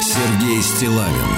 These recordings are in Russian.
Сергей Стилавин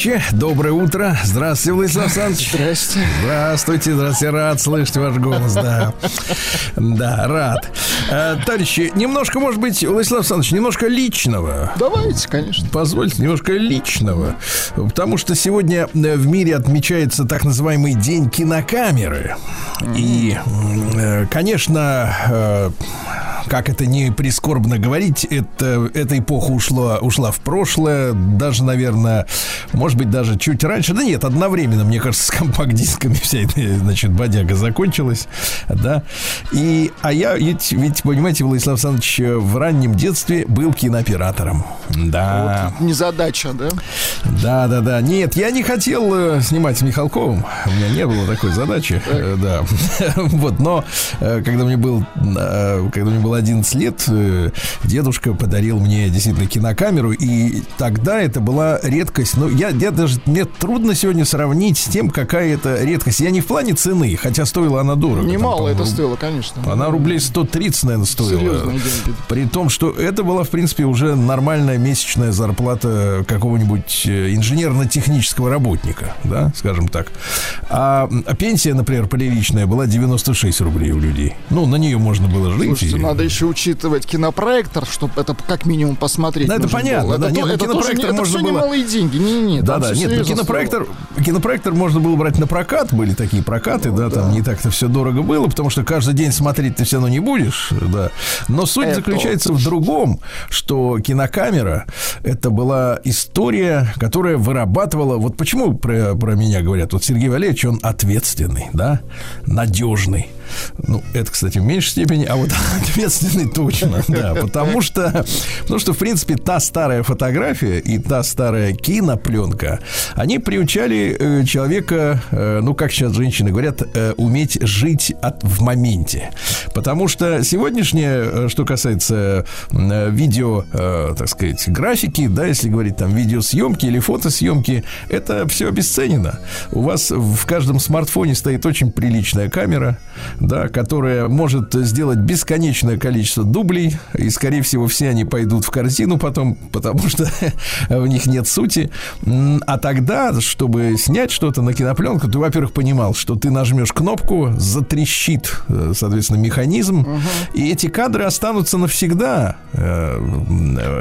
товарищи, доброе утро. Здравствуйте, Владислав Александрович. Здрасте. Здравствуйте, здравствуйте, рад слышать ваш голос, да. Да, рад. Э, Товарищи, немножко, может быть, Владислав Александрович, немножко личного. Давайте, конечно. Позвольте, немножко личного. Потому что сегодня э, в мире отмечается так называемый День кинокамеры. И, э, конечно, э, как это не прискорбно говорить, это, эта эпоха ушла, ушла в прошлое, даже, наверное, может быть, даже чуть раньше. Да нет, одновременно, мне кажется, с компакт-дисками вся эта, значит, бодяга закончилась, да. И, а я, ведь, ведь, понимаете, Владислав Александрович, в раннем детстве был кинооператором. Да. Вот незадача, да? Да, да, да. Нет, я не хотел э, снимать с Михалковым. У меня не было такой задачи. Э, да. вот, но э, когда мне был, когда мне было было 11 лет, дедушка подарил мне действительно кинокамеру, и тогда это была редкость. Но я, я даже, мне трудно сегодня сравнить с тем, какая это редкость. Я не в плане цены, хотя стоила она дорого. Немало это стоило, конечно. Она рублей 130, наверное, стоила. При том, что это была, в принципе, уже нормальная месячная зарплата какого-нибудь инженерно-технического работника, да, скажем так. А пенсия, например, приличная была 96 рублей у людей. Ну, на нее можно было жить. Слушайте, и... надо еще учитывать кинопроектор, чтобы это как минимум посмотреть. Да, это понятно. Да, это, нет, это кинопроектор тоже, можно это было... немалые деньги. Не, не, да, да, нет, ну, кинопроектор, кинопроектор можно было брать на прокат, были такие прокаты, ну, да, да, там не так-то все дорого было, потому что каждый день смотреть ты все равно не будешь, да. Но суть это заключается в другом, что кинокамера это была история, которая вырабатывала. Вот почему про, про меня говорят, вот Сергей Валерьевич, он ответственный, да, надежный. Ну, это, кстати, в меньшей степени, а вот ответственный точно, да, потому что, потому что, в принципе, та старая фотография и та старая кинопленка, они приучали э, человека, э, ну, как сейчас женщины говорят, э, уметь жить от, в моменте. Потому что сегодняшнее, э, что касается э, видео, э, так сказать, графики, да, если говорить там видеосъемки или фотосъемки, это все обесценено. У вас в каждом смартфоне стоит очень приличная камера, да, которая может сделать бесконечное количество дублей, и, скорее всего, все они пойдут в корзину потом, потому что в них нет сути. А тогда, чтобы снять что-то на кинопленку, ты, во-первых, понимал, что ты нажмешь кнопку, затрещит, э, соответственно, механизм, угу. и эти кадры останутся навсегда. Э,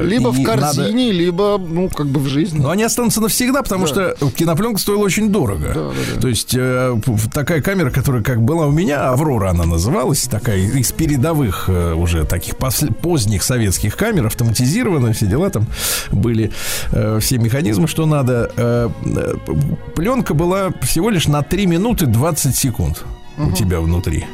либо и в корзине, надо... либо, ну, как бы в жизни. Но они останутся навсегда, потому да. что кинопленка стоила очень дорого. Да, да, да. То есть э, такая камера, которая как была у меня, Аврора, она называлась, такая из передовых э, уже таких поздних советских камер, автоматизированная, все дела там были, э, все механизмы, что надо. Э, э, пленка была всего лишь на 3 минуты 20 секунд у тебя внутри.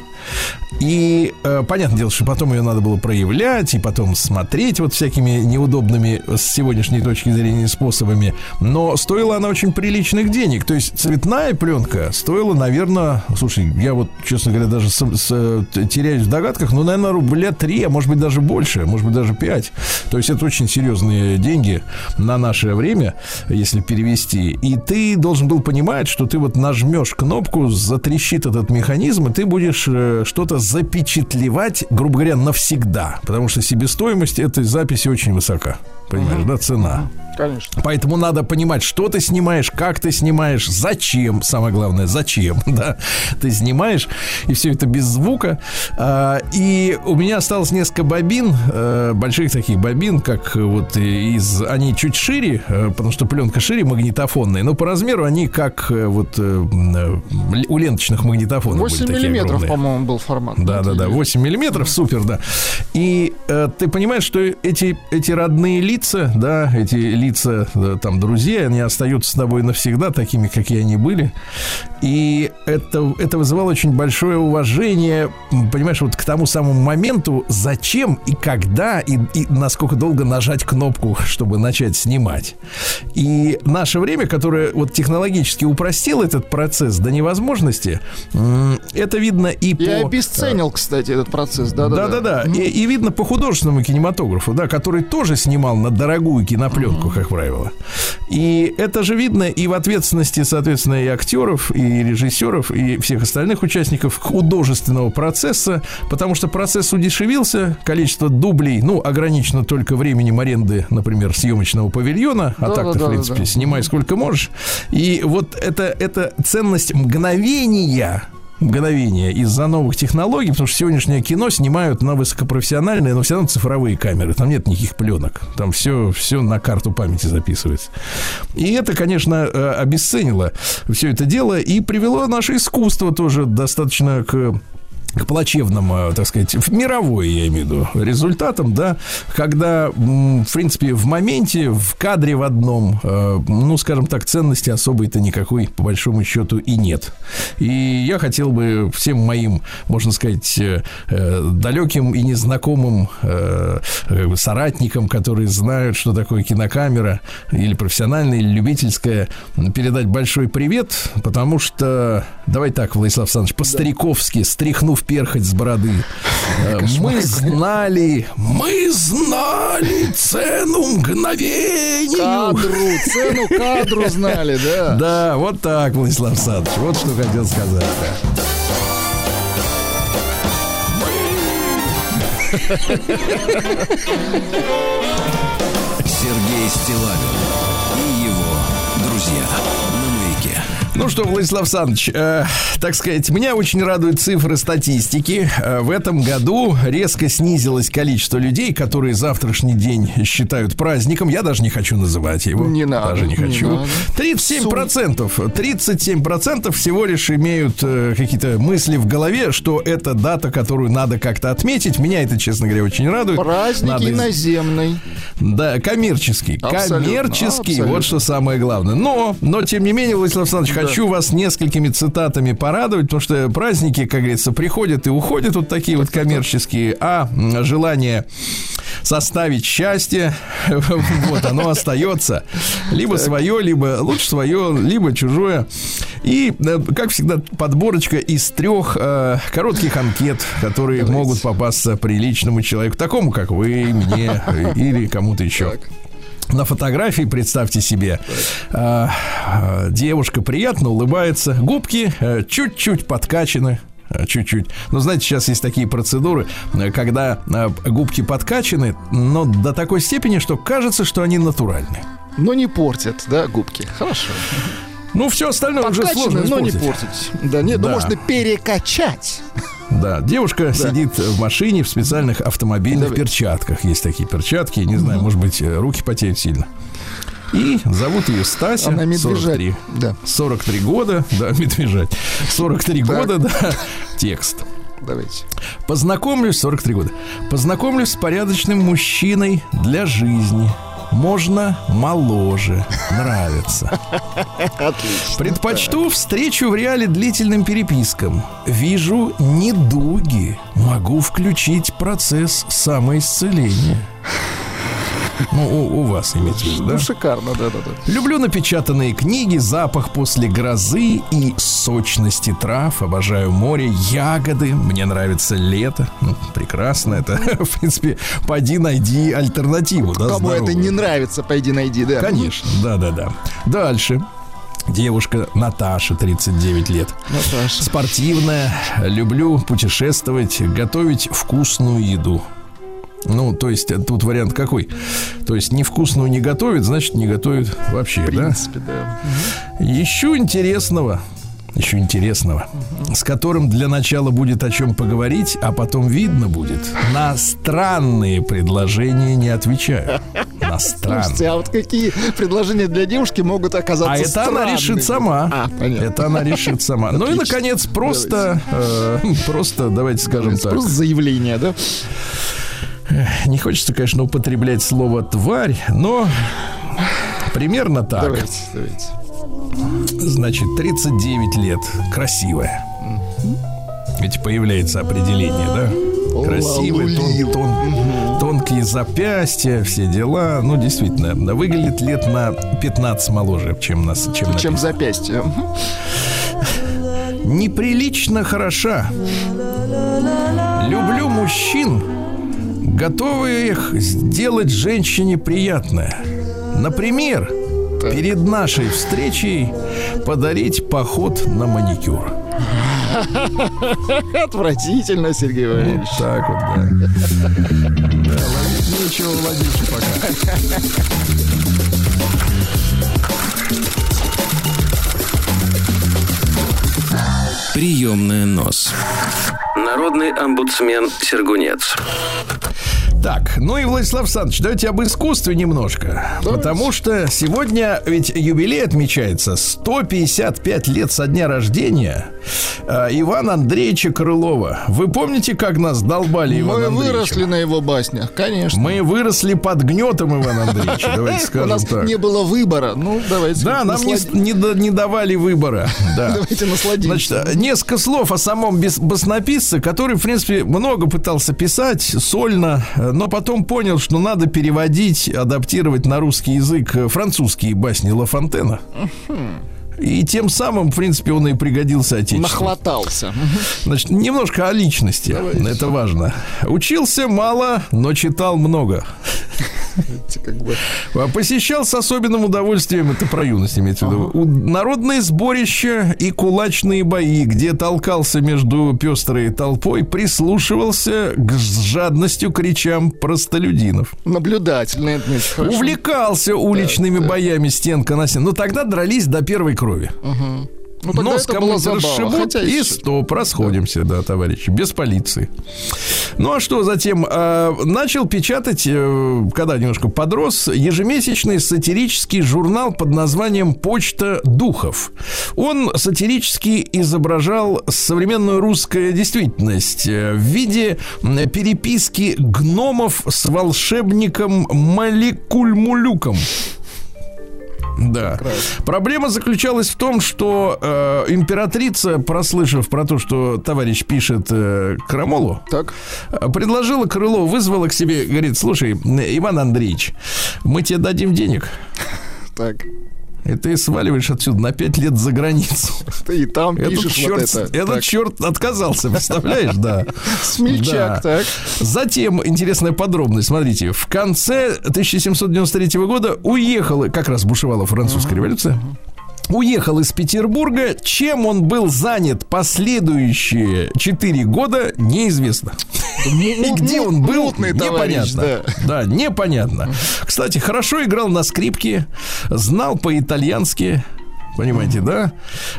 И э, понятное дело, что потом ее надо было проявлять и потом смотреть вот всякими неудобными с сегодняшней точки зрения способами. Но стоила она очень приличных денег. То есть цветная пленка стоила, наверное, слушай, я вот, честно говоря, даже с, с, теряюсь в догадках, ну, наверное, рубля 3, а может быть даже больше, может быть даже 5. То есть это очень серьезные деньги на наше время, если перевести. И ты должен был понимать, что ты вот нажмешь кнопку, затрещит этот механизм, и ты будешь что-то запечатлевать, грубо говоря, навсегда. Потому что себестоимость этой записи очень высока. Понимаешь, угу. да, цена. Конечно. Поэтому надо понимать, что ты снимаешь, как ты снимаешь, зачем, самое главное, зачем, да, ты снимаешь, и все это без звука. А, и у меня осталось несколько бобин, а, больших таких бобин, как вот из, они чуть шире, а, потому что пленка шире магнитофонная, но по размеру они как э, вот у ленточных магнитофонов 8 миллиметров, по-моему, был формат. Да, да, да, 8 миллиметров, супер, да. И ты понимаешь, что эти, эти родные лица лица, да, эти лица, там, друзья, они остаются с тобой навсегда, такими, какие они были. И это, это вызывало очень большое уважение, понимаешь, вот к тому самому моменту, зачем и когда, и, и насколько долго нажать кнопку, чтобы начать снимать. И наше время, которое вот технологически упростило этот процесс до невозможности, это видно и по... Я обесценил, кстати, этот процесс, да-да-да. Да-да-да, и, и видно по художественному кинематографу, да, который тоже снимал на дорогую кинопленку, как правило. И это же видно и в ответственности, соответственно, и актеров, и режиссеров, и всех остальных участников художественного процесса, потому что процесс удешевился, количество дублей, ну, ограничено только временем аренды, например, съемочного павильона, а да, так-то, да, в принципе, да, снимай сколько можешь. И вот это, это ценность мгновения, мгновение из-за новых технологий, потому что сегодняшнее кино снимают на высокопрофессиональные, но все равно цифровые камеры. Там нет никаких пленок. Там все, все на карту памяти записывается. И это, конечно, э, обесценило все это дело и привело наше искусство тоже достаточно к к плачевным, э, так сказать, мировой, я имею в виду, результатам, да, когда, в принципе, в моменте, в кадре в одном, э, ну, скажем так, ценности особой-то никакой, по большому счету, и нет. И я хотел бы всем моим, можно сказать, э, далеким и незнакомым соратникам, которые знают, что такое кинокамера, или профессиональная, или любительская, передать большой привет, потому что, давай так, Владислав Александрович, по-стариковски, стряхнув перхоть с бороды. Э, Мы знали, мы знали цену мгновению. Кадру, цену кадру знали, да. Да, вот так, Владислав Александрович, вот что хотел сказать. да. Сергей Стилавин Ну что, Владислав Александрович, э, так сказать, меня очень радуют цифры статистики. Э, в этом году резко снизилось количество людей, которые завтрашний день считают праздником. Я даже не хочу называть его. Не надо, Даже не не хочу. надо. 37 процентов, 37 процентов всего лишь имеют э, какие-то мысли в голове, что это дата, которую надо как-то отметить. Меня это, честно говоря, очень радует. Праздник Надо иноземный. да, коммерческий. Абсолютно, коммерческий, абсолютно. вот что самое главное. Но, но, тем не менее, Владислав Александрович, хочу вас несколькими цитатами порадовать, потому что праздники, как говорится, приходят и уходят вот такие вот коммерческие, а желание составить счастье, вот оно остается. Либо свое, либо лучше свое, либо чужое. И, э, как всегда, подборочка из трех э, коротких анкет, которые могут попасться приличному человеку, такому, как вы, мне э, или кому-то еще. На фотографии, представьте себе, э, э, девушка приятно улыбается, губки э, чуть-чуть подкачаны. Чуть-чуть. Ну, знаете, сейчас есть такие процедуры, когда губки подкачаны, но до такой степени, что кажется, что они натуральные. Но не портят, да, губки. Хорошо. Ну, все остальное уже сложно Подкачаны, но не испортить. портить. Да, нет, ну Да. можно перекачать. Да, девушка сидит в машине в специальных автомобильных Давайте. перчатках. Есть такие перчатки, не знаю, может быть, э, руки потеют сильно. И зовут ее Стася, Она медвежат. 43. Да, 43 года, да, медвежать. 43 Так. года, да, текст. давайте. Познакомлюсь, 43 года. Познакомлюсь с порядочным мужчиной для жизни. Можно моложе, нравится. Отлично. Предпочту встречу в реале длительным перепискам. Вижу недуги. Могу включить процесс самоисцеления. Ну, у, у вас имеется в виду, да? Ну, шикарно, да-да-да. Люблю напечатанные книги, запах после грозы и сочности трав. Обожаю море, ягоды. Мне нравится лето. Ну, прекрасно. Это, в принципе, пойди найди альтернативу. Да, Кому это здоровую. не нравится, пойди найди, да. Конечно, да-да-да. Дальше. Девушка Наташа, 39 лет. Наташа. Спортивная, люблю путешествовать, готовить вкусную еду. Ну, то есть, э, тут вариант какой? То есть, невкусную не готовит, значит, не готовит вообще, В да? принципе, да. Еще интересного, еще интересного, с которым для начала будет о чем поговорить, а потом видно будет. На странные предложения не отвечаю. На странные. Слушайте, а вот какие предложения для девушки могут оказаться А это она странными? решит сама. А, понятно. Это она решит сама. Ну и, Отлично. наконец, просто, э, просто, давайте скажем Это так, Просто заявление, да? Не хочется, конечно, употреблять слово «тварь», но примерно так. Давайте, давайте. Значит, 39 лет, красивая. Ведь появляется определение, да? Красивый, тон- тон- тонкие запястья, все дела. Ну, действительно, выглядит лет на 15 моложе, чем нас, чем, Чем написано. запястье. Мгм. неприлично хороша. Люблю мужчин, готовых сделать женщине приятное. Например, перед нашей встречей подарить поход на маникюр. Отвратительно, Сергей Вот Валерьевич. так вот, да. Да, ловить нечего, ловить пока. Приемная нос. Народный омбудсмен Сергунец. Так, ну и Владислав Александрович, давайте об искусстве немножко. Потому что сегодня ведь юбилей отмечается 155 лет со дня рождения э, Ивана Андреевича Крылова. Вы помните, как нас долбали Ивана Мы Андреевича? выросли на его баснях, конечно. Мы выросли под гнетом Ивана Андреевича, давайте У скажем нас так. не было выбора. Ну, давайте. Да, нам не, не не давали выбора. Да. Давайте насладимся. Значит, несколько слов о самом баснописце, который, в принципе, много пытался писать сольно, э, но потом понял, что надо переводить, адаптировать на русский язык э, французские басни Ла Фонтена. И тем самым, в принципе, он и пригодился отечеству. Нахватался. Значит, немножко о личности. Давайте. Это важно. Учился мало, но читал много. Как бы А Посещал с особенным удовольствием, это про юность имеется в виду, у- народные сборища и кулачные бои, где толкался между пестрой толпой, прислушивался к с жадностью к речам простолюдинов. наблюдательный. это. Увлекался уличными боями стенка на стену. Но тогда дрались до первой крови. Ну, тогда Нос это была кому-то расшибут Хотя и стоп, расходимся, да, товарищи, без полиции. Ну а что затем? э, начал печатать, э, когда немножко подрос, ежемесячный сатирический журнал под названием «Почта духов». Он сатирически изображал современную русскую действительность э, в виде переписки гномов с волшебником Маликульмулюком. Да. Проблема заключалась в том, что э, императрица, прослышав про то, что товарищ пишет э, Крамолу, Так. предложила Крыло, вызвала к себе, говорит, слушай, Иван Андреевич, мы тебе дадим денег, Так. И ты сваливаешь отсюда на пять лет за границу. Ты и там Этот пишешь черт, вот это. этот Так. черт отказался, представляешь, да. Смельчак, Да. так. Затем интересная подробность. Смотрите, в конце 1793 года уехала, как раз бушевала французская революция. Уехал из Петербурга. Чем он был занят последующие 4 года, неизвестно. И где он был, непонятно. Да, непонятно. Кстати, хорошо играл на скрипке, знал по-итальянски. Понимаете, да?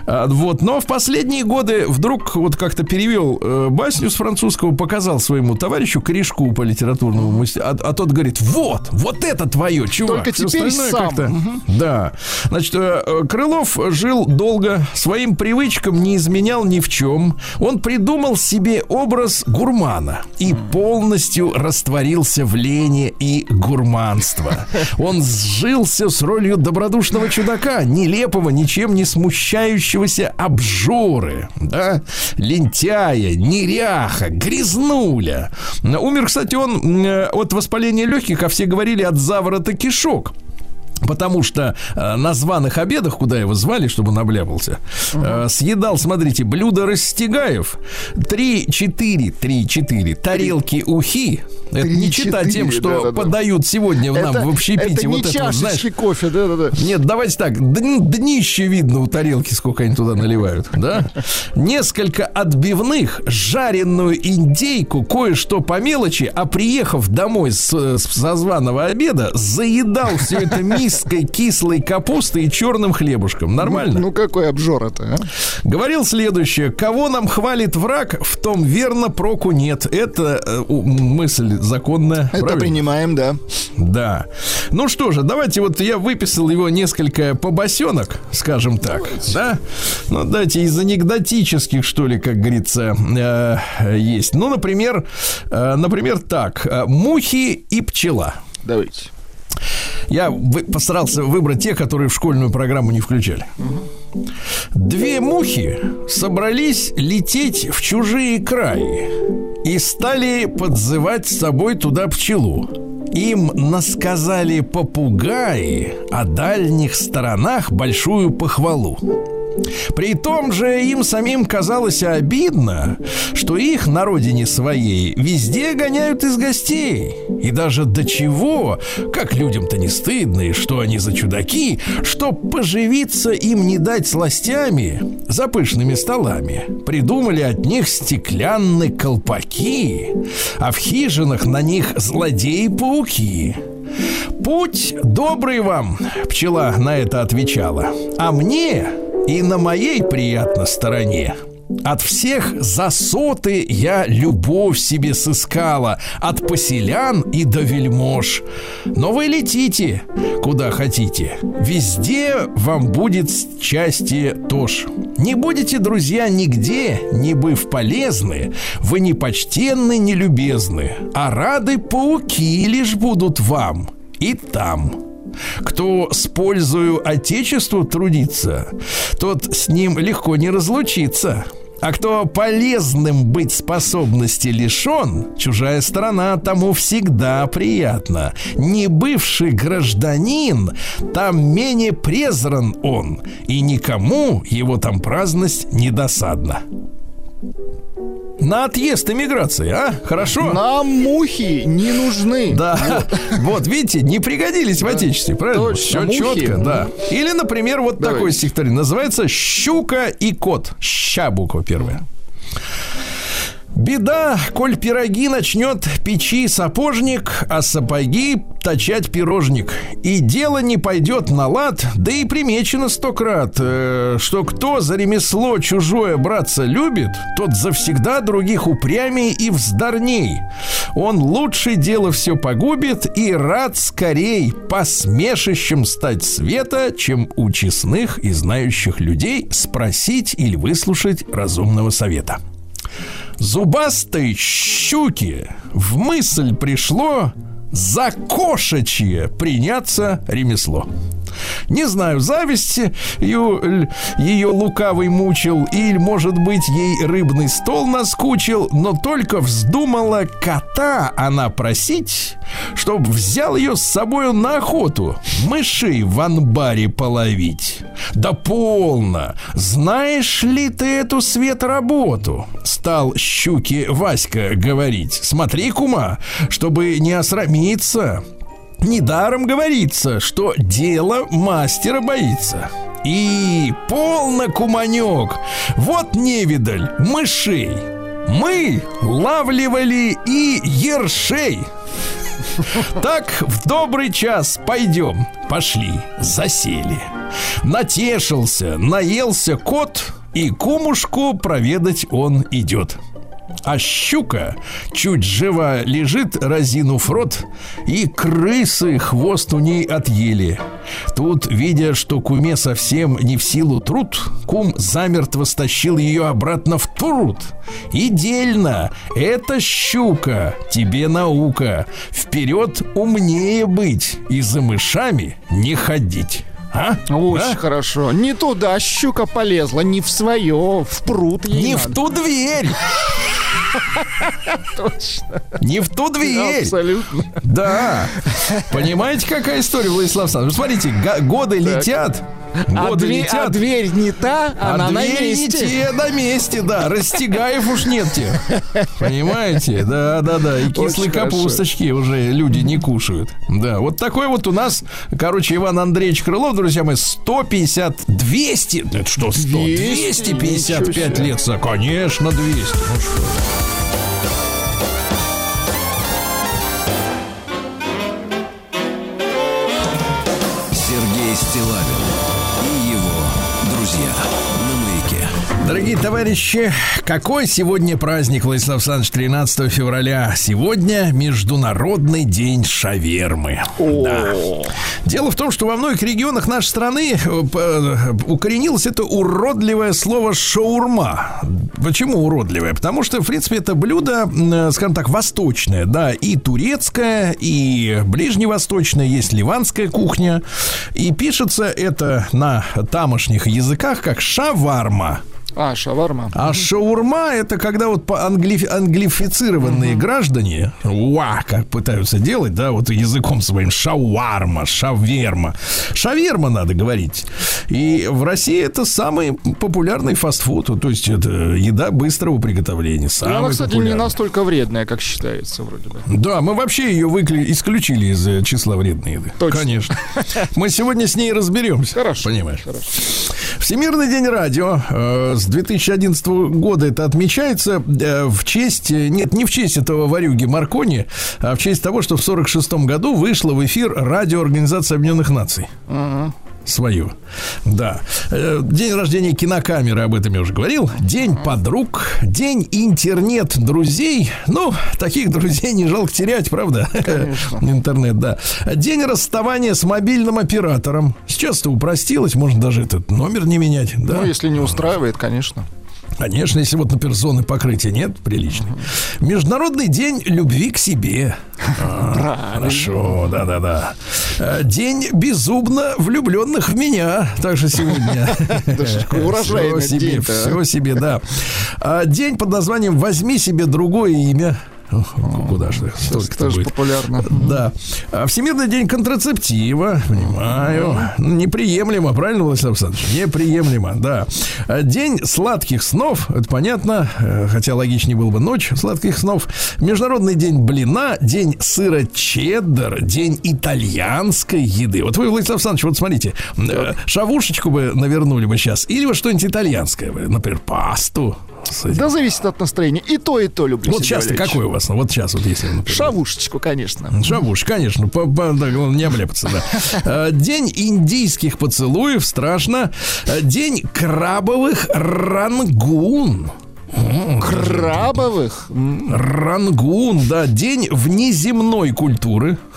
А, вот, но в последние годы вдруг вот как-то перевел э, басню с французского, показал своему товарищу корешку по литературному мастеру, а, а тот говорит: вот, вот это твое, чувак. Только теперь сам. как-то- Да. Значит, э, Крылов жил долго, своим привычкам не изменял ни в чем. Он придумал себе образ гурмана и полностью растворился в лени и гурманство. Он сжился с ролью добродушного чудака, нелепого, ничем не смущающегося обжоры, да, лентяя, неряха, грязнуля. Умер, кстати, он э, от воспаления легких, а все говорили от заворота кишок. Потому что э, на званых обедах, куда его звали, чтобы он обляпался, э, съедал, смотрите, блюдо Растегаев, 3-4, 3-4 тарелки ухи. Это не читать тем, 3-4, что да-да-да. подают сегодня нам это, в общепите. это не вот это вот, знаешь, чашечки кофе, да-да-да. нет, давайте так. дн- Днище видно у тарелки, сколько они туда наливают, да? Несколько отбивных, жареную индейку, кое-что по мелочи, а приехав домой с, с созваного обеда, заедал все это миской кислой капусты и черным хлебушком. Нормально? Ну какой обжор это, а? Говорил следующее. Кого нам хвалит враг, в том верно проку нет. Это э, мысль законная. Это правильно? принимаем, да. Да. Ну что же, давайте вот я выписал его несколько побосенок, скажем так. Да? Ну, давайте из анекдотических, что ли, как говорится, э, есть. Ну, например, э, например, так. Э, Мухи и пчела. Давайте. Я вы- постарался выбрать те, которые в школьную программу не включали. Две мухи собрались лететь в чужие краи и стали подзывать с собой туда пчелу. Им насказали попугаи о дальних сторонах большую похвалу. При том же им самим казалось обидно, что их на родине своей везде гоняют из гостей. И даже до чего, как людям-то не стыдно, и что они за чудаки, что поживиться им не дать сластями за пышными столами. Придумали от них стеклянные колпаки, а в хижинах на них злодеи-пауки. Путь добрый вам, пчела на это отвечала. А мне и на моей приятно стороне. От всех за соты я любовь себе сыскала, от поселян и до вельмож. Но вы летите, куда хотите. Везде вам будет счастье тоже. Не будете, друзья, нигде, не быв полезны, вы не почтенны, не любезны, а рады пауки лишь будут вам и там. Кто с пользою Отечеству трудится, тот с ним легко не разлучится. А кто полезным быть способности лишен, чужая сторона тому всегда приятно. Не бывший гражданин, там менее презран он, и никому его там праздность не досадна. На отъезд эмиграции, а? Хорошо? Нам мухи не нужны. Да. Вот, видите, не пригодились в Отечестве, правильно? Все четко, да. Или, например, вот такой стихотворение. Называется «Щука и кот». Ща буква первая. Беда, коль пироги начнет печи сапожник, а сапоги точать пирожник. И дело не пойдет на лад, да и примечено сто крат, э, что кто за ремесло чужое браться любит, тот завсегда других упрямей и вздорней. Он лучше дело все погубит и рад скорей посмешищем стать света, чем у честных и знающих людей спросить или выслушать разумного совета. Зубастой щуке в мысль пришло за кошачье приняться ремесло. Не знаю, зависти ее, ее лукавый мучил, или, может быть, ей рыбный стол наскучил, но только вздумала кота она просить, чтоб взял ее с собою на охоту, мышей в анбаре половить. Да полно! Знаешь ли ты эту светоработу? Стал щуке Васька говорить. Смотри, кума, чтобы не осрамиться. Недаром говорится, что дело мастера боится. И полно куманек. Вот невидаль мышей. Мы лавливали и ершей. Так в добрый час пойдем. Пошли, засели. Натешился, наелся кот, и кумушку проведать он идет. А щука чуть жива лежит, разинув рот, и крысы хвост у ней отъели. Тут, видя, что куме совсем не в силу труд, кум замертво стащил ее обратно в труд. И дельно, это щука, тебе наука. Вперед умнее быть и за мышами не ходить. А? Очень Да? хорошо. Не туда щука полезла, не в свое, в пруд ей Не надо. в ту дверь! Точно. Не в ту дверь! Абсолютно. Да. Понимаете, какая история, Владислав Александрович? Смотрите, го- годы летят. А, Годы две- а летят. дверь не та, А она на двери не месте. те, на месте, да. Растягаев уж нет те. Понимаете? Да, да, да. И кислые капусточки уже люди не кушают. Да, вот такой вот у нас, короче, Иван Андреевич Крылов, друзья мои, 150, 200, ну это что, 100, 200, 255 ничего себе. лет, за- конечно, 200. Ну что. Дорогие товарищи, какой сегодня праздник, Владислав Александрович, 13 февраля? Сегодня Международный день шавермы. Да. Дело в том, что во многих регионах нашей страны э, э, укоренилось это уродливое слово шаурма. Почему уродливое? Потому что, в принципе, это блюдо, э, скажем так, восточное, да, и турецкое, и ближневосточное, есть ливанская кухня. И пишется это на тамошних языках как шаварма. А, шаварма. А шаурма это когда вот по англи- англифицированные граждане, уа, как пытаются делать, да, вот языком своим, шауарма, шаверма. Шаверма надо говорить. И в России это самый популярный фастфуд, то есть это еда быстрого приготовления. И Самый она, кстати, не популярный. настолько вредная, как считается вроде бы. Да, мы вообще ее выкли- исключили из э, числа вредной еды. Точно. Конечно. Мы сегодня с ней разберемся. Хорошо. Понимаешь? Хорошо. Всемирный день радио э, с 2011 года это отмечается э, в честь, э, нет, не в честь этого варюги Маркони, а в честь того, что в 46 году вышла в эфир радио Организации Объединенных Наций. Свою. Да. Э, День рождения кинокамеры, об этом я уже говорил. День подруг, день интернет-друзей. Ну, таких друзей не жалко терять, правда? Интернет, да. День расставания с мобильным оператором. Сейчас это упростилось, можно даже этот номер не менять. Да? Ну, если не устраивает, конечно. Конечно, если вот, например, зоны покрытия нет, прилично. Международный день любви к себе. А, Хорошо, да-да-да. Э, День безумно влюбленных в меня. Также сегодня. урожайный а. все себе, да. А, День под названием «Возьми себе другое имя». Куда же столько-то Тоже будет? популярно. Да. А Всемирный день контрацептива. Понимаю. Неприемлемо, правильно, Владислав Александрович? Неприемлемо, да. А День сладких снов. Это понятно. э, Хотя логичнее было бы ночь сладких снов. Международный день блина. День сыра чеддер. День итальянской еды. Вот вы, Владислав Александрович, вот смотрите. э, Шавушечку бы навернули бы сейчас. Или вот что-нибудь итальянское. Например, пасту. С этим. Да зависит от настроения. И то, и то люблю. Вот сейчас-то какой у вас? Вот сейчас вот если... например, Шавушечку, конечно. Шабуш, конечно, по- по- да, главное, не обляпаться, да. Э, День индийских поцелуев, страшно. Э, День крабовых рангун. Крабовых. Рангун, да, день внеземной культуры.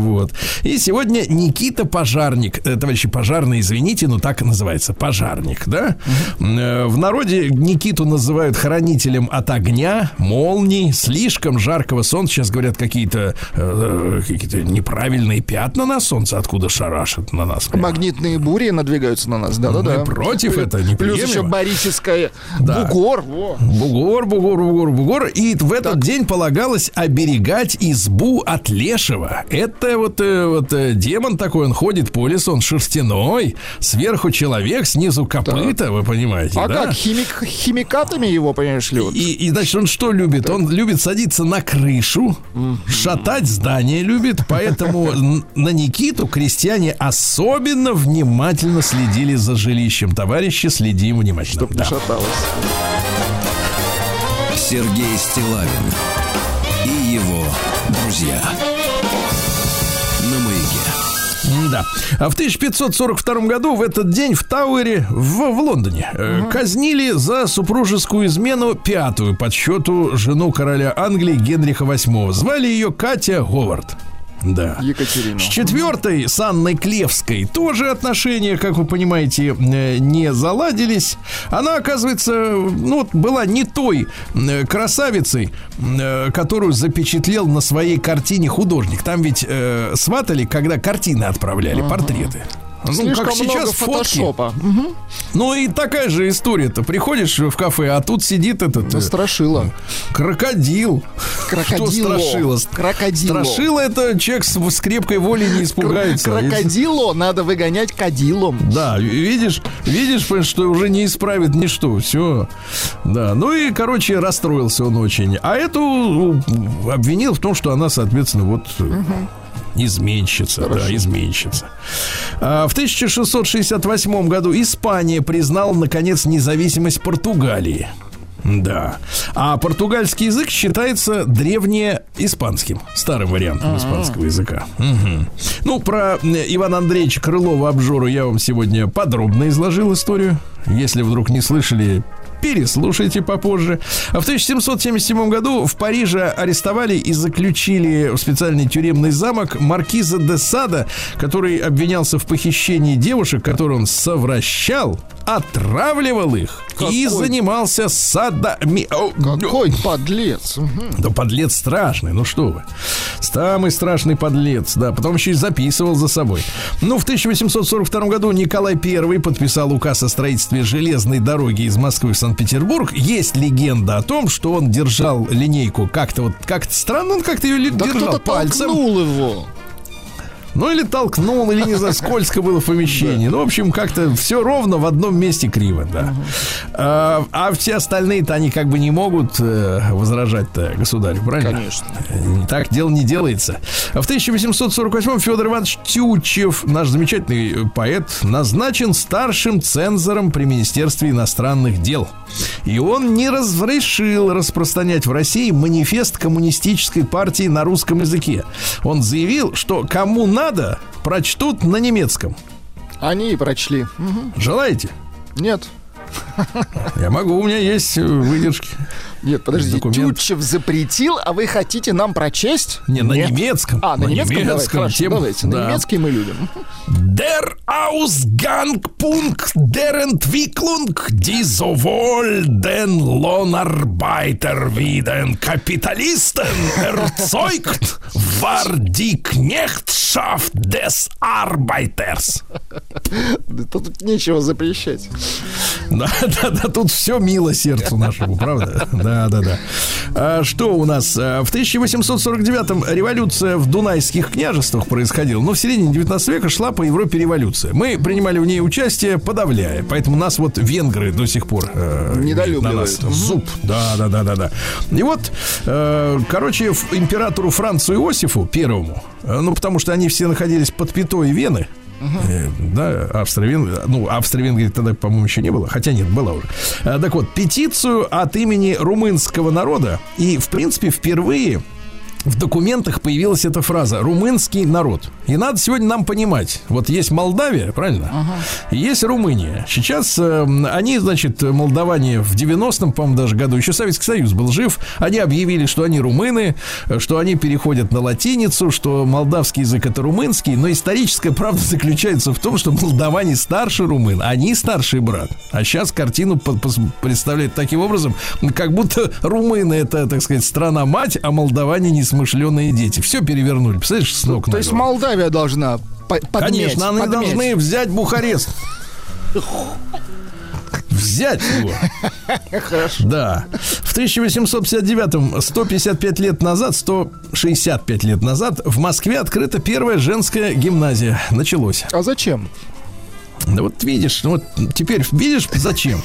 Вот. И сегодня Никита Пожарник. Э, Товарищи пожарные, извините, но так и называется. Пожарник, да? Э, В народе Никиту называют хранителем от огня, молний, слишком жаркого солнца. Сейчас говорят какие-то э, какие-то неправильные пятна на солнце, откуда шарашат на нас. Магнитные бури надвигаются на нас. Да-да-да. Против, это Плюс еще неприемлемо. барическое Да. бугор. Во. Бугор, бугор, бугор, бугор. И в этот день полагалось оберегать избу от лешего. Это вот, э, вот э, демон такой, он ходит по лесу, он шерстяной, сверху человек, снизу копыта, вы понимаете, А да? как, химик, химикатами его, понимаешь ли? вот? И, и, значит, он что любит? Он любит садиться на крышу, шатать здание любит, поэтому на Никиту крестьяне особенно внимательно следили за жилищем. Товарищи, следим внимательно. Чтоб не шаталось. Сергей Стилавин и его друзья. На маяке. Да. А в 1542 году в этот день в Тауэре в, в Лондоне э, казнили за супружескую измену пятую по счету жену короля Англии Генриха VIII. Звали ее Катя Говард. Да. Екатерину. С четвертой, с Анной Клевской, тоже отношения, как вы понимаете, э, не заладились. Она, оказывается, ну, вот была не той э, красавицей, э, которую запечатлел на своей картине художник. Там ведь э, сватали, когда картины отправляли, портреты. Ну, Слишком как сейчас много фотки. фотошопа. Мгм. Ну и такая же история-то. Приходишь в кафе, а тут сидит этот э, Страшила. крокодил. Крокодило. Что страшило? Крокодило. Страшило это человек с, с крепкой волей не испугается. Крокодило надо выгонять кадилом. Да, видишь, видишь, что уже не исправит ничто, все. Да, ну и, короче, расстроился он очень. А эту ну, обвинил в том, что она, соответственно, вот э, изменщица, да, изменщица. А, в 1668 году Испания признала, наконец, независимость Португалии. Да. А португальский язык считается древнеиспанским, старым вариантом испанского языка. Мгм. Ну, про э, Ивана Андреевича Крылова обжору я вам сегодня подробно изложил историю. Если вдруг не слышали, переслушайте попозже. А в 1777 году в Париже арестовали и заключили в специальный тюремный замок маркиза де Сада, который обвинялся в похищении девушек, которые он совращал, отравливал их и Какой? занимался садами... Какой подлец. Да подлец страшный, ну что вы. Самый страшный подлец, да. Потом еще и записывал за собой. Ну, в 1842 году Николай I подписал указ о строительстве железной дороги из Москвы в Санкт-Петербург. Есть легенда о том, что он держал линейку как-то вот, как-то странно он как-то ее Да держал кто-то пальцем. толкнул его. Ну, или толкнул, или, не знаю, скользко было в помещении. Ну, в общем, как-то все ровно в одном месте криво, да. А, а все остальные-то они как бы не могут э, возражать-то государю, правильно? Конечно. Э, Так дело не делается. В 1848 Федор Иванович Тютчев, наш замечательный э, поэт, назначен старшим цензором при Министерстве иностранных дел. И он не разрешил распространять в России манифест коммунистической партии на русском языке. Он заявил, что кому надо, прочтут на немецком. Они и прочли. Мгм. Желаете? Нет. Я могу, у меня есть э, выдержки. Нет, подожди, Документ. Тютчев запретил, а вы хотите нам прочесть? Не, на Нет. немецком. А, на, немецком? Давай, хорошо, давайте. На да. немецкий мы любим. Der Ausgangspunkt der Entwicklung, die sowohl den Lohnarbeiter wie den Kapitalisten erzeugt, war die Knechtschaft des Arbeiters. Тут нечего запрещать. Да, да, да, тут все мило сердцу нашему, правда? Да, да, да. А что у нас? А, В 1849-м революция в Дунайских княжествах происходила. Но в середине 19 века шла по Европе революция. Мы принимали в ней участие, подавляя. Поэтому нас вот венгры до сих пор э, Недолюбливают. на нас зуб. Да, да, да, да, да. И вот, э, короче, императору Францу Иосифу первому, э, ну, потому что они все находились под пятой Вены, Э, Да, Австро-Венгрия. Ну, Австро-Венгрии тогда, по-моему, еще не было. Хотя нет, была уже. А, Так вот, петицию от имени румынского народа. И, в принципе, впервые в документах появилась эта фраза «румынский народ». И надо сегодня нам понимать, вот есть Молдавия, правильно? И есть Румыния. Сейчас э, они, значит, молдаване в 90-м, по-моему, даже году, еще Советский Союз был жив, они объявили, что они румыны, э, что они переходят на латиницу, что молдавский язык это румынский, но историческая правда заключается в том, что молдаване старше румын, они старший брат. А сейчас картину представляет таким образом, как будто румыны это, так сказать, страна-мать, а молдаване несмышленые дети. Все перевернули, представляешь, с ног То есть. Молдавия должна по- подметь, Конечно, они должны взять Бухарест. Взять его. Да. В 1859-м, 155 лет назад, 165 лет назад, в Москве открыта первая женская гимназия. Началось. А зачем? Да вот видишь, ну вот теперь видишь, зачем?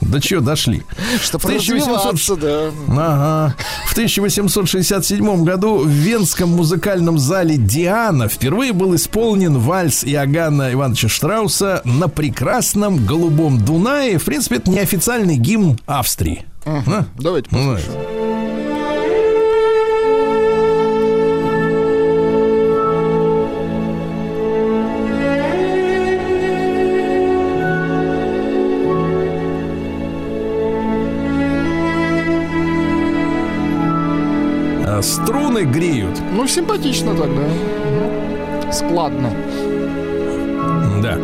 До чего дошли? Чтобы В 1800 развиваться, да. Ага. В 1867 году в Венском музыкальном зале «Диана» впервые был исполнен вальс Иоганна Ивановича Штрауса на прекрасном голубом Дунае. В принципе, это неофициальный гимн Австрии. А? Давайте Ну, послушаем. Струны греют. Ну, симпатично тогда. Складно. Да.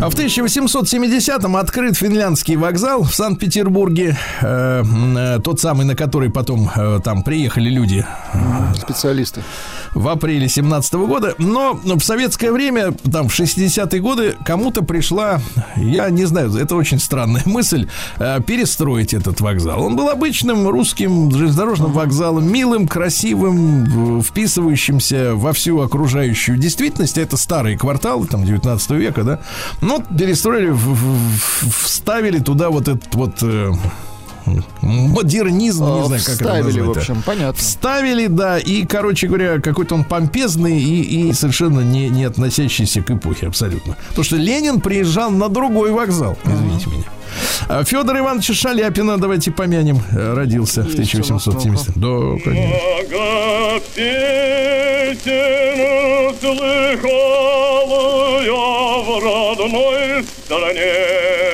А в 1870-м открыт финляндский вокзал в Санкт-Петербурге. Э, э, тот самый, на который потом э, там приехали люди Специалисты. В апреле 17 года. Но в советское время, там, в 60-е годы, кому-то пришла, я не знаю, это очень странная мысль, э, перестроить этот вокзал. Он был обычным русским железнодорожным вокзалом, милым, красивым, вписывающимся во всю окружающую действительность. Это старые кварталы, там, 19 века, да. Но перестроили, в- в- вставили туда вот этот вот... э, Модернизм, не А, знаю, как это Вставили, в назвать. общем, понятно. Вставили, да, и, короче говоря, какой-то он помпезный и, и совершенно не, не относящийся к эпохе абсолютно. Потому что Ленин приезжал на другой вокзал, извините меня. А Федор Иванович Шаляпина, давайте помянем, э, родился в Есть у нас 1870. Да, конечно. Много песен слыхал я в родной стране.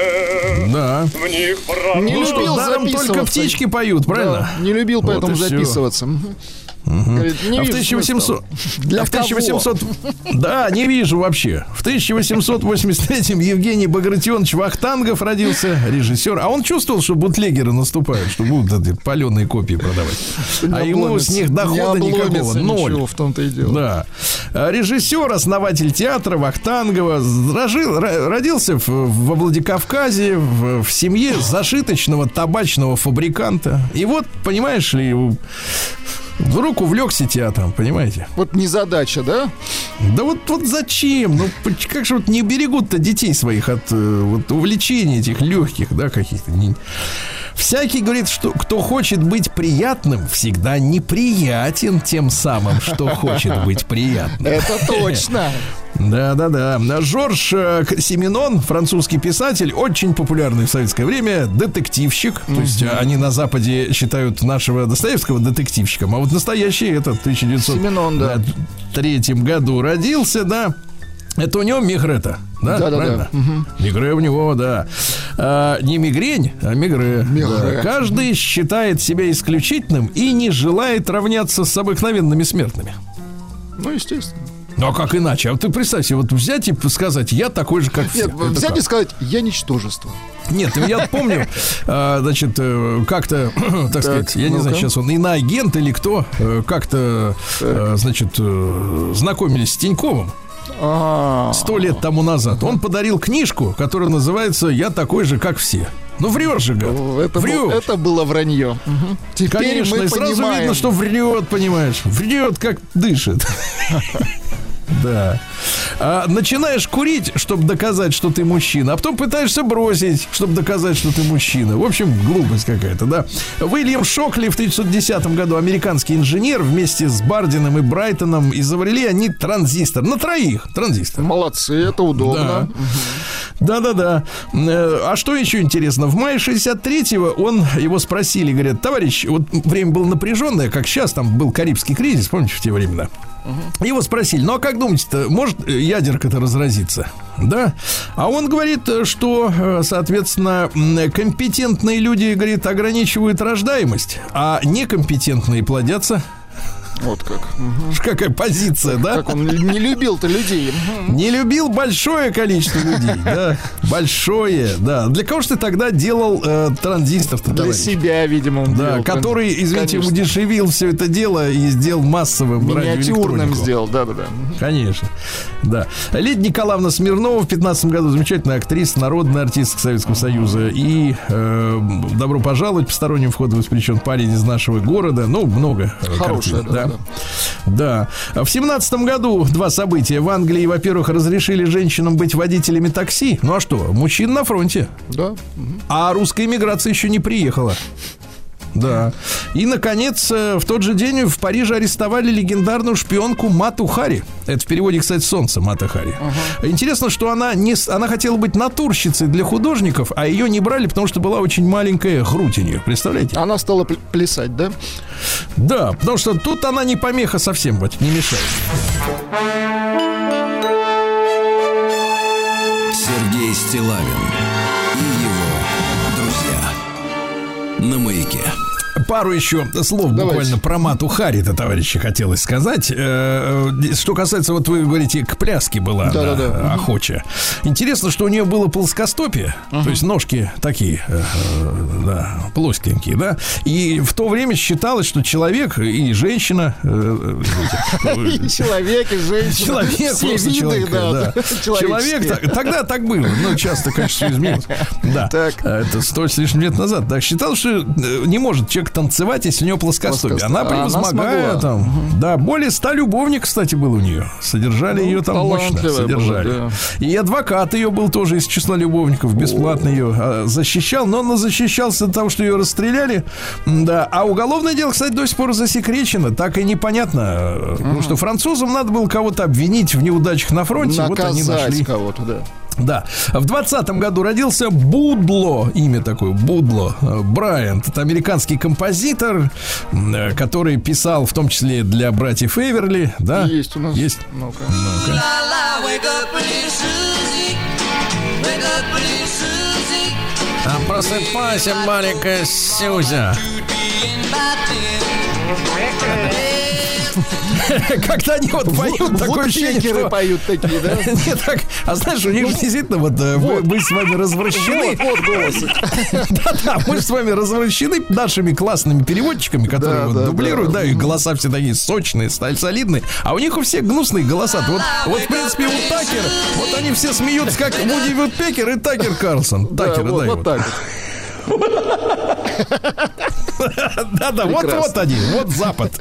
Да. В них правда Не Ну что, любил даром только записываться. птички поют, правильно? Да, не любил Вот поэтому и всё. Говорит, не а в вижу 1800... смысла. Для а в кого? 1800... Да, не вижу вообще. В 1883-м Евгений Багратионович Вахтангов родился, режиссер. А он чувствовал, что бутлегеры наступают, что будут эти паленые копии продавать. Не А ему с них Не дохода никакого. обломится Ноль. ничего, в том-то и дело. Да. А Режиссер, основатель театра Вахтангова рожил- ро- родился в, во Владикавказе в, в семье зашиточного табачного фабриканта. И вот, понимаешь ли, вдруг увлекся театром, понимаете? Вот незадача, да? Да вот, вот зачем? Ну, как же вот не берегут-то детей своих от э, вот, увлечений этих легких, да, каких-то. Всякий говорит, что кто хочет быть приятным, всегда неприятен тем самым, что хочет быть приятным. Это точно. Да, да, да. Жорж э, Семенон, французский писатель, очень популярный в советское время, детективщик. То есть э, они на Западе считают нашего Достоевского детективщиком, а вот настоящий этот в 1903 Семенон, да. году родился, да. Это у него Мегрета, да? Да-да-да. Правильно? Мегре у него, да. А, не мигрень, а мигре. Да. Каждый считает себя исключительным и не желает равняться с обыкновенными смертными. Ну, естественно. Ну а как иначе? А вот ты представь себе, вот взять и сказать, я такой же, как все. Нет, Это взять как? и сказать, я ничтожество. Нет, я помню, а, значит, э, как-то, так сказать, я не знаю, сейчас он иноагент или кто, э, как-то, э, значит, э, знакомились с Тиньковым сто лет тому назад. Он подарил книжку, которая называется «Я такой же, как все». Ну, врешь же, гад. это, был- это было вранье. Мгм. Теперь Конечно, мы и сразу понимаем. видно, что врет, понимаешь. Врет, как дышит. Да. А начинаешь курить, чтобы доказать, что ты мужчина, а потом пытаешься бросить, чтобы доказать, что ты мужчина. В общем, глупость какая-то, да. Уильям Шокли в 1910 году, американский инженер, вместе с Бардином и Брайтоном изобрели они транзистор. На троих транзистор. Молодцы, это удобно. Да-да-да. Э, А что еще интересно? В мае 63-го он, его спросили, говорят, товарищ, вот время было напряженное, как сейчас, там был Карибский кризис, помните, в те времена? Его спросили, ну а как думаете-то, может э, ядерка-то разразиться? Да? А он говорит, э, что, э, соответственно, компетентные люди, говорит, ограничивают рождаемость, а некомпетентные плодятся. Вот как. Мгм. Какая позиция, да? Как он не любил-то людей. Не любил большое количество людей, да? Большое, да. Для кого же ты тогда делал э, транзистор-то, Для себя, видимо, он Да, делал. который, извините, Конечно. удешевил все это дело и сделал массовым Миниатюрным сделал, да-да-да. Конечно, да. Лидия Николаевна Смирнова в 15 году замечательная актриса, народная артистка Советского Союза. И э, добро пожаловать, посторонним вход воспрещен парень из нашего города. Ну, много э, Хорошая, картин, да, да. Да. В семнадцатом году два события. В Англии, во-первых, разрешили женщинам быть водителями такси. Ну а что, мужчин на фронте. Да. А русская иммиграция еще не приехала. Да. И, наконец, э, в тот же день в Париже арестовали легендарную шпионку Мату Хари. Это в переводе, кстати, «Солнце» Мата Хари. Интересно, что она, не, она хотела быть натурщицей для художников, а ее не брали, потому что была очень маленькая грудь у нее. Представляете? Она стала пл- плясать, да? Да, потому что тут она не помеха совсем, вот, не мешает. Сергей Стилавин На маяке. Пару еще слов Давайте. буквально про Мату Хари-то, товарищи, хотелось сказать. Э, э, Что касается, вот вы говорите, к пляске была она, Да-да-да. охочая. Интересно, что у нее было плоскостопие, то есть ножки такие, э, э, да, плоскенькие, да. И в то время считалось, что человек и женщина, э, э, И человек, и женщина. Человек просто человек, да. Человек, тогда так было. Ну, часто, конечно, изменилось. Да. А Это сто с лишним лет назад. Так считал, что э, не может человек танцевать, если у него плоскостопие. Она она превозмогая смогла. там. Да, более ста любовников, кстати, было у нее. Содержали Ну, ее там мощно. была, Содержали. да. И адвокат ее был тоже из числа любовников. Бесплатно ее а, защищал. Но он защищался от того, что ее расстреляли. Да. А уголовное дело, кстати, до сих пор засекречено. Так и непонятно. э, Потому что французам надо было кого-то обвинить в неудачах на фронте. Вот они нашли. Кого-то, да. Да. В двадцатом году родился Будло, имя такое, Будло э, Брайант. Это американский композитор, э, который писал в том числе для братьев Эверли. Да? Есть у нас. Есть. Ну-ка. Ну-ка. А просыпайся, маленькая Сюзя. Как-то они вот поют, такое ощущение, что... поют такие, да? Нет, так, а знаешь, у них же действительно вот, э, мы, мы с вами развращены. Вот, вот голос. Да-да, мы же с вами развращены нашими классными переводчиками, которые вот дублируют, да. и голоса все такие сочные, солидные, а у них у всех гнусные голоса. Вот, вот в принципе, у Такер, вот они все смеются, как Вуди Вудпекер и Такер Карлсон. Такер, вот, да, вот вот. так вот. Да-да, вот-вот они, вот Запад.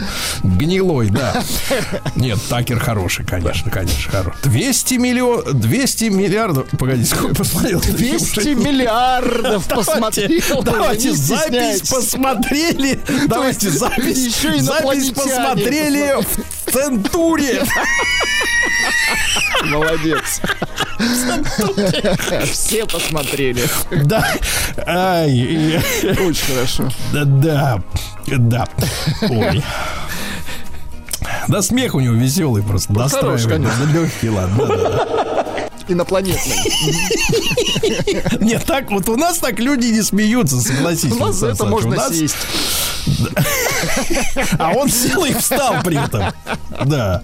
Гнилой, да. Нет, Такер хороший, конечно, конечно, хороший. 200 миллион, 200 миллиардов. Погоди, сколько посмотрел? 200 миллиардов посмотрел. Давайте запись посмотрели. Давайте запись. Запись посмотрели в Центуре. Молодец. Все посмотрели. Да. Ай, Очень хорошо. Да, да. Ой. Да смех у него веселый просто, хороший, настраивает. конечно. Да, легкий, ладно. да, да, да. инопланетный. Нет, так вот у нас так люди не смеются, согласись. У нас это можно сесть. А он сел и встал при этом. Да.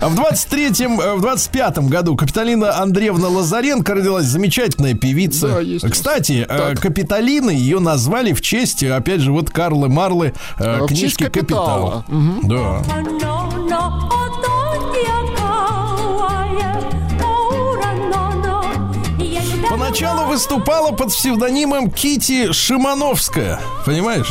А в 23-м, э, в 25-м году Капиталина Андреевна Лазаренко родилась замечательная певица. Да. Кстати, э, Так. Капиталина ее назвали в честь, опять же, вот Карлы Марлы э, честь книжки «Капитала». «Капитал». Да. Поначалу выступала под псевдонимом Кити Шимановская. Понимаешь?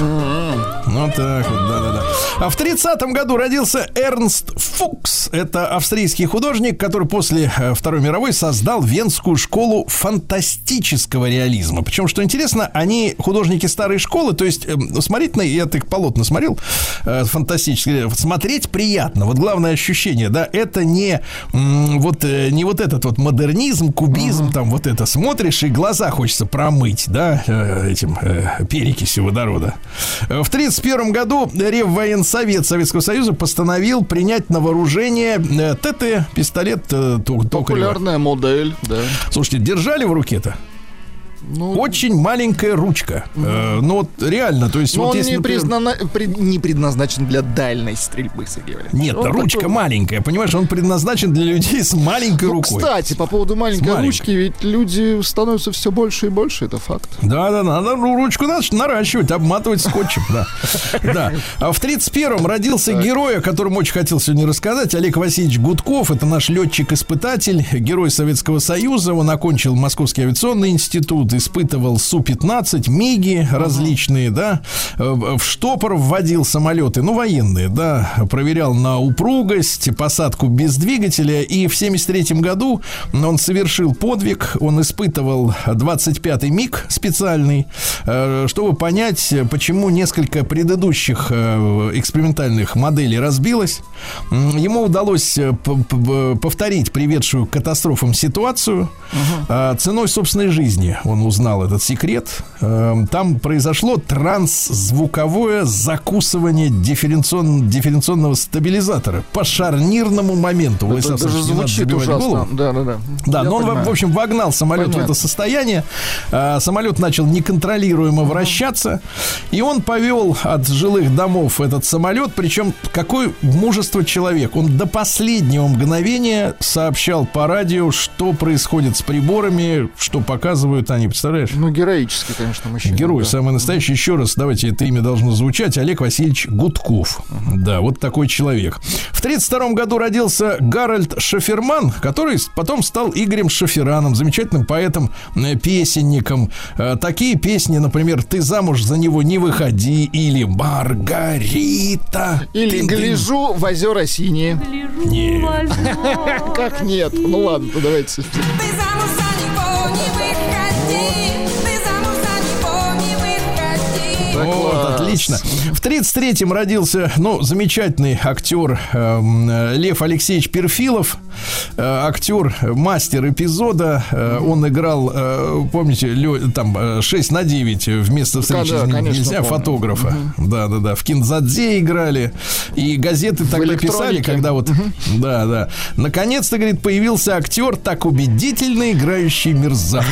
Вот так вот, да-да-да. А в 30-м году родился Эрнст Фукс. Это австрийский художник, который после э, Второй мировой создал Венскую школу фантастического реализма. Причем, что интересно, они художники старой школы, то есть эм, смотреть на... Я так полотно смотрел, э, фантастически. Э, смотреть приятно. Вот главное ощущение, да, это не вот, не вот этот вот модернизм, кубизм, там вот это смотришь, и глаза хочется промыть, да, этим перекисью водорода. В 31 1991 году Реввоенсовет Советского Союза постановил принять на вооружение э, ТТ, пистолет э, Токарева. Популярная модель, да. Слушайте, держали в руке-то? Ну, Очень маленькая ручка. Э, ну вот реально, то есть но вот он если, не, например, признана- пред- не предназначен для дальней стрельбы, Сергей Валерьевич. Нет, Он ручка такой- маленькая, понимаешь, он предназначен для людей с маленькой Ну, рукой. кстати, по поводу маленькой маленькой. ручки, ведь люди становятся все больше и больше, это факт. Да, да, надо ру- ручку надо наращивать, обматывать скотчем, да. Да. А в 31-м родился герой, о котором очень хотел сегодня рассказать, Олег Васильевич Гудков. Это наш летчик-испытатель, герой Советского Союза. Он окончил Московский авиационный институт, испытывал Су-15, МИГи различные, да. Э, В штопор вводил самолеты, ну, военные, да. Проверял на упругость, посадку без двигателя. И в 73 году он совершил подвиг. Он испытывал 25-й МиГ специальный, э, чтобы понять, почему несколько предыдущих э, экспериментальных моделей разбилось. Ему удалось повторить приведшую к катастрофам ситуацию. Ценой собственной жизни он узнал этот секрет. Э, Там произошло трансзвуковое закусывание дифференцион- дифференционного стабилизатора по шарнирному моменту. Это Владислав даже звучит ужасно. голову. Да, да, да. Да, Я но он, понимаю. в общем, вогнал самолет в Понятно. это состояние. А, самолет начал неконтролируемо вращаться. И он повел от жилых домов этот самолет. Причем, какое мужество человек. Он до последнего мгновения сообщал по радио, что происходит с приборами, что показывают они. Представляешь? Ну, героический, конечно, мужчина. Герой да. самый настоящий. Еще раз, давайте это имя должно звучать. Олег Васильевич Гудков. Да, вот такой человек. В 1932 году родился Гарольд Шаферман, который потом стал Игорем Шафераном, замечательным поэтом, э, песенником. Э, Такие песни, например, «Ты замуж за него не выходи» или «Маргарита». Или гляжу в озера синие. Не. Как нет? Ну ладно, то давайте. Ты замуж за него не выходи, вот, отлично. В 33-м родился, ну, замечательный актер э, Лев Алексеевич Перфилов. Э, актер, э, мастер эпизода. Э, он играл, э, помните, лё- там э, 6 на 9 вместо встречи Да, с ним конечно, нельзя помню. фотографа. Да, да, да. В Кинзадзе играли. И газеты тогда писали, когда вот. Да, да. Наконец-то, говорит, появился актер, так убедительно играющий мерзавцев.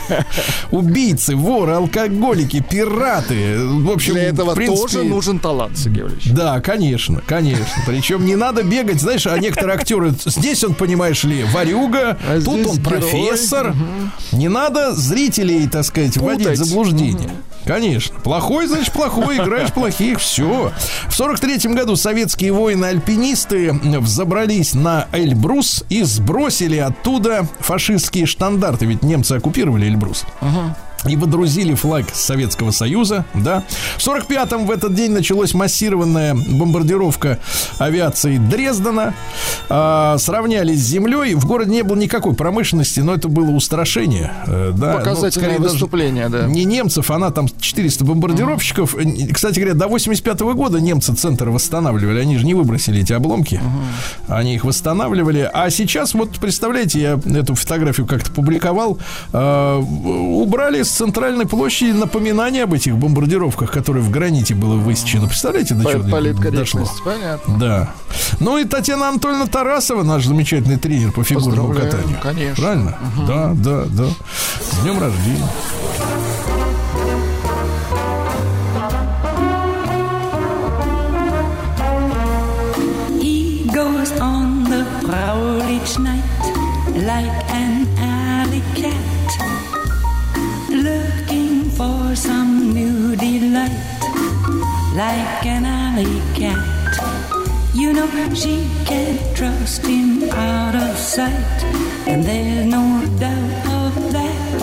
Убийцы, воры, алкоголики, пираты. В общем, Для этого принципе, тоже нужен талант, Сергей Валерьевич. Да, конечно, конечно. Причем не надо бегать, знаешь, а некоторые актеры, здесь он, понимаешь ли, варюга, А тут он профессор. Не надо зрителей, так сказать, вводить в Путать. заблуждение. Конечно. Плохой, значит, плохой, играешь плохих, все. В сорок третьем году советские воины-альпинисты взобрались на Эльбрус и сбросили оттуда фашистские штандарты. Ведь немцы оккупировали Эльбрус и водрузили флаг Советского Союза, да. В 45-м в этот день началась массированная бомбардировка авиации Дрездена. А, сравнялись с землей. В городе не было никакой промышленности, но это было устрашение. э, да. Ну, Показательное даже выступление, да. Не немцев, она там 400 бомбардировщиков. Э, Кстати говоря, до 85 года немцы центр восстанавливали. Они же не выбросили эти обломки. Они их восстанавливали. А сейчас, вот представляете, я эту фотографию как-то публиковал. э, убрали с центральной площади напоминание об этих бомбардировках, которые в граните было высечено. Представляете, до чего дошло? Понятно. Да. Ну и Татьяна Анатольевна Тарасова, наш замечательный тренер по фигурному катанию. конечно. Правильно? Да, да, да. С днем рождения. He goes on the prowl each night like an like an alley cat. You know she can't trust him out of sight, and there's no doubt of that.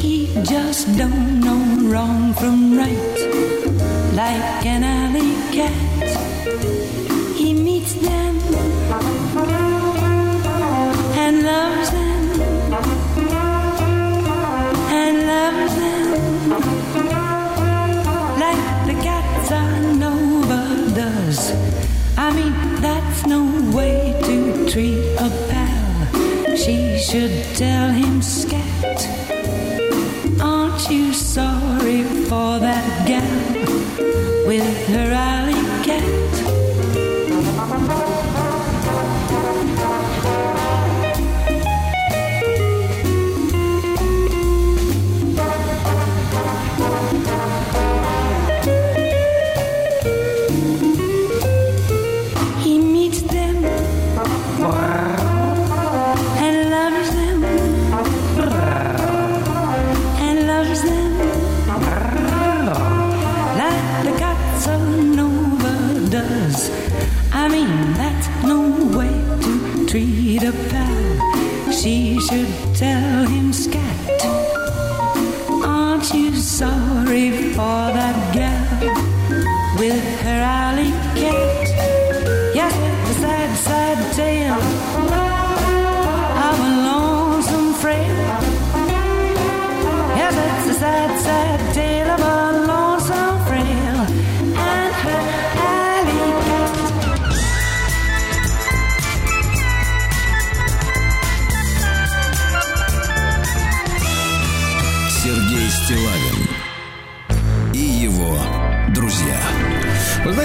He just don't know wrong from right, like an alley cat. She should tell him scat. Aren't you sorry for that gal with her alley myself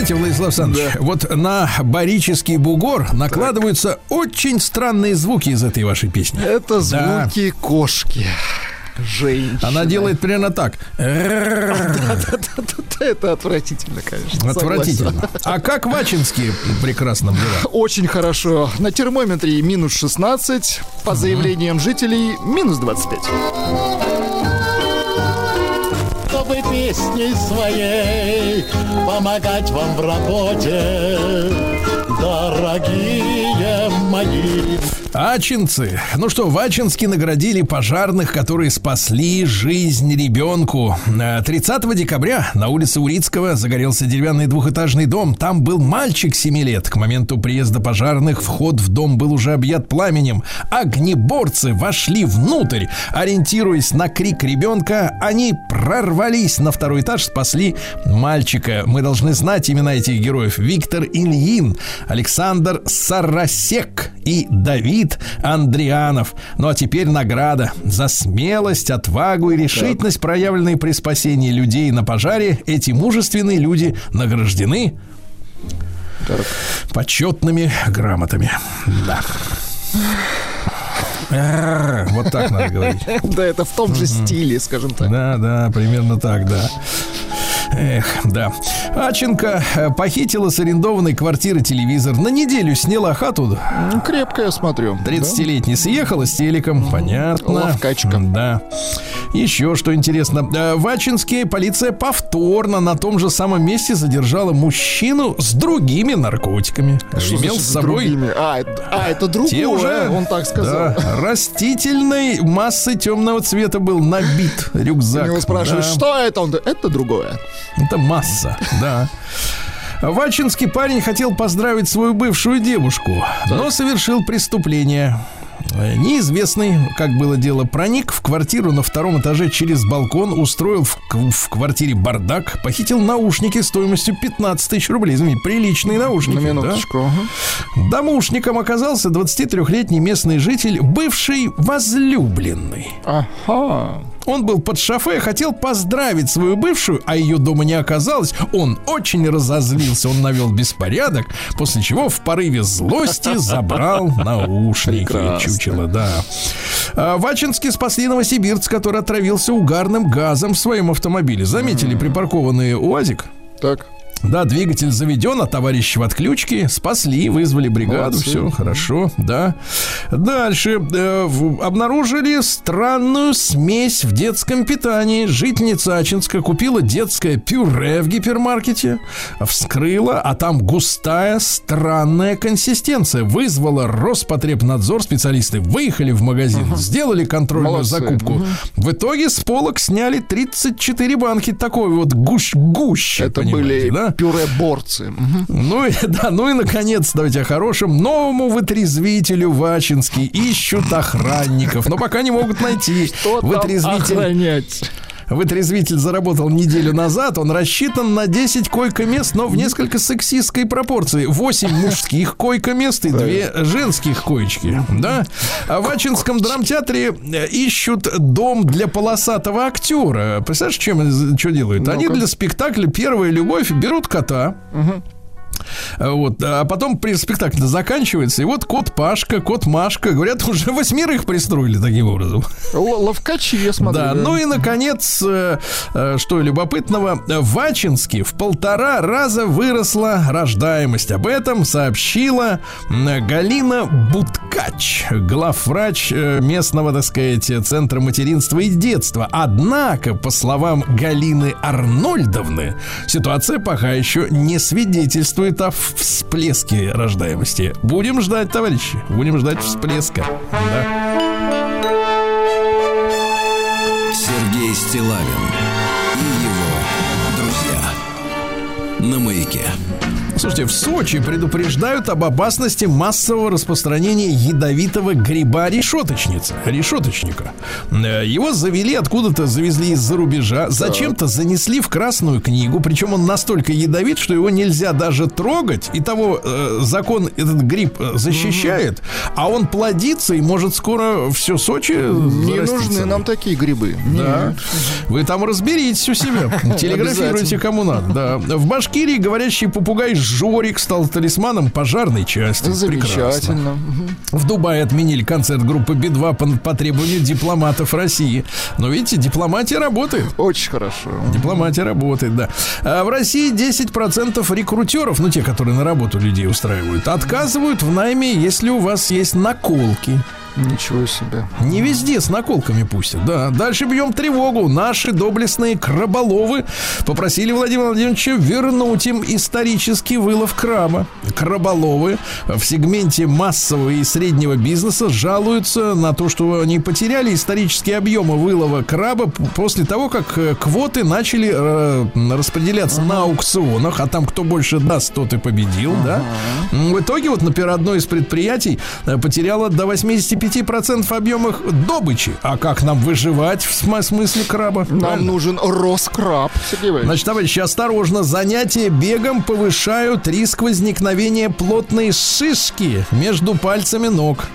знаете, Владислав Александрович, вот на барический бугор накладываются очень странные звуки из этой вашей песни. Это Да. звуки кошки. Женщина. Она делает примерно так. Это отвратительно, конечно. Отвратительно. А как Вачинские прекрасно дела? Очень хорошо. На термометре минус 16, по заявлениям жителей минус 25. Чтобы песней своей помогать вам в работе, дорогие мои. Ачинцы. Ну что, в Ачинске наградили пожарных, которые спасли жизнь ребенку. Э, 30 декабря на улице Урицкого загорелся деревянный двухэтажный дом. Там был мальчик 7 лет. К моменту приезда пожарных вход в дом был уже объят пламенем. Огнеборцы вошли внутрь. Ориентируясь на крик ребенка, они прорвались на второй этаж, спасли мальчика. Мы должны знать имена этих героев. Виктор Ильин, Александр Сарасек и Давид Андрианов. Ну а теперь награда за смелость, отвагу и решительность, проявленные при спасении людей на пожаре. Эти мужественные люди награждены почетными грамотами. Да. Вот так надо говорить. Да, это в том же стиле, скажем так. Да, да, примерно так, да. Эх, да. Аченко э, похитила с арендованной квартиры телевизор. На неделю сняла хату. Крепко я смотрю. 30-летний съехала с телеком. Понятно. Ловкачка. Да. Еще что интересно. Э, В Ачинске полиция повторно на том же самом месте задержала мужчину с другими наркотиками. Что Имел с собой другими? А, это, а, это другое, те уже, он так сказал. да, растительной массы темного цвета был набит рюкзак. У него спрашивают, Да. что это? Он говорит, это другое. Это масса, да. Вачинский парень хотел поздравить свою бывшую девушку, но совершил преступление. Неизвестный, как было дело, проник в квартиру на втором этаже через балкон, устроил в, в квартире бардак, похитил наушники стоимостью 15 тысяч рублей. Извините, приличные наушники. На да? минуточку. ага. Домушником оказался 23-летний местный житель, бывший возлюбленный. Ага. Он был под шофе, хотел поздравить свою бывшую, а ее дома не оказалось. Он очень разозлился, он навел беспорядок, после чего в порыве злости забрал наушники. Прекрасно. Чучело, да. А, В Ачинске спасли новосибирц, который отравился угарным газом в своем автомобиле. Заметили припаркованный УАЗик? Так. Да, двигатель заведен, а товарищи в отключке. Спасли, вызвали бригаду, Молодцы. все хорошо, да. Дальше. э, в- обнаружили странную смесь в детском питании. Жительница Ачинска купила детское пюре в гипермаркете, вскрыла, а там густая, странная консистенция. Вызвала Роспотребнадзор, специалисты выехали в магазин, сделали контрольную Молодцы. закупку. В итоге с полок сняли 34 банки такой вот гущ гущ. Это были пюре-борцы. Мгм. Ну и да, ну и наконец, давайте о хорошем. Новому вытрезвителю в Ачинске ищут охранников, но пока не могут найти. Что там Вытрезвитель, охранять? Вытрезвитель заработал неделю назад. Он рассчитан на 10 койко-мест, но в несколько сексистской пропорции. 8 мужских койко-мест и 2 женских коечки. Да? А в Ачинском драмтеатре э, ищут дом для полосатого актера. Представляешь, чем, что делают? Они для спектакля «Первая любовь» берут кота, вот, а потом спектакль заканчивается, и вот кот Пашка, кот Машка, говорят, уже восьмерых пристроили таким образом. Л- Ловкачи, я смотрю. Да, ну и наконец, э, э, что любопытного, в Ачинске в полтора раза выросла рождаемость. Об этом сообщила Галина Буткач, главврач э, местного, так сказать, центра материнства и детства. Однако, по словам Галины Арнольдовны, ситуация пока еще не свидетельствует о всплеске рождаемости. Будем ждать, товарищи, будем ждать всплеска. Да. Сергей Стилавин и его друзья. На маяке. Слушайте, в Сочи предупреждают об опасности массового распространения ядовитого гриба решеточницы, решеточника. Э, Его завели откуда-то, завезли из-за рубежа, зачем-то занесли в Красную книгу, причем он настолько ядовит, что его нельзя даже трогать, и того э, закон этот гриб э, защищает, а он плодится и может скоро все Сочи Не нужны нам такие грибы. Да. Вы там разберитесь у себя. Телеграфируйте кому надо. Да. В Башкирии говорящий попугай Жорик стал талисманом пожарной части. Прекрасно. Замечательно. Мгм. В Дубае отменили концерт группы Би-2 по, по требованию дипломатов России. Но видите, дипломатия работает. Очень хорошо. Дипломатия работает, да. А в России 10% рекрутеров, ну те, которые на работу людей устраивают, отказывают в найме, если у вас есть наколки. Ничего себе. Не везде с наколками пустят, да. Дальше бьем тревогу. Наши доблестные краболовы попросили Владимира Владимировича вернуть им исторический вылов краба. Краболовы в сегменте массового и среднего бизнеса жалуются на то, что они потеряли исторические объемы вылова краба после того, как э, квоты начали э, распределяться на аукционах, а там кто больше даст, тот и победил, да. В итоге вот, например, одно из предприятий э, потеряло до 85% объемов добычи. А как нам выживать в см- смысле краба? Нам Правильно? нужен Роскраб, Сергей Иванович. Значит, товарищи, осторожно. Занятия бегом повышают риск возникновения плотной шишки между пальцами ног.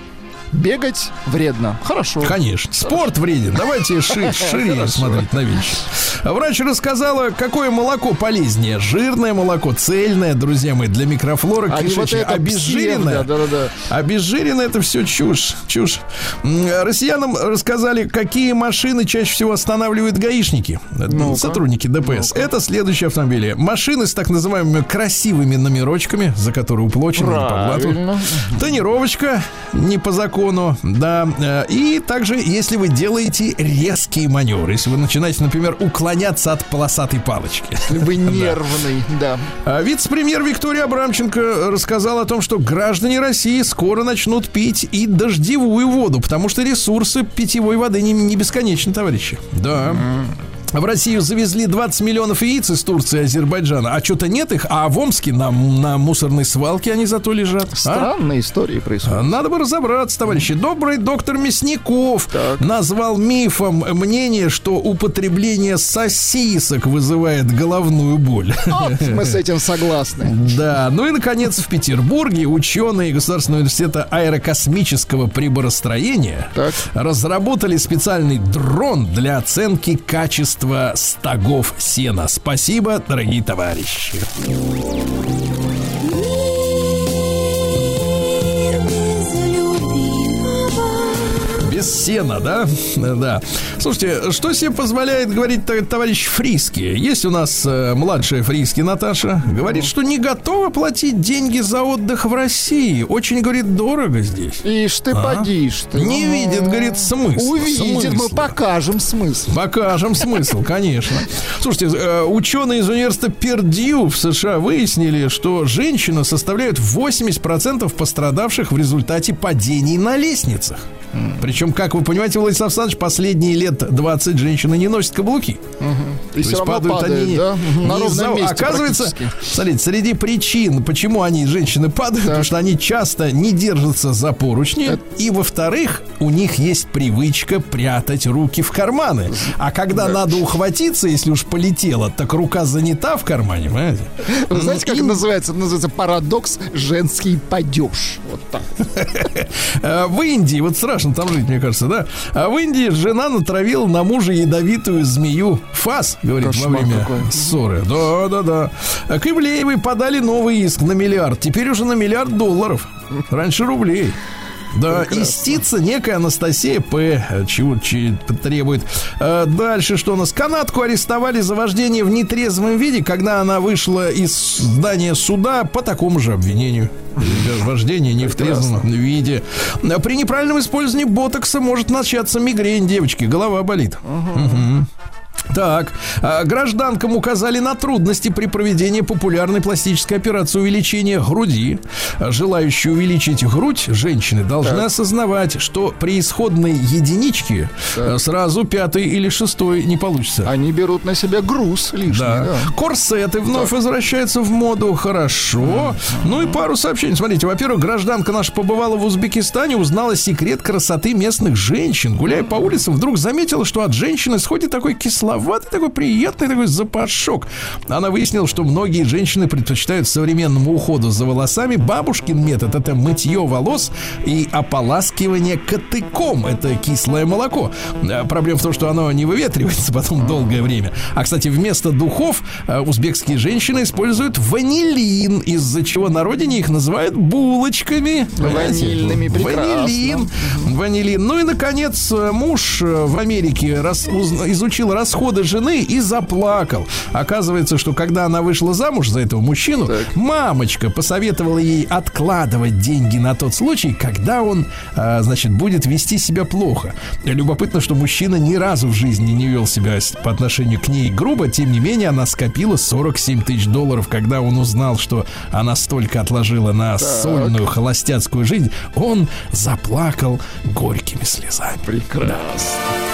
Бегать вредно. Хорошо. Конечно. Спорт вреден. Давайте ши- шире смотреть на вещи. Врач рассказала, какое молоко полезнее. Жирное молоко, цельное, друзья мои, для микрофлоры А не вот Обезжиренное. псевдо, да-да-да. Обезжиренное это все чушь, чушь. Россиянам рассказали, какие машины чаще всего останавливают гаишники, Ну-ка. сотрудники ДПС. Это следующие автомобили. Машины с так называемыми красивыми номерочками, за которые уплочено по блату. Тонировочка не по закону, да. Э, И также, если вы делаете резкие маневры, если вы начинаете, например, уклоняться от полосатой палочки. Вы нервный, да. А Вице-премьер Виктория Абрамченко рассказала о том, что граждане России скоро начнут пить и дождевую воду, потому что ресурсы питьевой воды не, не бесконечны, товарищи. Да. В Россию завезли 20 миллионов яиц из Турции и Азербайджана, а что-то нет их, а в Омске на, на мусорной свалке они зато лежат. А? Странные истории происходят. Надо бы разобраться, товарищи. Добрый доктор Мясников назвал мифом мнение, что употребление сосисок вызывает головную боль. Вот мы с этим согласны. Да, ну и, наконец, в Петербурге ученые Государственного университета аэрокосмического приборостроения Так. разработали специальный дрон для оценки качества стогов сена. Спасибо, дорогие товарищи. Без сена, да? Да. Слушайте, что себе позволяет говорить товарищ Фриски? Есть у нас э, младшая Фриски Наташа. Говорит, что не готова платить деньги за отдых в России. Очень, говорит, дорого здесь. Ишь ты, поди ж ты. Не Ну, видит, говорит, смысл. Увидит, мы Смысл. покажем смысл. Покажем смысл, конечно. Слушайте, э, ученые из университета Пердью в США выяснили, что женщины составляют 80% пострадавших в результате падений на лестницах. Причем, как вы понимаете, Владислав Александрович, последние лет 20 женщины не носят каблуки. И То все есть падают падает, они да? не На ровном из-за- месте Оказывается, смотрите, среди причин, почему они, женщины, падают, потому что они часто не держатся за поручни. И, во-вторых, у них есть привычка прятать руки в карманы. А когда надо ухватиться, если уж полетело, так рука занята в кармане, понимаете? Вы знаете, как И- это называется? Это называется парадокс женский падеж. Вот так. Э, В Индии, вот страшно там жить, мне кажется, да? А в Индии жена натравила на мужа ядовитую змею. Фас, говорит, Кошмар во время какой. ссоры. Да, да, да. А К Ивлеевой подали новый иск на миллиард. Теперь уже на миллиард долларов. Раньше рублей. Да, истица некая Анастасия П. Чего чи- требует. Э, Дальше что у нас? Канатку арестовали за вождение в нетрезвом виде, когда она вышла из здания суда по такому же обвинению. Вождение не в трезвом виде. При неправильном использовании ботокса может начаться мигрень, девочки. Голова болит. Мгм. Так, а, гражданкам указали на трудности при проведении популярной пластической операции увеличения груди. Желающие увеличить грудь женщины должны осознавать, что при исходной единичке а, сразу пятый или шестой не получится. Они берут на себя груз лишний. Да. да. Корсеты вновь возвращаются в моду. Хорошо. Ну и пару сообщений. Смотрите, во-первых, гражданка наша побывала в Узбекистане, узнала секрет красоты местных женщин. Гуляя по улицам, вдруг заметила, что от женщины сходит такой кисловатый, такой приятный такой запашок. Она выяснила, что многие женщины предпочитают современному уходу за волосами. Бабушкин метод – это мытье волос и ополаскивание котыком. Это кислое молоко. Э, Проблема в том, что оно не выветривается потом долгое время. А, кстати, вместо духов э, узбекские женщины используют ванилин, из-за чего на родине их называют булочками. Ванильными, прекрасно. Ванилин. Ванилин. Ну и, наконец, э, муж в Америке рас- узна- изучил расходы жены и заплакал. Оказывается, что когда она вышла замуж за этого мужчину, мамочка посоветовала ей откладывать деньги на тот случай, когда он, э, значит, будет вести себя плохо. Любопытно, что мужчина ни разу в жизни не вел себя по отношению к ней грубо, тем не менее она скопила 47 тысяч долларов, когда он узнал, что она столько отложила на сольную холостяцкую жизнь, он заплакал горькими слезами. Прекрасно.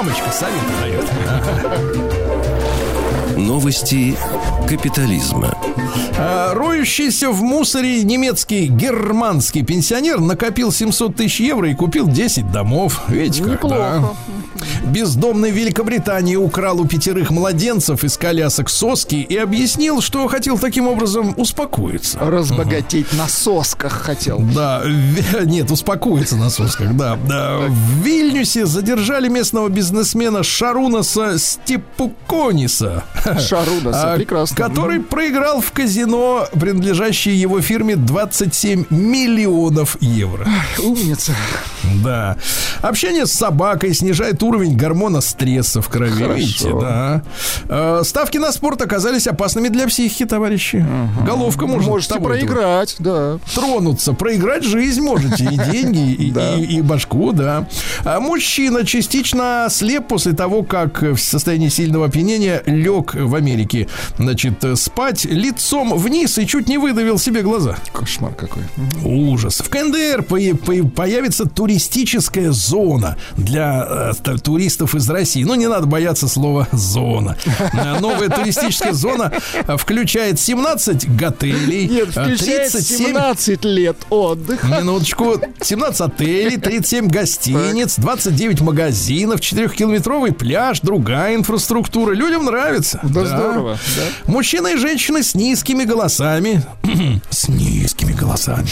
Мамочка совет дает. Новости капитализма. А, Роющийся в мусоре немецкий германский пенсионер накопил 700 тысяч евро и купил 10 домов. Видите как, да? Бездомный в Великобритании украл у пятерых младенцев из колясок соски и объяснил, что хотел таким образом успокоиться. Разбогатеть на сосках хотел. Да, нет, успокоиться на сосках, да. да. В Вильнюсе задержали местного бизнесмена Шарунаса Степукониса. Шарунаса, А, прекрасно. Который проиграл в казино, принадлежащее его фирме, 27 миллионов евро. Умница. Да. Общение с собакой снижает уровень гормона стресса в крови. Хорошо. Видите, да. Э, Ставки на спорт оказались опасными для психики, товарищи. Головка может Можете проиграть, да. тронуться, проиграть жизнь можете, и деньги, и, Да. и- и башку, да. А мужчина частично слеп после того, как в состоянии сильного опьянения лег в Америке, значит, спать лицом вниз и чуть не выдавил себе глаза. Кошмар какой. Ужас. В КНДР появится туристическая зона для э, туристов из России. Ну, не надо бояться слова «зона». Э, Новая туристическая зона э, включает 17 готелей, Нет, э, включает 37 17 лет отдыха. Минуточку. 17 отелей, 37 гостиниц, 29 магазинов, 4-километровый пляж, другая инфраструктура. Людям нравится. Да, здорово, да. Мужчины и женщины с низкими голосами, с низкими голосами,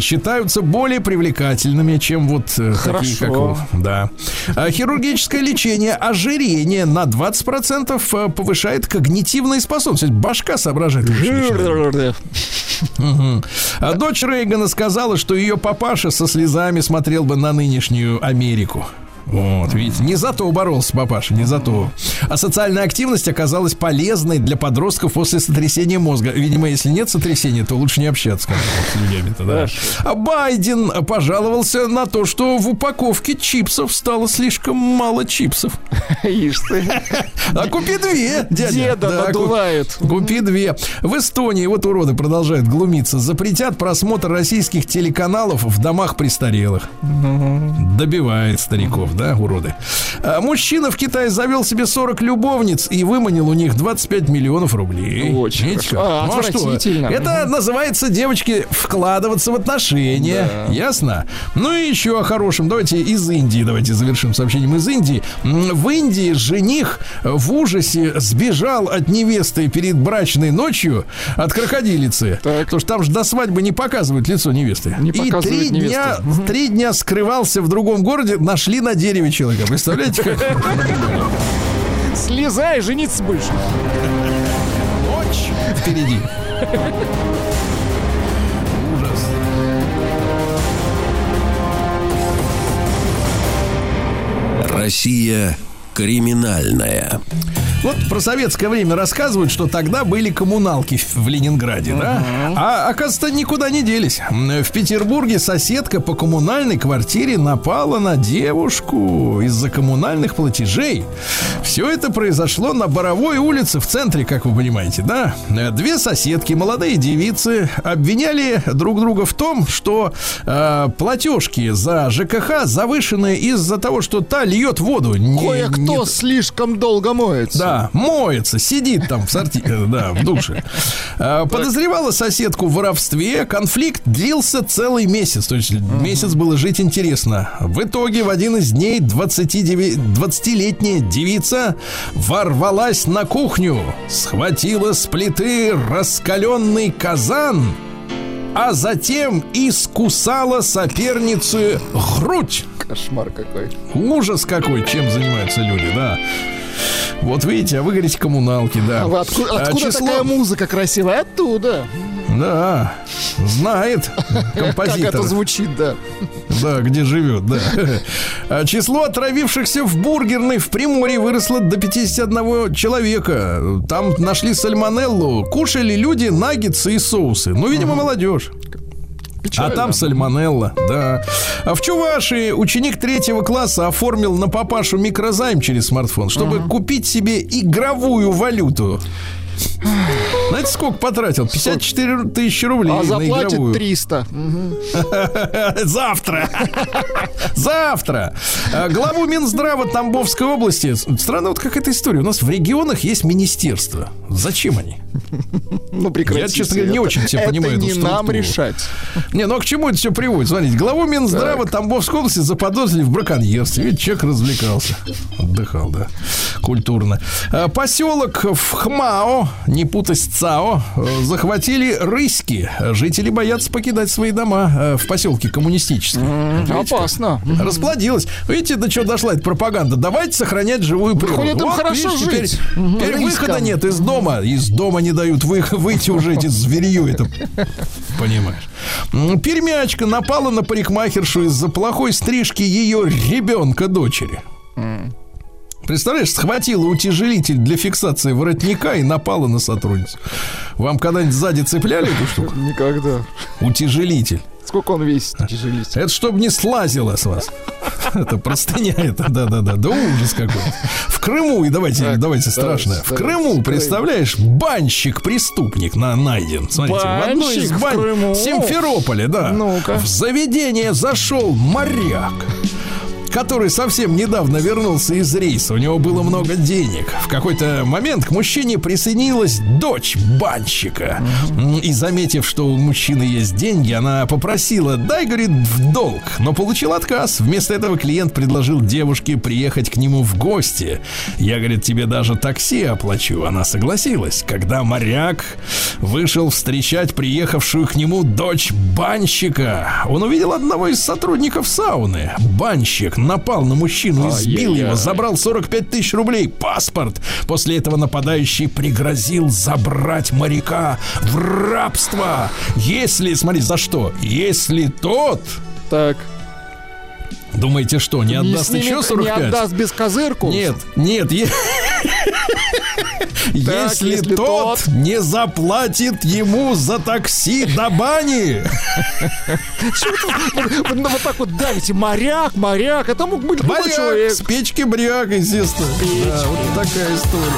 считаются более привлекательными, чем вот э, такие, Хорошо. как вы. Да. А Хирургическое лечение ожирения на 20% э, повышает когнитивные способности. Башка соображает. Мгм. А дочь Рейгана сказала, что ее папаша со слезами смотрел бы на нынешнюю Америку. Вот, видите, не за то боролся папаша, не за то. А социальная активность оказалась полезной для подростков после сотрясения мозга. Видимо, если нет сотрясения, то лучше не общаться с людьми-то, да. А Байден пожаловался на то, что в упаковке чипсов стало слишком мало чипсов. Ишь ты. А купи две, дядя. Деда Да, надувает. Купи две. В Эстонии вот уроды продолжают глумиться. Запретят просмотр российских телеканалов в домах престарелых. Добивает стариков, да, уроды. А мужчина в Китае завел себе 40 любовниц и выманил у них 25 миллионов рублей. Очень Видите? А, Ну, что? отвратительно. Это называется, девочки, вкладываться в отношения. Ясно? Ну и еще о хорошем. Давайте из Индии, давайте завершим сообщением из Индии. В Индии жених в ужасе сбежал от невесты перед брачной ночью от крокодилицы. Так. Потому что там же до свадьбы не показывают лицо невесты. Не и три дня, невесту. три дня скрывался в другом городе, нашли на дереве человека. Представляете, как? Слезай, жениться будешь. Ночь впереди. Ужас. Россия криминальная. Вот про советское время рассказывают, что тогда были коммуналки в Ленинграде, да? А оказывается, никуда не делись. В Петербурге соседка по коммунальной квартире напала на девушку из-за коммунальных платежей. Все это произошло на Боровой улице в центре, как вы понимаете, да? Э, Две соседки, молодые девицы, обвиняли друг друга в том, что э, платежки за ЖКХ завышены из-за того, что та льет воду. Кое-кто не- слишком долго моется. да, моется, сидит там в сорти... э, да, в душе. А, Подозревала соседку в воровстве. Конфликт длился целый месяц. То есть месяц было жить интересно. В итоге в один из дней 29 20-летняя девица ворвалась на кухню, схватила с плиты раскаленный казан, а затем искусала соперницы грудь. Кошмар какой. Ужас какой, чем занимаются люди, да. Вот видите, а вы говорите коммуналки, да. А вы отку- А откуда число- такая музыка красивая? Оттуда. Да, знает Как композитор. это звучит, да. Да, где живет, да. А Число отравившихся в бургерной в Приморье выросло до 51 человека. Там нашли сальмонеллу. Кушали люди наггетсы и соусы. Ну, видимо, молодежь. А Печально. там сальмонелла, да. А в Чувашии ученик третьего класса оформил на папашу микрозайм через смартфон, чтобы купить себе игровую валюту. Знаете, сколько потратил? 54 тысячи рублей А на заплатит игровую. 300. Мгм. Завтра. Завтра. А, Главу Минздрава Тамбовской области. Странная вот какая-то история. У нас в регионах есть министерство. Зачем они? Ну, прекратите. Я, честно говоря, не это. очень Это понимаю эту не нам решать. Не, ну а к чему это все приводит? Смотрите, главу Минздрава Тамбовской области заподозрили в браконьерстве. Ведь человек развлекался. Отдыхал, да. Культурно. А, Поселок в Хмао, не путать с ЦАО, э, захватили рыськи. Жители боятся покидать свои дома э, в поселке коммунистическом. Как? Опасно. Расплодилась. Видите, до чего дошла эта пропаганда? Давайте сохранять живую природу. Выходит, им хорошо видишь, теперь- жить. теперь Рыскам. выхода нет из дома. Из дома не дают вы- выйти уже эти зверью. Это понимаешь. Пермячка напала на парикмахершу из-за плохой стрижки ее ребенка дочери. Представляешь, схватила утяжелитель для фиксации воротника и напала на сотрудницу. Вам когда-нибудь сзади цепляли эту штуку? Никогда. Утяжелитель. Сколько он весит? Тяжелить. Это чтобы не слазило с вас. Это простыня, это да-да-да, да ужас какой. В Крыму, и давайте, Так, давайте страшное. В Крыму, Крым. представляешь, банщик-преступник на, найден. Смотрите, в одной из Банщик в бань Крыму? Симферополя, да. Ну-ка. В заведение зашел моряк который совсем недавно вернулся из рейса. У него было много денег. В какой-то момент к мужчине присоединилась дочь банщика. И заметив, что у мужчины есть деньги, она попросила, дай, говорит, в долг. Но получил отказ. Вместо этого клиент предложил девушке приехать к нему в гости. Я, говорит, тебе даже такси оплачу. Она согласилась. Когда моряк вышел встречать приехавшую к нему дочь банщика, он увидел одного из сотрудников сауны. Банщик напал на мужчину, избил его, забрал 45 тысяч рублей, паспорт. После этого нападающий пригрозил забрать моряка в рабство. Если, смотри, за что? Если тот, Так. думаете, что, не отдаст снимет- еще 45? Не отдаст без козырку? Нет, нет, е- если, если тот, тот- не заплатит ему за такси до бани, Вот, так вот давите. Моряк, моряк. Это мог быть любой человек. с печки бряк, естественно. Да, вот такая история.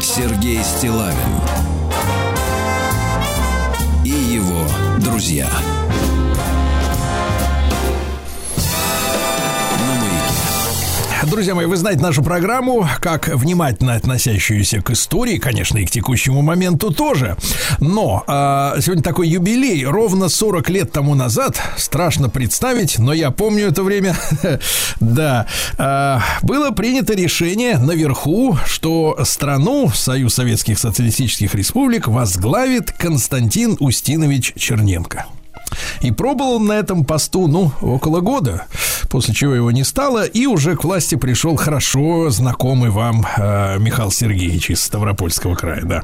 Сергей Стилавин и его друзья. Друзья мои, вы знаете нашу программу, как внимательно относящуюся к истории, конечно, и к текущему моменту тоже. Но а, сегодня такой юбилей. Ровно 40 лет тому назад, страшно представить, но я помню это время, да, а, было принято решение наверху, что страну, Союз Советских Социалистических Республик, возглавит Константин Устинович Черненко. И пробовал он на этом посту, ну, около года, после чего его не стало, и уже к власти пришел хорошо знакомый вам э, Михаил Сергеевич из Ставропольского края, да.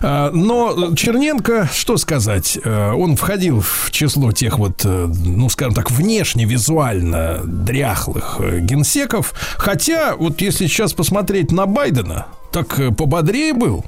А, но Черненко, что сказать, э, он входил в число тех вот, э, ну, скажем так, внешне, визуально дряхлых э, генсеков, хотя, вот если сейчас посмотреть на Байдена, так э, пободрее был.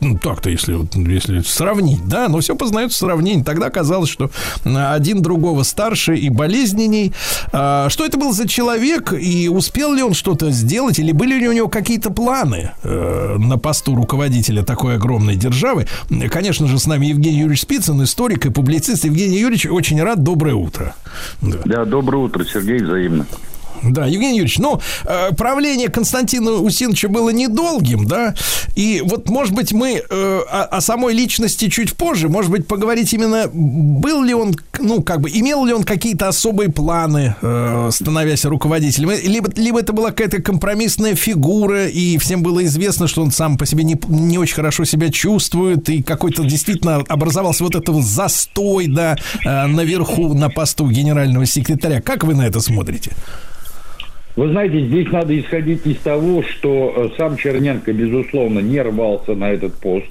Ну, так-то, если, если сравнить, да, но все познается в сравнении. Тогда казалось, что один другого старше и болезненней. А, что это был за человек, и успел ли он что-то сделать, или были ли у него какие-то планы э, на посту руководителя такой огромной державы? Конечно же, с нами Евгений Юрьевич Спицын, историк и публицист. Евгений Юрьевич, очень рад, доброе утро. Да. Да, доброе утро, Сергей, взаимно. Да, Евгений Юрьевич, ну, э, правление Константина Усиновича было недолгим, да, и вот, может быть, мы э, о, о самой личности чуть позже, может быть, поговорить именно, был ли он, ну, как бы, имел ли он какие-то особые планы, э, становясь руководителем, либо, либо это была какая-то компромиссная фигура, и всем было известно, что он сам по себе не, не очень хорошо себя чувствует, и какой-то действительно образовался вот этот застой, да, э, наверху на посту генерального секретаря. Как вы на это смотрите? Вы знаете, здесь надо исходить из того, что э, сам Черненко, безусловно, не рвался на этот пост.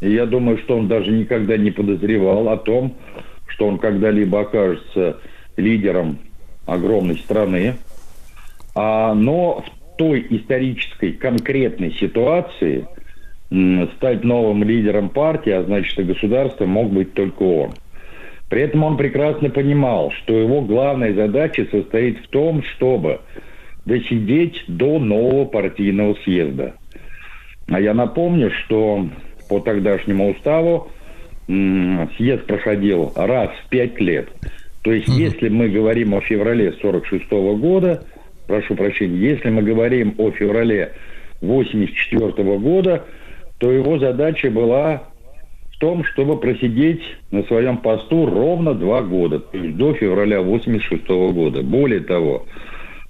И я думаю, что он даже никогда не подозревал о том, что он когда-либо окажется лидером огромной страны. А, но в той исторической конкретной ситуации стать новым лидером партии, а значит и государства, мог быть только он. При этом он прекрасно понимал, что его главная задача состоит в том, чтобы досидеть до нового партийного съезда. А я напомню, что по тогдашнему уставу съезд проходил раз в пять лет. То есть, если мы говорим о феврале 46 года, прошу прощения, если мы говорим о феврале 84 года, то его задача была в том, чтобы просидеть на своем посту ровно два года, то есть до февраля 86 года. Более того,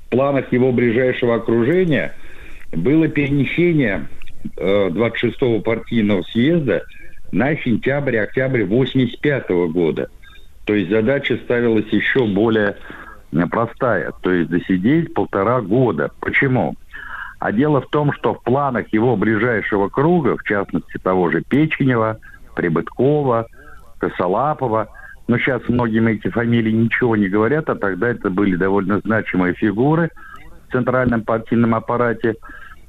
в планах его ближайшего окружения было перенесение э, 26-го партийного съезда на сентябрь-октябрь 85 года. То есть задача ставилась еще более э, простая, то есть досидеть полтора года. Почему? А дело в том, что в планах его ближайшего круга, в частности того же Печенева, Прибыткова, Косолапова, но сейчас многим эти фамилии ничего не говорят, а тогда это были довольно значимые фигуры в центральном партийном аппарате,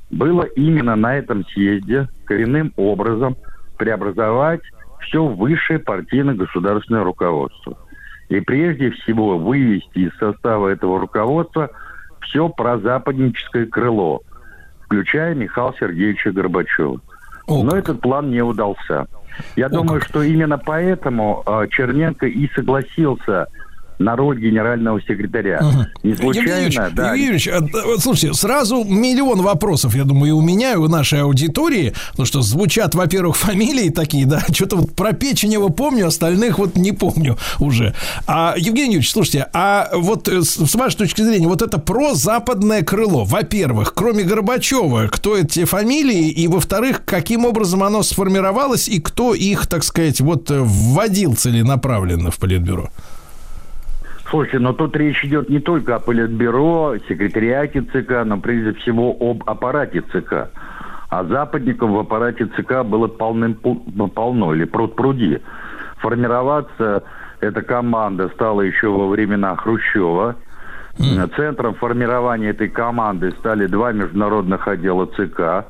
было именно на этом съезде коренным образом преобразовать все высшее партийно-государственное руководство. И прежде всего вывести из состава этого руководства все прозападническое крыло, включая Михаила Сергеевича Горбачева. О, Но этот план не удался. Я думаю, как. что именно поэтому э, Черненко и согласился на роль генерального секретаря. Не Евгений случайно, Юрьевич, да. Евгений Юрьевич, а, вот слушайте, сразу миллион вопросов, я думаю, и у меня, и у нашей аудитории, потому что звучат, во-первых, фамилии такие, да, что-то вот про Печенева помню, остальных вот не помню уже. А, Евгений Юрьевич, слушайте, а вот э, с, вашей точки зрения, вот это прозападное крыло, во-первых, кроме Горбачева, кто эти фамилии, и, во-вторых, каким образом оно сформировалось, и кто их, так сказать, вот э, вводил целенаправленно в Политбюро? Слушайте, но тут речь идет не только о Политбюро, секретариате ЦК, но прежде всего об аппарате ЦК. А западников в аппарате ЦК было полным, полно, или пруд пруди. Формироваться эта команда стала еще во времена Хрущева. Центром формирования этой команды стали два международных отдела ЦК.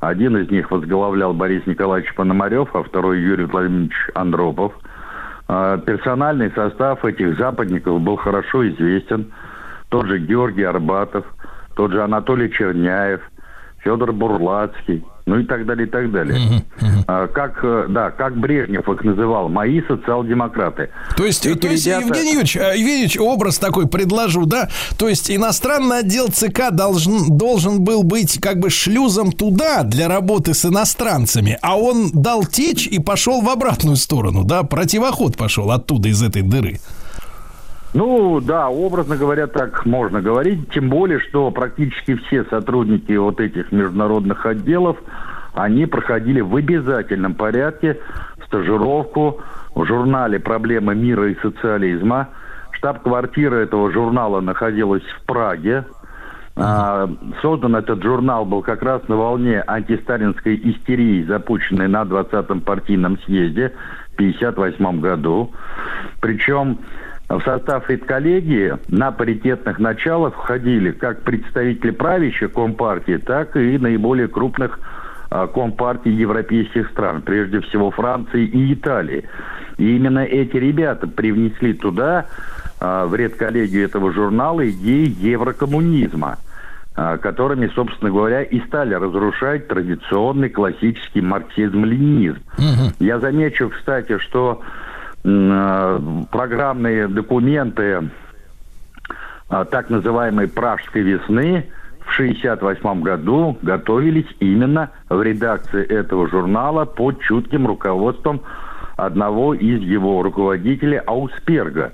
Один из них возглавлял Борис Николаевич Пономарев, а второй Юрий Владимирович Андропов. А, Персональный состав этих западников был хорошо известен. Тот же Георгий Арбатов, тот же Анатолий Черняев, Федор Бурлацкий, ну и так далее, и так далее. А, Как, э, да, как Брежнев их называл, мои социал-демократы. То есть, Эти то есть ребята- Евгений Юрьевич, э, Евгений образ такой предложу, да? То есть иностранный отдел ЦК должен, должен был быть как бы шлюзом туда для работы с иностранцами, а он дал течь и пошел в обратную сторону, да? Противоход пошел оттуда, из этой дыры. Ну, да, образно говоря, так можно говорить. Тем более, что практически все сотрудники вот этих международных отделов, они проходили в обязательном порядке стажировку в журнале «Проблемы мира и социализма». Штаб-квартира этого журнала находилась в Праге. А, создан этот журнал был как раз на волне антисталинской истерии, запущенной на 20-м партийном съезде в 1958 году. Причем в состав редколлегии на паритетных началах входили как представители правящей Компартии, так и наиболее крупных а, компартий европейских стран, прежде всего Франции и Италии. И именно эти ребята привнесли туда, а, в редколлегию этого журнала, идеи еврокоммунизма, а, которыми, собственно говоря, и стали разрушать традиционный классический марксизм-ленинизм. Я замечу, кстати, что программные документы а, так называемой «Пражской весны» в 1968 году готовились именно в редакции этого журнала под чутким руководством одного из его руководителей Аусперга.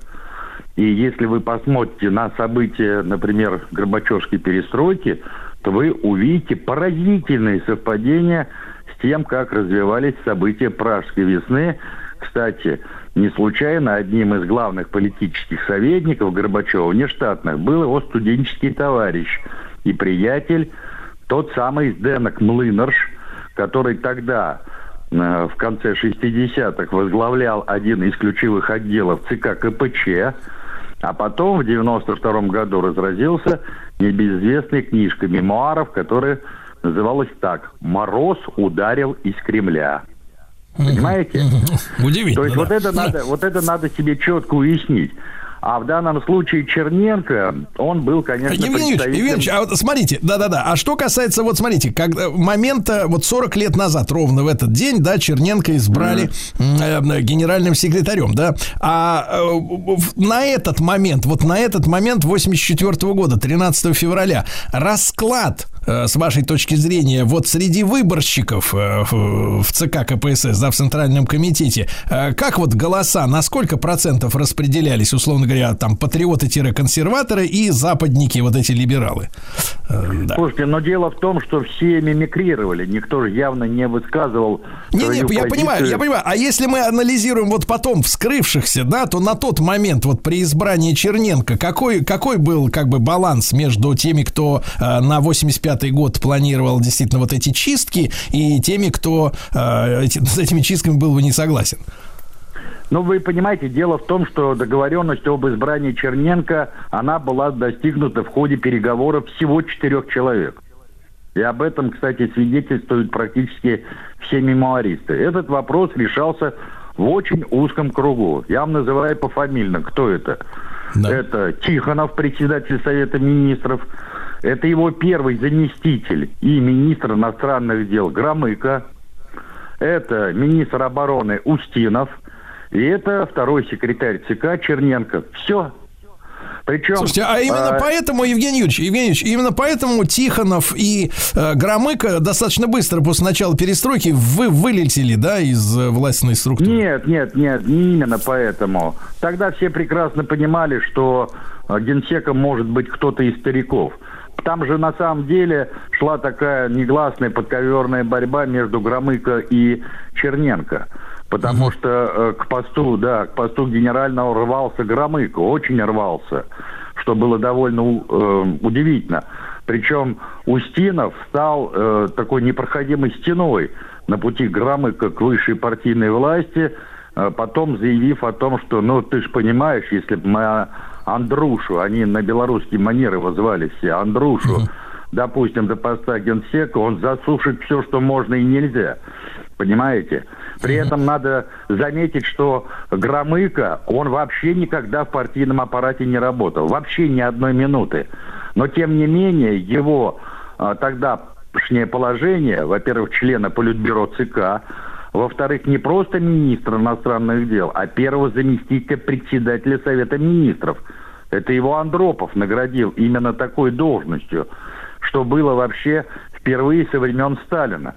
И если вы посмотрите на события, например, Горбачевской перестройки, то вы увидите поразительные совпадения с тем, как развивались события Пражской весны. Кстати, не случайно одним из главных политических советников Горбачева, внештатных, был его студенческий товарищ и приятель, тот самый Сденок Млынарш, который тогда, э, в конце 60-х, возглавлял один из ключевых отделов ЦК КПЧ, а потом в 92 году разразился небезызвестной книжкой мемуаров, которая называлась так «Мороз ударил из Кремля». Понимаете? Удивительно. То есть вот да. это надо, вот это надо себе четко уяснить. А в данном случае Черненко, он был, конечно, Евгений представителем... Евгений Юрьевич, а вот смотрите, да-да-да, а что касается, вот смотрите, когда момента, вот 40 лет назад, ровно в этот день, да, Черненко избрали м, э, генеральным секретарем, да, а э, на этот момент, вот на этот момент 84 года, 13 февраля, расклад э, с вашей точки зрения, вот среди выборщиков э, в ЦК КПСС, да, в Центральном комитете, э, как вот голоса, на сколько процентов распределялись, условно говоря, там, патриоты-консерваторы и западники, вот эти либералы? Э, да. Слушайте, но дело в том, что все мимикрировали, никто же явно не высказывал Не, не, я позицию. понимаю, я понимаю. А если мы анализируем вот потом вскрывшихся, да, то на тот момент вот при избрании Черненко какой какой был как бы баланс между теми, кто э, на 85-й год планировал действительно вот эти чистки, и теми, кто э, эти- с этими чистками был бы не согласен? Ну, вы понимаете, дело в том, что договоренность об избрании Черненко, она была достигнута в ходе переговоров всего четырех человек. И об этом, кстати, свидетельствуют практически все мемуаристы. Этот вопрос решался в очень узком кругу. Я вам называю пофамильно, кто это. Да. Это Тихонов, председатель Совета Министров. Это его первый заместитель и министр иностранных дел Громыко. Это министр обороны Устинов. И это второй секретарь ЦК Черненко. Все. Причем... Слушайте, а именно э, поэтому, Евгений Юрьевич, Евгений Юрьевич, именно поэтому Тихонов и э, Громыко достаточно быстро после начала перестройки вы вылетели, да, из э, властной структуры? Нет, нет, нет, не именно поэтому. Тогда все прекрасно понимали, что э, генсеком может быть кто-то из стариков. Там же на самом деле шла такая негласная подковерная борьба между Громыко и Черненко. Потому что э, к посту, да, к посту генерального рвался Громыко, очень рвался, что было довольно э, удивительно. Причем Устинов стал э, такой непроходимой стеной на пути Громыка к высшей партийной власти, э, потом заявив о том, что, ну, ты же понимаешь, если бы мы Андрушу, они на белорусские манеры возвали все, Андрушу, допустим, до поста генсека, он засушит все, что можно и нельзя. Понимаете? При этом надо заметить, что Громыко, он вообще никогда в партийном аппарате не работал. Вообще ни одной минуты. Но, тем не менее, его а, тогдашнее положение, во-первых, члена Политбюро ЦК, во-вторых, не просто министра иностранных дел, а первого заместителя председателя Совета Министров. Это его Андропов наградил именно такой должностью, что было вообще впервые со времен Сталина.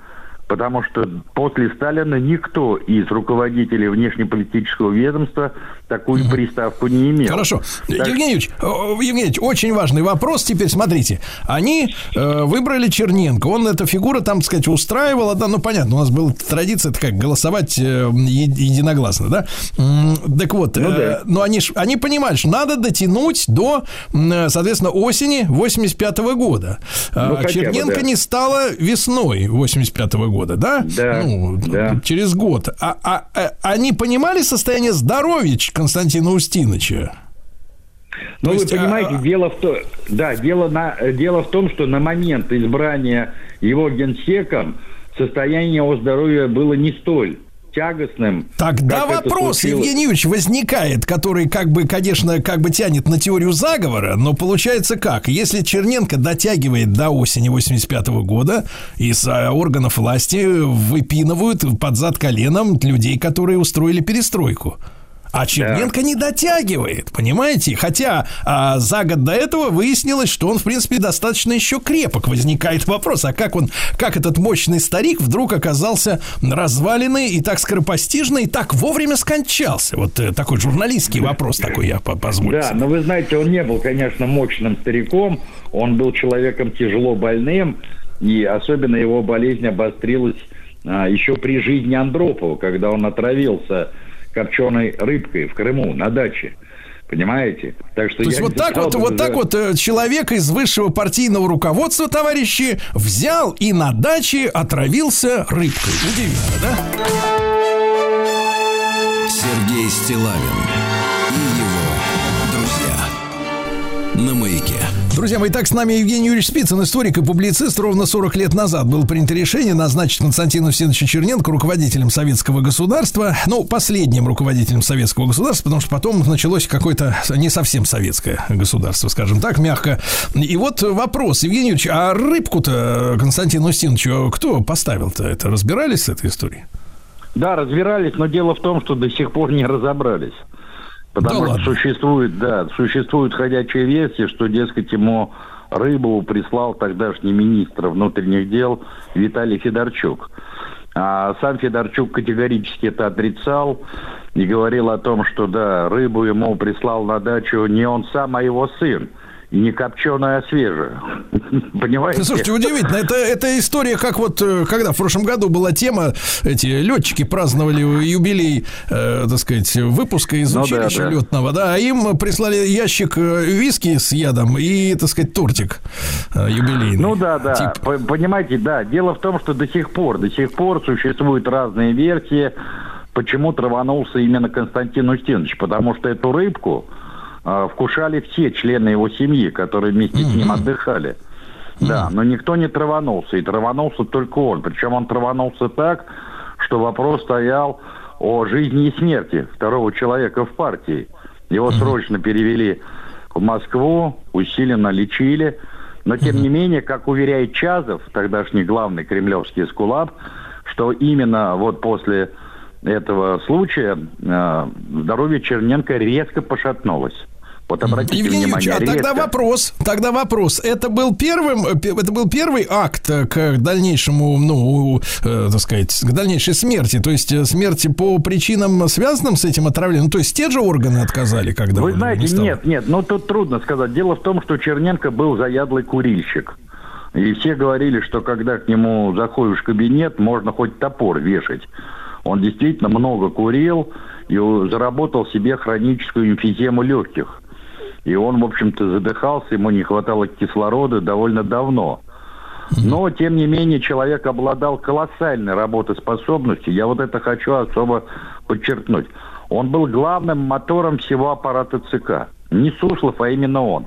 Потому что после Сталина никто из руководителей внешнеполитического ведомства такую приставку не имел. Хорошо. Так- Евгений Юрьевич, э, Евгений Юрьевич, очень важный вопрос. Теперь смотрите. Они э, выбрали Черненко. Он эта фигура, там, так сказать, устраивала. Да, ну, понятно, у нас была традиция такая голосовать э, единогласно, да? Так вот, Ну э, да. но они, ж- они понимают, что надо дотянуть до, э, соответственно, осени 85 года. А Ну, хотя бы, Черненко да. не стало весной 85 года, да? Да, Ну, да. через год. А, а- а они понимали состояние здоровья Константина Устиновича? Ну, вы есть, а- понимаете, дело в том, да, дело, на, дело в том, что на момент избрания его генсеком состояние его здоровья было не столь тягостным. Тогда вопрос, случилось. Евгений Юрьевич, возникает, который как бы, конечно, как бы тянет на теорию заговора, но получается как? Если Черненко дотягивает до осени 85 года, из а, органов власти выпинывают под зад коленом людей, которые устроили перестройку. А Черненко не дотягивает, понимаете? Хотя а, за год до этого выяснилось, что он, в принципе, достаточно еще крепок. Возникает вопрос, а как он, как этот мощный старик вдруг оказался разваленный и так скоропостижно, и так вовремя скончался? Вот э, такой журналистский вопрос такой я по- позволю. Да, но вы знаете, он не был, конечно, мощным стариком, он был человеком тяжело больным, и особенно его болезнь обострилась а, еще при жизни Андропова, когда он отравился копченой рыбкой в Крыму на даче. Понимаете? Так что То есть вот так вот, вот так вот человек из высшего партийного руководства, товарищи, взял и на даче отравился рыбкой. Удивительно, да? Сергей Стилавин и его друзья на маяке. Друзья мои, так с нами Евгений Юрьевич Спицын, историк и публицист. Ровно 40 лет назад было принято решение назначить Константина Устиновича Черненко руководителем советского государства. Ну, последним руководителем советского государства, потому что потом началось какое-то не совсем советское государство, скажем так, мягко. И вот вопрос, Евгений Юрьевич, а рыбку-то Константину Устиновичу кто поставил-то? Это разбирались с этой историей? Да, разбирались, но дело в том, что до сих пор не разобрались. Потому Да что ладно? существует, да, существует ходячая версия, что, дескать, ему Рыбову прислал тогдашний министр внутренних дел Виталий Федорчук. А сам Федорчук категорически это отрицал и говорил о том, что, да, рыбу ему прислал на дачу не он сам, а его сын. Не копченая, а свежая. Понимаете? Слушайте, удивительно. Это, это история, как вот, э, когда в прошлом году была тема, эти летчики праздновали юбилей, э, так сказать, выпуска из Ну да, училища да. летного, да, а им прислали ящик э, виски с ядом и, так сказать, тортик э, юбилейный. Ну да, да. Тип. Понимаете, да. Дело в том, что до сих пор, до сих пор существуют разные версии почему траванулся именно Константин Устинович. Потому что эту рыбку э, вкушали все члены его семьи, которые вместе с ним отдыхали. Да, но никто не траванулся, и траванулся только он. Причем он траванулся так, что вопрос стоял о жизни и смерти второго человека в партии. Его срочно перевели в Москву, усиленно лечили. Но, тем не менее, как уверяет Чазов, тогдашний главный кремлевский скулап, что именно вот после этого случая э, здоровье Черненко резко пошатнулось. Вот обратите Евгений Юрьевич, внимание, а тогда резко. вопрос, тогда вопрос. Это был первым, пе- это был первый акт к дальнейшему, ну, э, так сказать, к дальнейшей смерти, то есть э, смерти по причинам, связанным с этим отравлением. То есть те же органы отказали, когда Вы знаете, не нет, нет, ну тут трудно сказать. Дело в том, что Черненко был заядлый курильщик. И все говорили, что когда к нему заходишь в кабинет, можно хоть топор вешать. Он действительно много курил и заработал себе хроническую эмфизему легких. И он, в общем-то, задыхался, ему не хватало кислорода довольно давно. Но, тем не менее, человек обладал колоссальной работоспособностью. Я вот это хочу особо подчеркнуть. Он был главным мотором всего аппарата ЦК. Не Суслов, а именно он.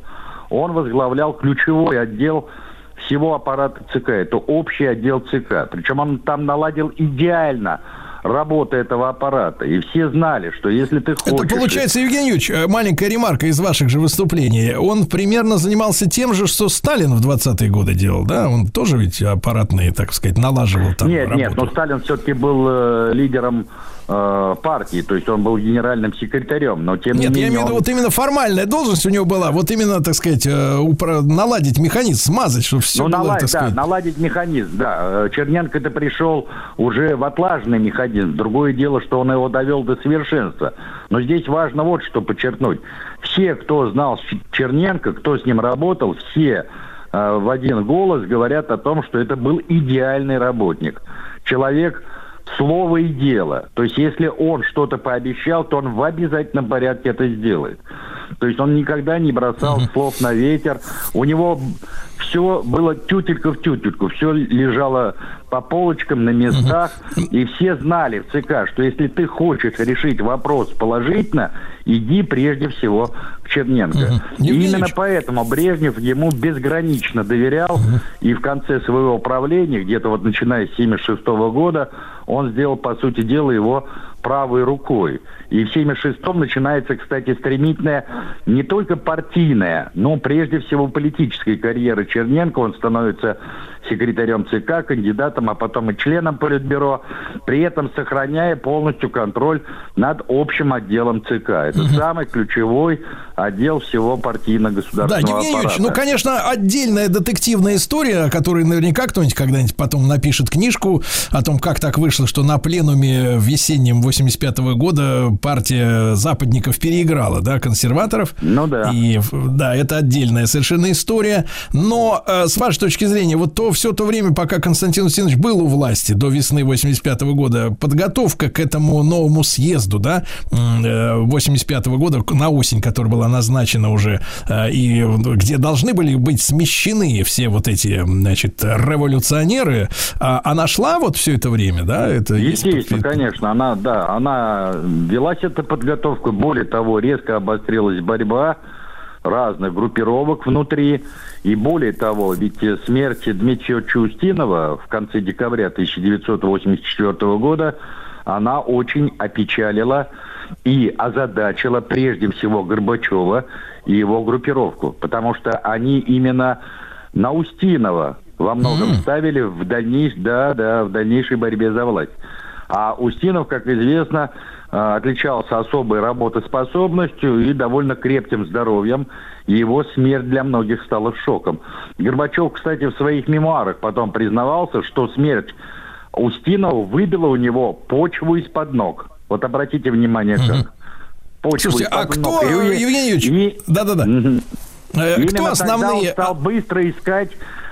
Он возглавлял ключевой отдел всего аппарата ЦК. Это общий отдел ЦК. Причем он там наладил идеально работу этого аппарата. И все знали, что если ты хочешь... Это получается, Евгений Юрьевич, э, маленькая ремарка из ваших же выступлений. Он примерно занимался тем же, что Сталин в 20-е годы делал, да? Он тоже ведь аппаратные, так сказать, налаживал там Нет, нет, работу. но Сталин все-таки был э, лидером э, партии, то есть он был генеральным секретарем, но тем Нет, не я менее... имею в виду, он- вот именно формальная должность у него была, вот именно, так сказать, э, упра- наладить механизм, смазать, чтобы все ну, было, наладить, так сказать. да, наладить механизм, да. Э, Черненко-то пришел уже в отлаженный механизм. Другое дело, что он его довел до совершенства. Но здесь важно вот что подчеркнуть. Все, кто знал Черненко, кто с ним работал, все э, в один голос говорят о том, что это был идеальный работник. Человек слово и дело. То есть, если он что-то пообещал, то он в обязательном порядке это сделает. То есть он никогда не бросал слов на ветер. У него все было тютелька в тютельку, все лежало по полочкам на местах, и все знали в ЦК, что если ты хочешь решить вопрос положительно, иди прежде всего к Черненко. И именно поэтому Брежнев ему безгранично доверял, и в конце своего правления, где-то вот начиная с 76 года, он сделал, по сути дела, его правой рукой. И в 76-м начинается, кстати, стремительная не только партийная, но прежде всего политическая карьера Черненко. Он становится секретарем ЦК, кандидатом, а потом и членом Политбюро, при этом сохраняя полностью контроль над общим отделом ЦК. Это самый ключевой отдел всего Да, партийно-государственного Евгений Юрьевич, ну, конечно, отдельная детективная история, о которой наверняка кто-нибудь когда-нибудь потом напишет книжку о том, как так вышло, что на пленуме весеннем 85 года партия западников переиграла, да, консерваторов. Ну да. И, да, это отдельная совершенно история. Но, э, с вашей точки зрения, вот то все то время, пока Константин Устинович был у власти, до весны 85 года, подготовка к этому новому съезду, да, м, э, 85 года, на осень, которая была назначена уже, э, и где должны были быть смещены все вот эти, значит, революционеры, а она шла вот все это время, да? Это есть Естественно, подпи- конечно, она, да, она велась эта подготовка, более того, резко обострилась борьба разных группировок внутри, и более того, ведь смерть Дмитрия Устинова в конце декабря 1984 года, она очень опечалила и озадачила прежде всего Горбачева и его группировку, потому что они именно на Устинова во многом ставили в, дальнейш... да, да, в дальнейшей борьбе за власть. А Устинов, как известно, отличался особой работоспособностью и довольно крепким здоровьем. Его смерть для многих стала шоком. Горбачев, кстати, в своих мемуарах потом признавался, что смерть Устинова выбила у него почву из-под ног. Вот обратите внимание, как. Почву Слушайте, а кто, ног. Евгений Юрьевич, да-да-да. Э, Кто основные... он стал быстро искать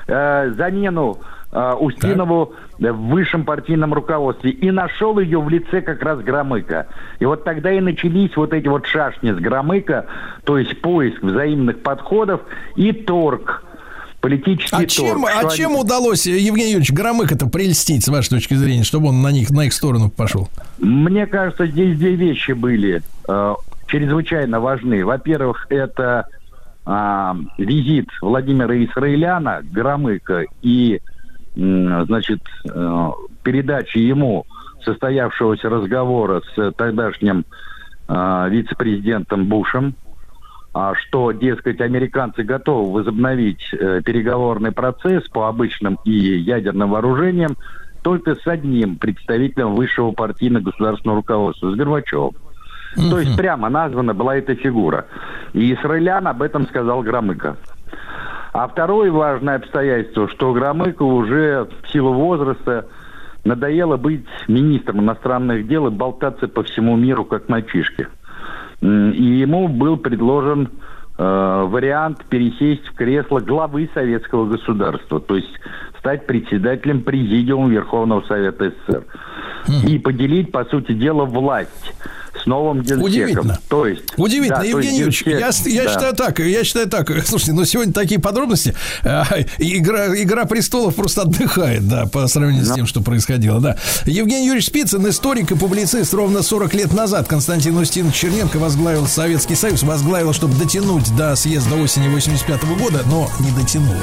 э, замену э, Устинову э, в высшем партийном руководстве. И нашел ее в лице как раз Громыка. И вот тогда и начались вот эти вот шашни с Громыка, то есть поиск взаимных подходов и торг. политический А чем, торг, а что чем они- удалось Евгений Юрьевич Громыко-то прельстить, с вашей точки зрения, чтобы он на них, на их сторону пошел? Мне кажется, здесь две вещи были э, чрезвычайно важны. Во-первых, это а, визит Владимира Исраиляна, Громыка, и, значит, э, передача ему состоявшегося разговора с тогдашним э, вице-президентом Бушем, а, что, дескать, американцы готовы возобновить э, переговорный процесс по обычным и ядерным вооружениям только с одним представителем высшего партийно-государственного руководства, с Горбачевым. То есть прямо названа была эта фигура. И Исраилян об этом сказал Громыко. А второе важное обстоятельство, что Громыко уже в силу возраста надоело быть министром иностранных дел и болтаться по всему миру, как мальчишки. И ему был предложен э, вариант пересесть в кресло главы советского государства, то есть стать председателем президиума Верховного Совета СССР. И поделить, по сути дела, власть с новым генсеком. Удивительно. То есть, Удивительно, да, Евгений Юрьевич. Я, я да. считаю так, я считаю так. Слушайте, ну сегодня такие подробности. А, Игра, Игра престолов просто отдыхает, да, по сравнению с тем, что происходило, да. Евгений Юрьевич Спицын, историк и публицист, ровно 40 лет назад Константин Устинович Черненко возглавил Советский Союз, возглавил, чтобы дотянуть до съезда осени 85 года, но не дотянул.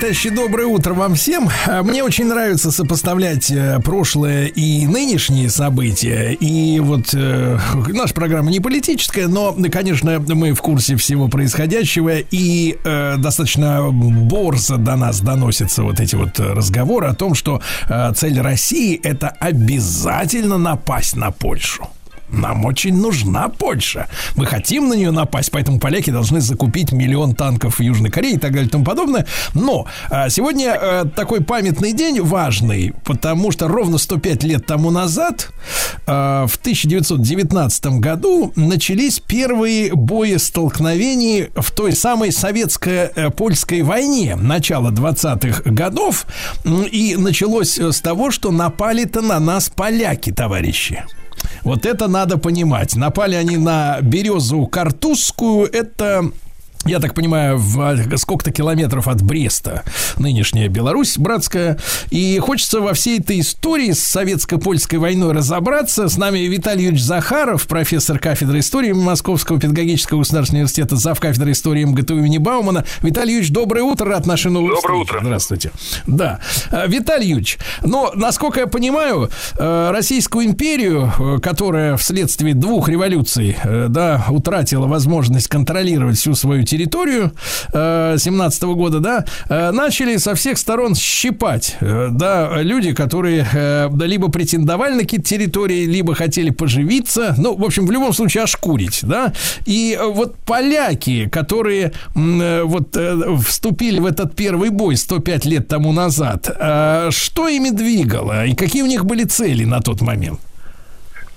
Товарищи, доброе утро вам всем. А, Мне очень нравится сопоставлять э, прошлое и нынешние события. И вот э, наша программа не политическая, но, конечно, мы в курсе всего происходящего. И э, достаточно борзо до нас доносятся вот эти вот разговоры о том, что э, цель России это обязательно напасть на Польшу. Нам очень нужна Польша. Мы хотим на нее напасть, поэтому поляки должны закупить миллион танков в Южной Корее и так далее и тому подобное. Но а, сегодня а, такой памятный день важный, потому что ровно 105 лет тому назад, а, в 1919 году, начались первые боестолкновения в той самой советско-польской войне начала 20-х годов. И началось э, с того, что напали-то на нас поляки, товарищи. Вот это надо понимать. Напали они на березу Картузскую. Это я так понимаю, в сколько-то километров от Бреста, нынешняя Беларусь братская. И хочется во всей этой истории с советско-польской войной разобраться. С нами Виталий Юрьевич Захаров, профессор кафедры истории Московского педагогического государственного университета, зав. кафедры истории МГТУ имени Баумана. Виталий Юрьевич, доброе утро, рад нашей новой Доброе встрече. утро. Здравствуйте. Да. А, Виталий Юрьевич, но, насколько я понимаю, э, Российскую империю, э, которая вследствие двух революций, э, да, утратила возможность контролировать всю свою территорию э, 17 года, да, э, начали со всех сторон щипать, э, да, люди, которые да, либо претендовали на какие-то территории, либо хотели поживиться, ну, в общем, в любом случае ошкурить, да, и вот поляки, которые вот вступили в этот первый бой 105 лет тому назад, что ими двигало и какие у них были цели на тот момент?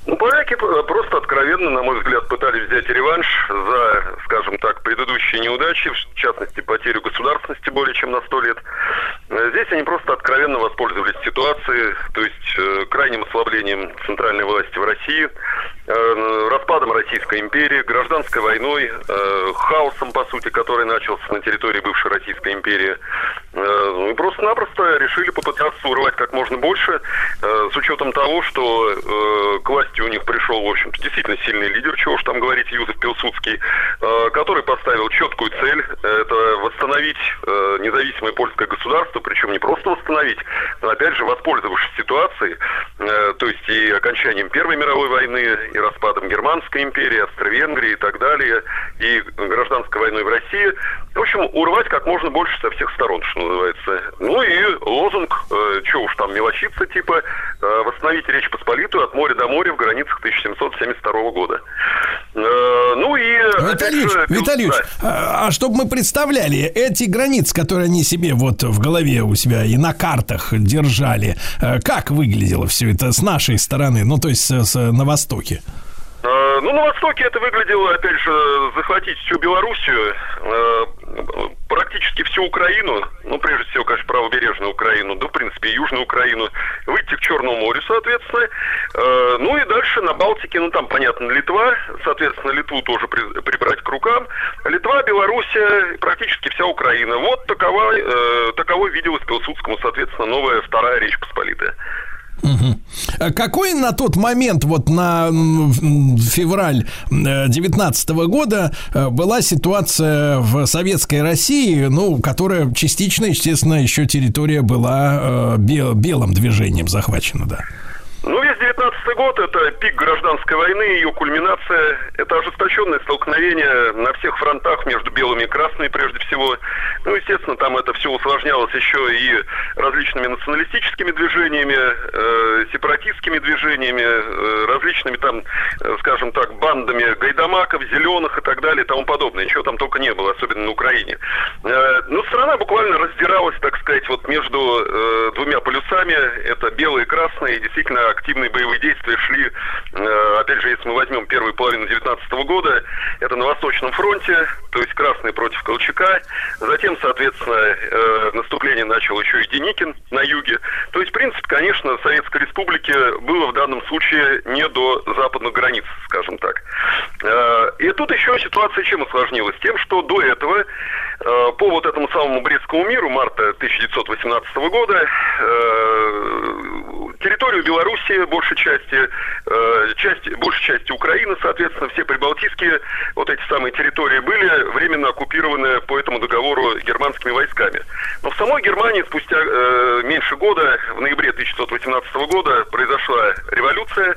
Ну, поляки п- просто откровенно, на мой взгляд, пытались взять реванш за, скажем так, предыдущие неудачи, в частности, потерю государственности более чем на сто лет. Э, Здесь они просто откровенно воспользовались ситуацией, то есть э, крайним ослаблением центральной власти в России, э, распадом Российской империи, гражданской войной, э, хаосом, по сути, который начался на территории бывшей Российской империи. Э, Ну и просто-напросто решили попытаться урвать как можно больше, э, с учетом того, что э, к власти у них пришел, в общем-то, действительно сильный лидер, чего уж там говорить, Юзеф Пилсудский, э, который поставил четкую цель, э, это восстановить э, независимое польское государство, причем не просто восстановить, но опять же воспользовавшись ситуацией, э, то есть и окончанием Первой мировой войны, и распадом Германской империи, Австро-Венгрии и так далее, и гражданской войной в России. В общем, урвать как можно больше со всех сторон, что называется. Ну и лозунг, э, что уж там мелочиться, типа, э, восстановить Речь Посполитую от моря до моря в границах 1772 года. Э, ну и... Виталий Ильич, Виталий да. а, чтобы мы представляли, эти границы, которые они себе вот в голове у себя и на картах держали, э, как выглядело все это с нашей стороны, ну, то есть с- с- на Востоке? Э, Ну, на Востоке это выглядело, опять же, захватить всю Белоруссию, э, практически всю Украину, ну, прежде всего, конечно, правобережную Украину, да, в принципе, и Южную Украину, выйти к Черному морю, соответственно, Э, ну и дальше на Балтике, ну, там, понятно, Литва, соответственно, Литву тоже при- прибрать к рукам, Литва, Белоруссия, практически вся Украина. Вот такова, таковой виделась Пилсудскому, соответственно, новая Вторая Речь Посполитая. А Какой на тот момент, вот на февраль 19 года, э, была ситуация в советской России, ну, которая частично, естественно, еще территория была э, бе- белым движением захвачена, да? Ну, весь 19 год – это пик гражданской войны, ее кульминация. Это ожесточенное столкновение на всех фронтах между белыми и красными, прежде всего. Ну, естественно, там это все усложнялось еще и различными националистическими движениями, э, сепаратистскими движениями, э, различными там, э, скажем так, бандами гайдамаков, зеленых и так далее и тому подобное. Чего там только не было, особенно на Украине. Э, ну, страна буквально раздиралась, так сказать, вот между э, двумя полюсами. Это белые и красные. И действительно активные боевые действия шли, э, опять же, если мы возьмем первую половину 19 года, это на Восточном фронте, то есть красные против Колчака. Затем, соответственно, э, наступление начал еще и Деникин на юге. То есть, принципе, конечно, Советской Республике было в данном случае не до западных границ, скажем так. Э, И тут еще ситуация чем осложнилась? Тем, что до этого по вот этому самому Брестскому миру марта 1918 года территорию Белоруссии, большей части, э, части, большей части Украины, соответственно, все прибалтийские вот эти самые территории были временно оккупированы по этому договору германскими войсками. Но в самой Германии спустя э, меньше года, в ноябре 1918 года, произошла революция,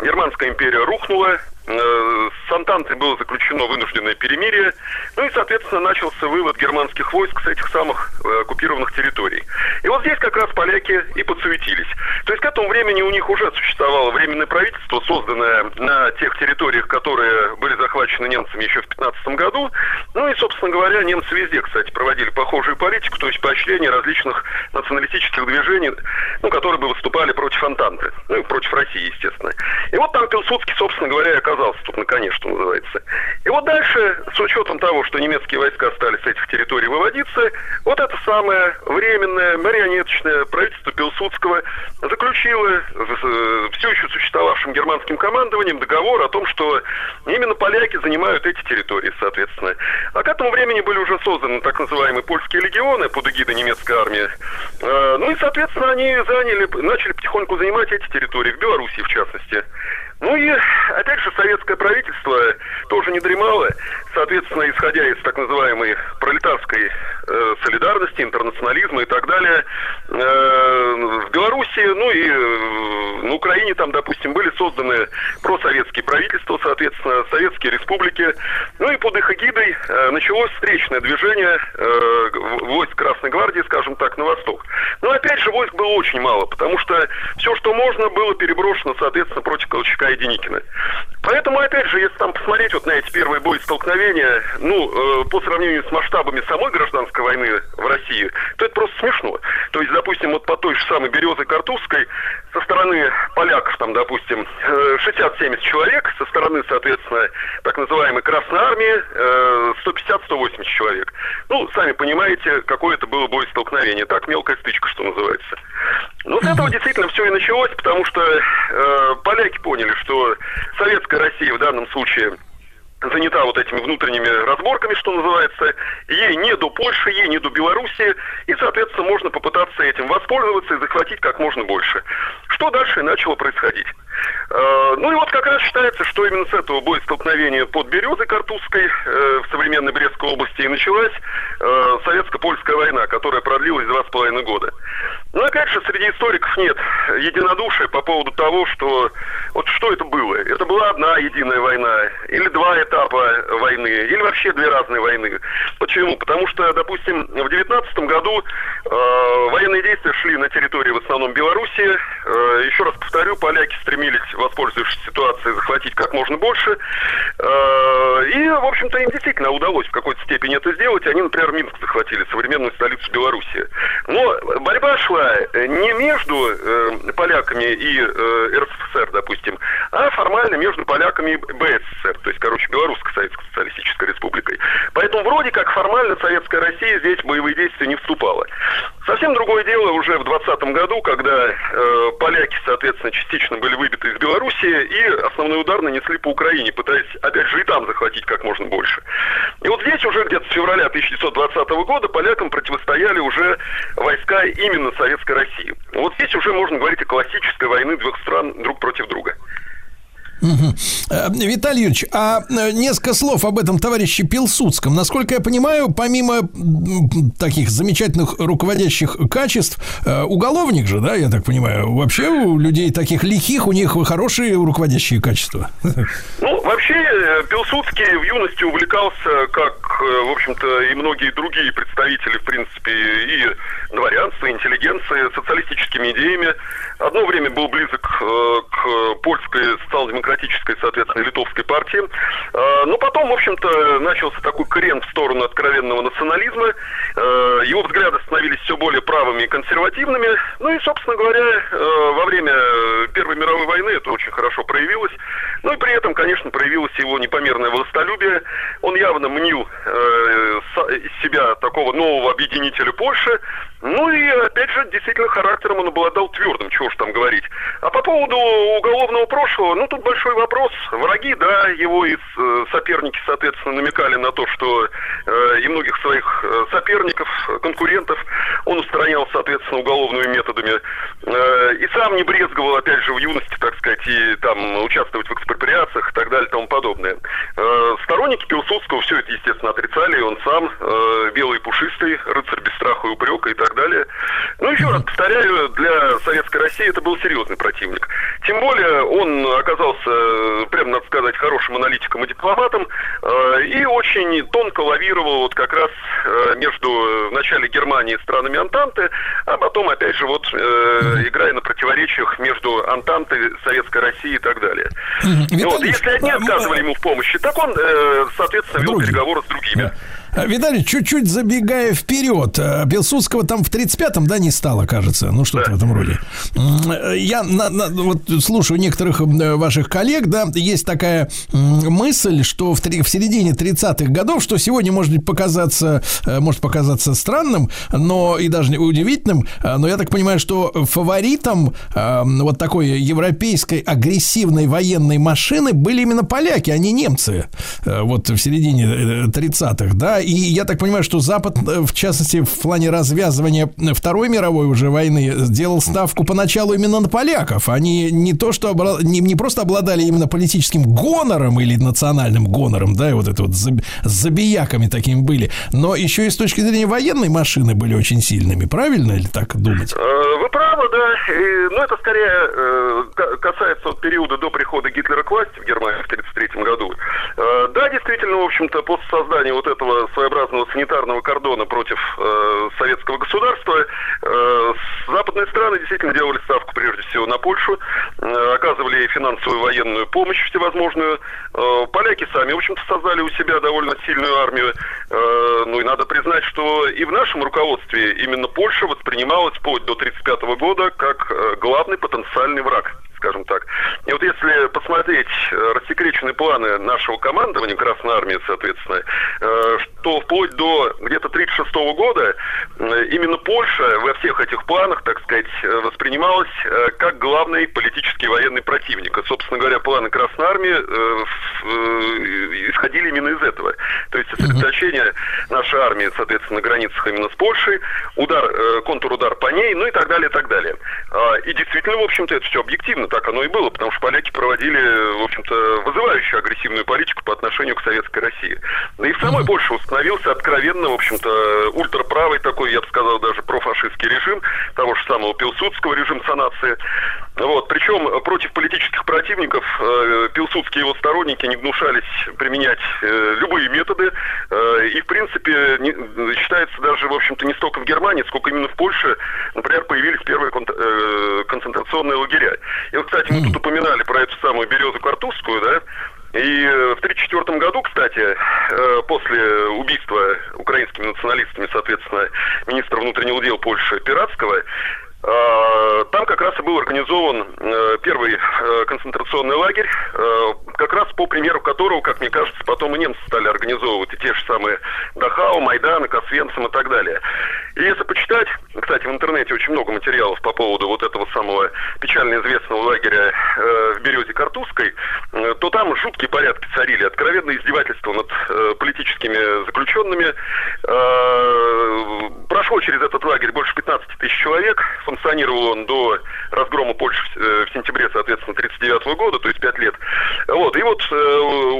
Германская империя рухнула, с Антантой было заключено вынужденное перемирие, ну и, соответственно, начался вывод германских войск с этих самых э, оккупированных территорий. И вот здесь как раз поляки и подсуетились. То есть к этому времени у них уже существовало временное правительство, созданное на тех территориях, которые были захвачены немцами еще в 15 году. Ну и, собственно говоря, немцы везде, кстати, проводили похожую политику, то есть поощрение различных националистических движений, ну, которые бы выступали против Антанты, ну и против России, естественно. И вот там Пилсудский, собственно говоря, и оказался тут наконец, что называется. И вот дальше, с учетом того, что немецкие войска стали с этих территорий выводиться, вот это самое временное, марионеточное правительство Пилсудского заключило с э, все еще существовавшим германским командованием договор о том, что именно поляки занимают эти территории, соответственно. А к этому времени были уже созданы так называемые польские легионы под эгидой немецкой армии. Э, Ну и, соответственно, они заняли, начали потихоньку занимать эти территории, в Белоруссии в частности. Ну и, опять же, советское правительство тоже не дремало. Соответственно, исходя из так называемой пролетарской э, солидарности, интернационализма и так далее, э, в Беларуси, ну и э, на Украине там, допустим, были созданы просоветские правительства, соответственно, советские республики. Ну и под их эгидой э, началось встречное движение э, войск Красной Гвардии, скажем так, на восток. Но опять же, войск было очень мало, потому что все, что можно, было переброшено, соответственно, против Колчака и Деникина. Поэтому, опять же, если там посмотреть вот на эти первые бои столкновения, ну, э, по сравнению с масштабами самой гражданской войны в России, то это просто смешно. То есть, допустим, вот по той же самой Березы Картузской со стороны поляков, там, допустим, э, 60-70 человек, со стороны, соответственно, так называемой Красной Армии э, 150-180 человек. Ну, сами понимаете, какое это было боестолкновение. Так, мелкая стычка, что называется. Ну, с этого действительно все и началось, потому что э, поляки поняли, что советская Россия в данном случае занята вот этими внутренними разборками, что называется. Ей не до Польши, ей не до Белоруссии. И, соответственно, можно попытаться этим воспользоваться и захватить как можно больше. Что дальше начало происходить? Э, Ну и вот как раз считается, что именно с этого боестолкновения под Березой Картузской э, в современной Брестской области и началась э, советско-польская война, которая продлилась два с половиной года. Но опять же, среди историков нет единодушия по поводу того, что вот что это было. Это была одна единая война, или два этапа войны, или вообще две разные войны. Почему? Потому что, допустим, в 19 году э, военные действия шли на территории в основном Белоруссии. Э, еще раз повторю, поляки стремились, воспользовавшись ситуацией, захватить как можно больше. Э, и, в общем-то, им действительно удалось в какой-то степени это сделать. Они, например, Минск захватили, современную столицу Белоруссии. Но борьба шла э, не между э, поляками и РСФСР, допустим, а формально между поляками и БССР, то есть, короче, Белорусской Советской Социалистической Республикой. Поэтому вроде как формально Советская Россия здесь в боевые действия не вступала. Совсем другое дело уже в 20 году, когда э, поляки, соответственно, частично были выбиты из Белоруссии и основной удар нанесли по Украине, пытаясь, опять же, и там захватить как можно больше. И вот здесь уже где-то с февраля 1920 года полякам противостояли уже войска именно Советской России. Вот здесь уже можно говорить о классической войны двух стран друг против друга. Э, Виталий Юрьевич, а э, несколько слов об этом товарище Пилсудском. Насколько я понимаю, помимо таких замечательных руководящих качеств, э, уголовник же, да, я так понимаю, вообще у людей таких лихих, у них хорошие руководящие качества. Ну, вообще, Пилсудский в юности увлекался, как, в общем-то, и многие другие представители, в принципе, и дворянства, и интеллигенции, социалистическими идеями. Одно время был близок к польской социал-демократической, соответственно, литовской партии. Э, Но потом, в общем-то, начался такой крен в сторону откровенного национализма. Э, Его взгляды становились все более правыми и консервативными. Ну и, собственно говоря, э, во время Первой мировой войны это очень хорошо проявилось. Ну и при этом, конечно, проявилось его непомерное властолюбие. Он явно мнил из себя такого нового объединителя Польши. Ну и, опять же, действительно, характером он обладал твердым, чего уж там говорить. А по поводу уголовного прошлого, ну, тут большой вопрос. Враги, да, его и э, соперники, соответственно, намекали на то, что э, и многих своих э, соперников, конкурентов он устранял, соответственно, уголовными методами. Э, и сам не брезговал, опять же, в юности, так сказать, и там участвовать в экспроприациях и так далее и тому подобное. Э, сторонники Пилсудского все это, естественно, отрицали, и он сам, э, белый пушистый, рыцарь без страха и упрека и так далее. Ну, еще раз повторяю, для Советской России это был серьезный противник. Тем более он оказался, э, прям надо сказать, хорошим аналитиком и дипломатом, э, и очень тонко лавировал вот как раз э, между в начале Германии и странами Антанты, а потом, опять же, вот играя на противоречиях между Антантой, Советской Россией и так далее. И вот, Виталий, если одни а, отказывали ему в помощи, так он, соответственно, вел переговоры с другими. А, Виталий, чуть-чуть забегая вперед, э, Пилсудского там в 35-м, да, не стало, кажется, ну что-то в этом роде. Я на- на- вот слушаю некоторых э, ваших коллег, да, есть такая мысль, что в, в середине 30-х годов, что сегодня может показаться, э, может показаться странным, но и даже удивительным, но я так понимаю, что фаворитом э, вот такой европейской агрессивной военной машины были именно поляки, а не немцы. Вот в середине э, 30-х, да, и я так понимаю, что Запад, э, в частности, в плане развязывания Второй мировой уже войны, сделал ставку поначалу именно на поляков. Они не то, что обра- не, не просто обладали именно политическим гонором или национальным гонором, да, и вот это вот заб- забияками такими были, но еще и с точки зрения военной машины были очень сильными, правильно или так думать? Э, Вы правы, да. И, ну, это скорее э, ка- касается периода до прихода Гитлера к власти в Германии в 1933 году. Э, да, действительно, в общем-то, после создания вот этого своеобразного санитарного кордона против э, советского государства, э, западные страны действительно делали ставку прежде всего на Польшу, э, оказывали ей финансовую военную помощь всевозможную. Э, поляки сами, в общем-то, создали у себя довольно сильную армию. Э, ну и надо признать, что и в нашем руководстве именно Польша воспринималась вплоть до 1935 года как э, главный потенциальный враг скажем так. И вот если посмотреть э, рассекреченные планы нашего командования Красной Армии, соответственно, э, что вплоть до где-то 1936 года э, именно Польша во всех этих планах, так сказать, э, воспринималась э, как главный политический военный противник. И, собственно говоря, планы Красной Армии исходили именно из этого. То есть сосредоточение нашей армии, соответственно, на границах именно с Польшей, удар, контрудар по ней, ну и так далее, и так далее. А, И действительно, в общем-то, это все объективно, так оно и было, потому что поляки проводили, в общем-то, вызывающую агрессивную политику по отношению к советской России. Да и в самой Польше установился откровенно, в общем-то, ультраправый такой, я бы сказал, даже профашистский режим, того же самого Пилсудского режим санации. Вот. Причем против политических противников э, Пилсудские его сторонники не гнушались применять э, любые методы. э, и, в принципе, не- считается даже, в общем-то, не столько в Германии, сколько именно в Польше, например, появились первые кон- э, концентрационные лагеря. И вот, кстати, мы тут упоминали про эту самую березу Картузскую, да, и э, в 1934 году, кстати, э, после убийства украинскими националистами, соответственно, министра внутренних дел Польши Пиратского, там как раз и был организован э, первый э, концентрационный лагерь, э, как раз по примеру которого, как мне кажется, потом и немцы стали организовывать и те же самые Дахау, Майдан, Косвенцем и так далее. И если почитать, кстати, в интернете очень много материалов по поводу вот этого самого печально известного лагеря э, в Березе Картузской, э, то там жуткие порядки царили, откровенное издевательство над э, политическими заключенными. Э, прошло через этот лагерь больше 15 тысяч человек, функционировал он до разгрома Польши э, в сентябре, соответственно, 1939 года, то есть 5 лет. Вот, и вот э,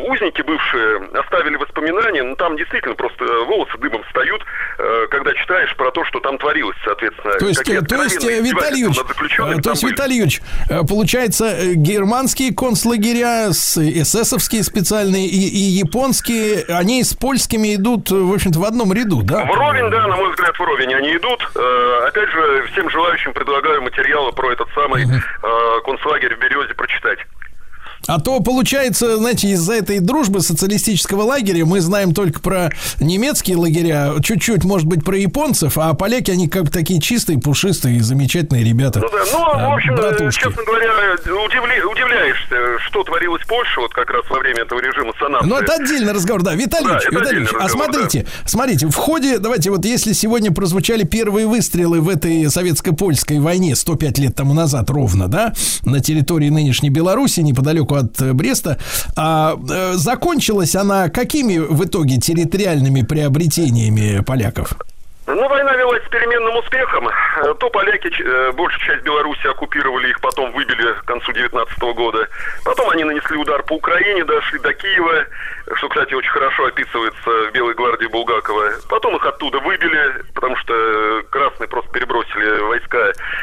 узники бывшие оставили воспоминания, ну там действительно просто волосы дыбом встают, э, когда читаешь про то, что там творилось, соответственно. То есть, э, то есть, э, Виталий Юрьевич, э, то есть. Виталий Юрьевич, э, получается, э, германские концлагеря, эсэсовские специальные и, и японские, они с польскими идут, э, в общем-то, в одном ряду, да? Вровень, да, на мой взгляд, вровень они идут. Э, опять же, всем желающим предлагаю материалы про этот самый э, концлагерь в Березе прочитать. А то, получается, знаете, из-за этой дружбы социалистического лагеря мы знаем только про немецкие лагеря, чуть-чуть, может быть, про японцев, а поляки, они как бы такие чистые, пушистые, замечательные ребята. Ну да, ну, А, в общем, э, братушки. честно говоря, удивля- удивляешься, что творилось в Польше вот как раз во время этого режима санации. Ну, это отдельный разговор, да. Виталий Да, Виталий а смотрите, смотрите, в ходе, давайте вот если сегодня прозвучали первые выстрелы в этой советско-польской войне 105 лет тому назад ровно, да, на территории нынешней Беларуси, неподалеку от Бреста, а, э, закончилась она какими в итоге территориальными приобретениями поляков? Ну, война велась с переменным успехом. Э, То поляки э, большую часть Беларуси оккупировали, их потом выбили к концу 19 года. Потом они нанесли удар по Украине, дошли до Киева, что, кстати, очень хорошо описывается в Белой гвардии Булгакова. Потом их оттуда выбили, потому что э, красные просто перебросили войска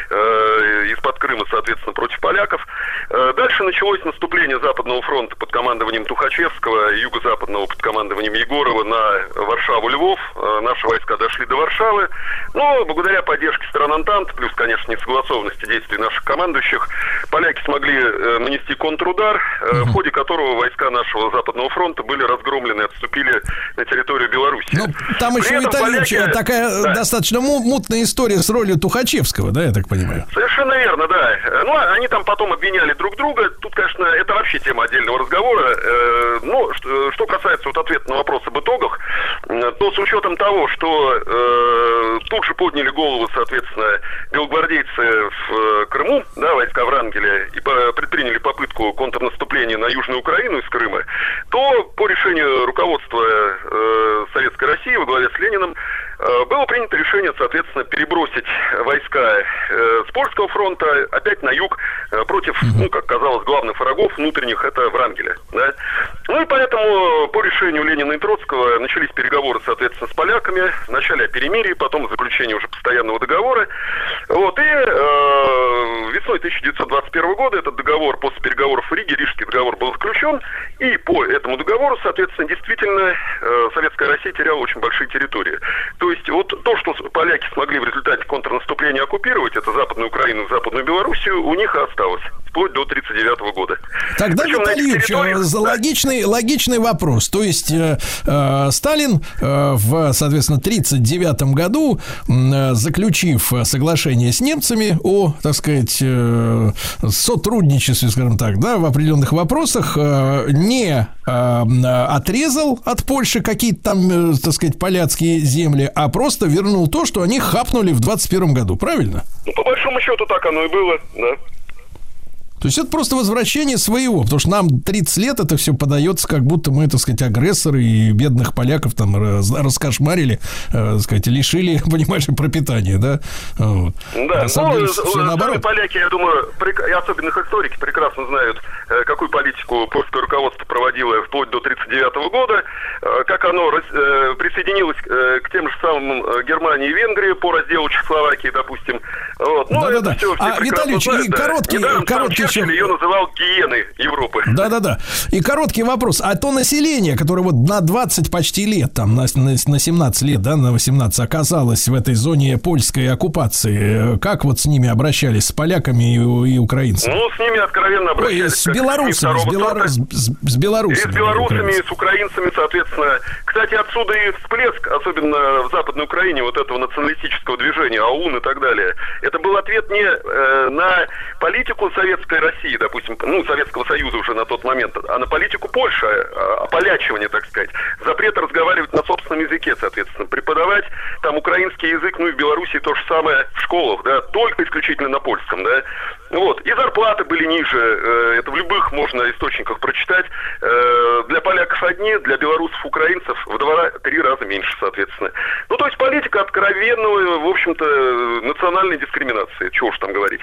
э, из-под Крыма, соответственно, против поляков. Э, Дальше началось наступление Западного фронта под командованием Тухачевского Юго-Западного под командованием Егорова на Варшаву-Львов. Э, Наши войска дошли до Варшавы. Но благодаря поддержке стран Антант, плюс, конечно, несогласованности действий наших командующих, поляки смогли э, нанести контрудар, э, в ходе которого войска нашего Западного фронта были разгромлены и отступили на территорию Беларуси. Ну, там еще, этом Виталий Ильич, поляки- такая Да. достаточно му- мутная история с ролью Тухачевского, да, я так понимаю? Совершенно верно, да. Ну, а они там потом обвиняли друг друга. Тут, конечно, это вообще тема отдельного разговора. Э, Ну, что, касается вот ответа на вопрос об итогах, э, то с учетом того, что э, тут же подняли голову, соответственно, белогвардейцы в Крыму, да, войска Врангеля, и предприняли попытку контрнаступления на Южную Украину из Крыма, то по решению руководства э, Советской России во главе с Лениным было принято решение, соответственно, перебросить войска э, с польского фронта опять на юг э, против, ну, как казалось, главных врагов внутренних, это Врангеля. Да? Ну и поэтому по решению Ленина и Троцкого начались переговоры, соответственно, с поляками, вначале о перемирии, потом о заключении уже постоянного договора. Вот, и э, весной 1921 года этот договор после переговоров в Риге, Рижский договор был заключен, и по этому договору, соответственно, действительно э, Советская Россия теряла очень большие территории. То есть вот то, что поляки смогли в результате контрнаступления оккупировать, это Западную Украину, Западную Белоруссию, у них осталось, вплоть до 1939 года. Тогда, Причем Виталий Юрьевич, территориях- э, логичный, логичный вопрос. То есть э, э, Сталин э, в, соответственно, 1939 году, э, заключив соглашение с немцами о, так сказать, э, сотрудничестве, скажем так, да, в определенных вопросах, э, не отрезал от Польши какие-то там, э, так сказать, поляцкие земли, а просто вернул то, что они хапнули в 21 году. Правильно? Ну, по большому счету так оно и было, да. То есть это просто возвращение своего, потому что нам 30 лет это все подается, как будто мы, так сказать, агрессоры и бедных поляков там раз- раскошмарили, э, так сказать, лишили, понимаешь, пропитания, да? Вот. Да, На самом ну, деле, все наоборот. поляки, я думаю, и особенно их историки прекрасно знают, э, какую политику польское руководство проводило вплоть до 1939 года, э, как оно присоединилось к тем же самым Германии и Венгрии по разделу Чехословакии, допустим. Вот. Ну, Да-да-да. это все, все А, Виталий знают, да. короткий- короткий Еще- ее называл гиеной Европы. Да-да-да. И короткий вопрос. А то население, которое вот на 20 почти лет, там, на, на, на 17 лет, да, на 18 оказалось в этой зоне польской оккупации, э, как вот с ними обращались, с поляками и, и украинцами? Ну, с ними откровенно Ой, обращались. с как с белорусами, с, второго белору- сорта. с, с- белорусами. И с белорусами, и с украинцами, соответственно. Кстати, отсюда и всплеск, особенно в Западной Украине, вот этого националистического движения, АУН и так далее. Это был ответ не э, на политику Советской России, допустим, ну, Советского Союза уже на тот момент, а на политику Польши, а, ополячивание, так сказать. Запрет разговаривать на собственном языке, соответственно. Преподавать там украинский язык, ну и в Беларуси то же самое в школах, да, только исключительно на польском, да. Вот. И зарплаты были ниже, э, это в любых можно источниках прочитать. Э, Для поляков одни, для белорусов, украинцев в два-три раза меньше, соответственно. Ну, то есть политика откровенного, в общем-то, национальной дискриминации. Чего уж там говорить.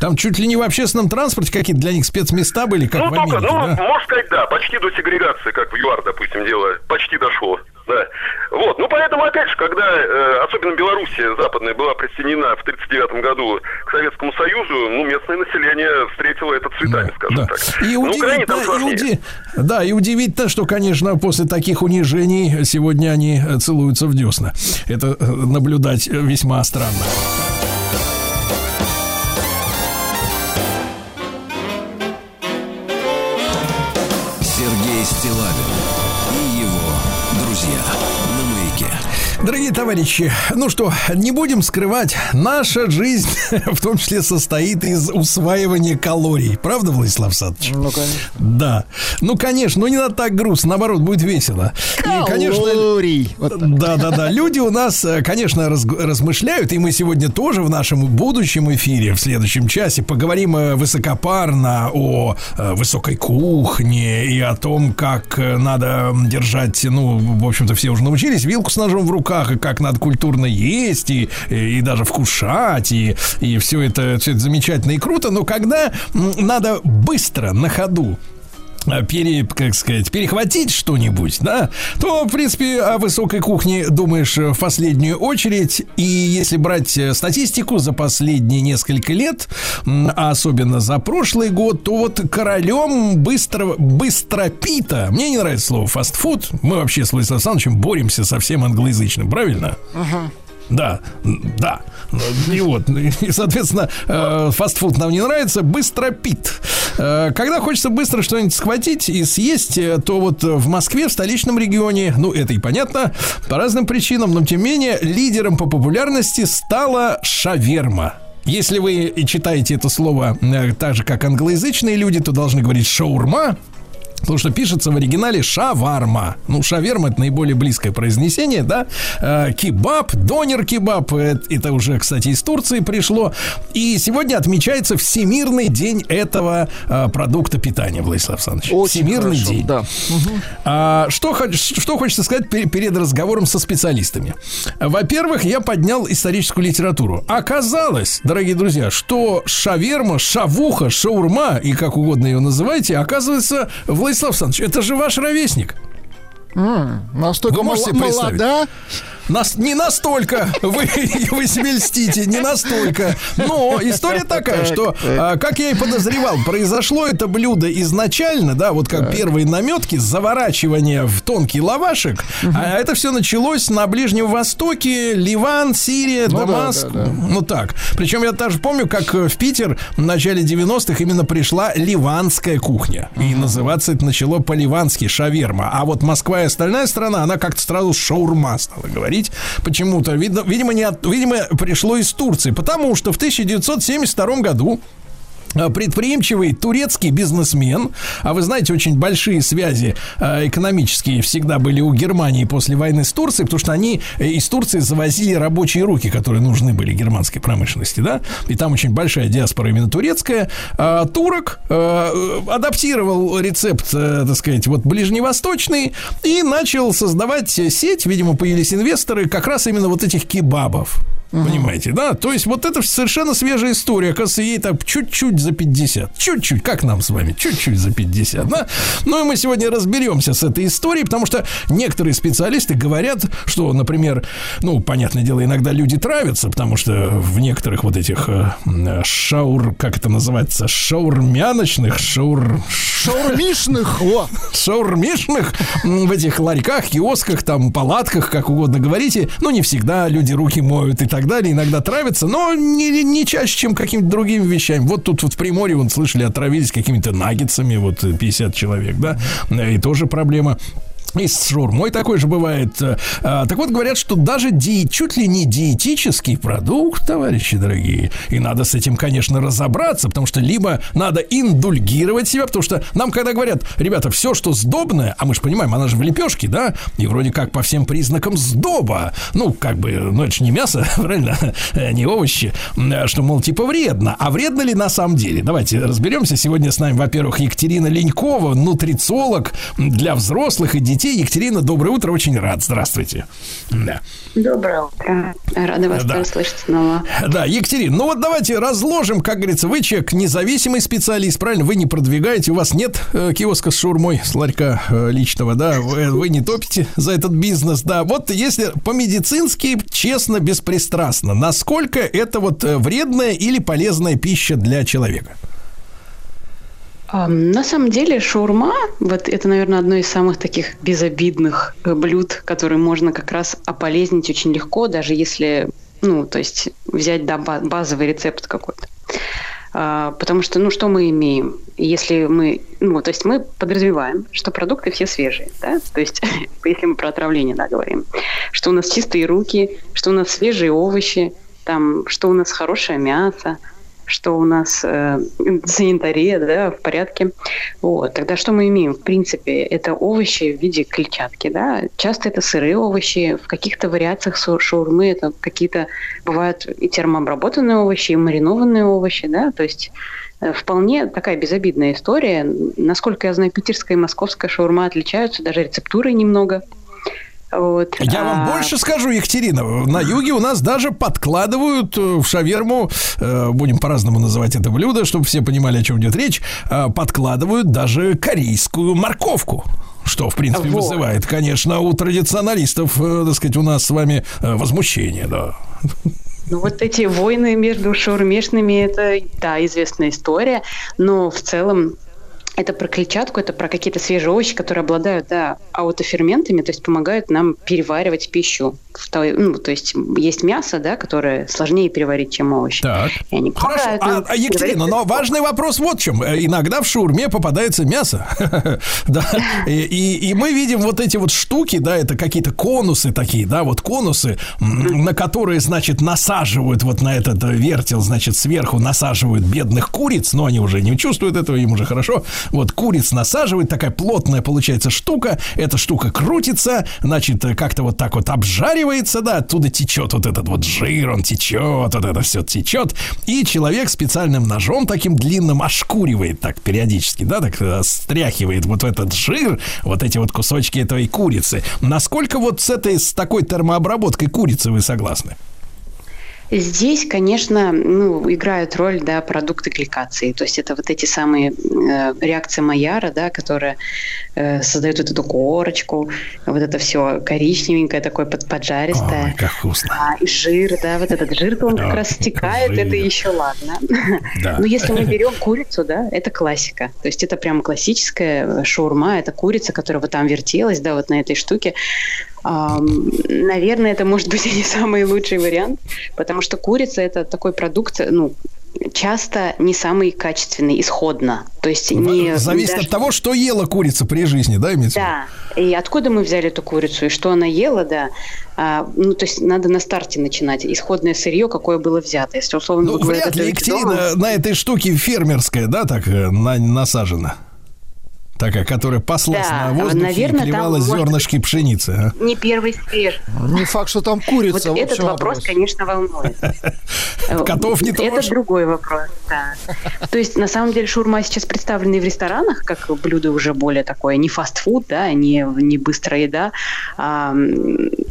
Там чуть ли не в общественном транспорте какие-то для них спецместа были, как ну, в только, Америке, ну, да? можно сказать, да, почти до сегрегации, как в ЮАР, допустим, дело, почти дошло. Да. Вот. Ну, поэтому, опять же, когда, э, особенно Белоруссия западная была присоединена в 1939 году к Советскому Союзу, ну, местное население встретило это цветами, скажем Да. так. И Украине удивительно, там и уди- да, и удивительно, что, конечно, после таких унижений сегодня они целуются в десна. Это э, наблюдать весьма странно. Дорогие товарищи, ну что, не будем скрывать, наша жизнь в том числе состоит из усваивания калорий. Правда, Владислав Садович? Ну, конечно. Да. Ну, конечно, ну не надо так грустно, наоборот, будет весело. И, конечно, Калорий. Вот да, да, да. Люди у нас, э, конечно, раз- размышляют, и мы сегодня тоже в нашем будущем эфире, в следующем часе, поговорим э, высокопарно о э, высокой кухне и о том, как надо держать, ну, в общем-то, все уже научились, вилку с ножом в руках, и как надо культурно есть, и, и даже вкушать, и, и все это, все это замечательно и круто, но когда надо быстро, на ходу, пере, как сказать, перехватить что-нибудь, да, то, в принципе, о высокой кухне думаешь э, в последнюю очередь. И если брать э, статистику за последние несколько лет, а особенно за прошлый год, то вот королем быстрого, быстропита, мне не нравится слово фастфуд, мы вообще с Владиславом Александровичем боремся со всем англоязычным, правильно? Да, да. И вот, и, соответственно, э, фастфуд нам не нравится, быстро пит. Э, Когда хочется быстро что-нибудь схватить и съесть, э, то вот в Москве, в столичном регионе, ну, это и понятно, по разным причинам, но тем не менее, лидером по популярности стала шаверма. Если вы читаете это слово э, так же, как англоязычные люди, то должны говорить шаурма, Потому что пишется в оригинале шаварма. Ну, шаверма это наиболее близкое произнесение, да. Э, кебаб, донер-кебаб, э, это уже, кстати, из Турции пришло. И сегодня отмечается Всемирный день этого э, продукта питания, Владислав Александрович. Очень Всемирный хорошо, день. Да. А, что, что хочется сказать пе- перед разговором со специалистами? Во-первых, я поднял историческую литературу. Оказалось, дорогие друзья, что шаверма, шавуха, шаурма, и как угодно ее называйте, оказывается, Владислав Александрович, это же ваш ровесник. М, Настолько Вы можете мол- представить? молода. Нас, не настолько, вы, вы себе льстите, не настолько. Но история такая, что, а, как я и подозревал, произошло это блюдо изначально, да, вот как первые наметки, заворачивание в тонкий лавашек, а это все началось на Ближнем Востоке, Ливан, Сирия, Ну да, Дамаск, да, да. ну так. Причем я даже помню, как э, в Питер в начале 90-х именно пришла ливанская кухня. И называться это начало по-ливански шаверма. А вот Москва и остальная страна, она как-то сразу шаурма стала говорить. Почему-то, видно, видимо, не от- видимо, пришло из Турции. Потому что в 1972 году предприимчивый турецкий бизнесмен, а вы знаете, очень большие связи а, экономические всегда были у Германии после войны с Турцией, потому что они э, из Турции завозили рабочие руки, которые нужны были германской промышленности, да, и там очень большая диаспора именно турецкая. А, турок а, э, адаптировал рецепт, э, так сказать, вот ближневосточный и начал создавать сеть, видимо, появились инвесторы как раз именно вот этих кебабов. Понимаете, да? То есть вот это совершенно свежая история. Оказывается, ей там чуть-чуть за 50. Чуть-чуть, как нам с вами, чуть-чуть за 50, да? Ну и мы сегодня разберемся с этой историей, потому что некоторые специалисты говорят, что, например, ну, понятное дело, иногда люди травятся, потому что в некоторых вот этих э, м, шаур, как это называется, шаурмяночных, шаур... Шаурмишных. О, шаурмишных в этих ларьках, киосках, там, палатках, как угодно говорите. Ну, не всегда люди руки моют и так далее, иногда травятся, но не, не чаще, чем какими-то другими вещами. Вот тут вот в Приморье, вон, слышали, отравились какими-то наггетсами, вот э, 50 человек, да, Э, и тоже проблема. И с шаурмой такой же бывает. А, Так вот, говорят, что даже ди, чуть ли не диетический продукт, товарищи дорогие, и надо с этим, конечно, разобраться, потому что либо надо индульгировать себя, потому что нам, когда говорят, ребята, все, что сдобное, а мы же понимаем, она же в лепешке, да, и вроде как по всем признакам сдоба, ну, как бы, ну, это же не мясо, правильно, Э, не овощи, М, что, мол, типа вредно. А вредно ли на самом деле? Давайте разберемся. Сегодня с нами, во-первых, Екатерина Ленькова, нутрициолог для взрослых и детей. Екатерина, доброе утро, очень рад. Здравствуйте. Да. Доброе утро. Рада вас Да. тоже слышать снова. Да, Екатерина, ну вот давайте разложим, как говорится, вы человек независимый специалист, правильно? Вы не продвигаете, у вас нет э, киоска с шаурмой, с ларька э, личного, да? Вы, вы не топите за этот бизнес, да? Вот если по-медицински, честно, беспристрастно, насколько это вот э, вредная или полезная пища для человека? На самом деле шаурма, вот это, наверное, одно из самых таких безобидных э, блюд, которые можно как раз ополезнить очень легко, даже если, ну, то есть взять да, ба- базовый рецепт какой-то. А, Потому что, ну, что мы имеем? Если мы, ну, то есть мы подразумеваем, что продукты все свежие, да, то есть если мы про отравление, да, говорим, что у нас чистые руки, что у нас свежие овощи, там, что у нас хорошее мясо, что у нас э, санитария, да, в порядке. Вот. Тогда что мы имеем? В принципе, это овощи в виде клетчатки, да. Часто это сырые овощи, в каких-то вариациях шаурмы это какие-то бывают и термообработанные овощи, и маринованные овощи, да, то есть э, вполне такая безобидная история. Насколько я знаю, питерская и московская шаурма отличаются, даже рецептурой немного. Вот. Я вам А, больше скажу, Екатерина. На юге у нас даже подкладывают э, в шаверму, э, будем по-разному называть это блюдо, чтобы все понимали, о чем идет речь, э, подкладывают даже корейскую морковку. Что, в принципе, Вот. вызывает, конечно, у традиционалистов, э, так сказать, у нас с вами э, возмущение, да. Ну, вот эти войны между шаурмешными, это, да, известная история, но в целом это про клетчатку, это про какие-то свежие овощи, которые обладают, да, аутоферментами, то есть помогают нам переваривать пищу. Ну, то есть есть мясо, да, которое сложнее переварить, чем овощи. Так. И они Хорошо, а, а, Екатерина, но важный вопрос вот в чем. Э, Иногда в шаурме попадается мясо. Да. И, и- и мы видим вот эти вот штуки, да, это какие-то конусы такие, да, вот конусы, на которые, значит, насаживают вот на этот э, вертел, значит, сверху насаживают бедных куриц, но они уже не чувствуют этого, им уже хорошо. Вот куриц насаживают, такая плотная получается штука, эта штука крутится, значит, э, как-то вот так вот обжаривается, да, оттуда течет вот этот вот жир, он течет, вот это все течет, и человек специальным ножом таким длинным ошкуривает так периодически, да, так э, стряхивает вот этот жир, вот эти вот кусочки этой курицы. Насколько вот с этой, с такой термообработкой курицы вы согласны? Здесь, конечно, ну, играют роль да, продукты гликации. То есть это вот эти самые э, реакции Майяра, да, которые э, создают вот эту корочку, вот это все коричневенькое, такое под, поджаристое. Ой, как вкусно. А, и жир, да, вот этот жир, он как раз стекает, жир. это еще ладно. Да. Но если мы берем курицу, да, это классика. То есть это прямо классическая шаурма, это курица, которая вот там вертелась, да, вот на этой штуке. Наверное, это может быть и не самый лучший вариант, потому что курица это такой продукт, ну, часто не самый качественный исходно. То есть не Зависит даже- от того, что ела курица при жизни, да, имеется да. И откуда мы взяли эту курицу, и что она ела, да. А, ну, то есть надо на старте начинать. Исходное сырье, какое было взято. Если условно Ну, вряд ли готовите дома- Екатерина на этой штуке фермерская, да, так э, на- насажена. Такая, которая паслась Да, на воздухе наверное, и там клевала может зернышки пшеницы. а. не первый свеж. Не факт, что там курица. Вот этот вопрос, конечно, волнует. Котов не Это трожь. другой вопрос, да. То есть, на самом деле, шаурма сейчас представлена и в ресторанах, как блюдо уже более такое, не фастфуд, да, не, не быстрая еда. А,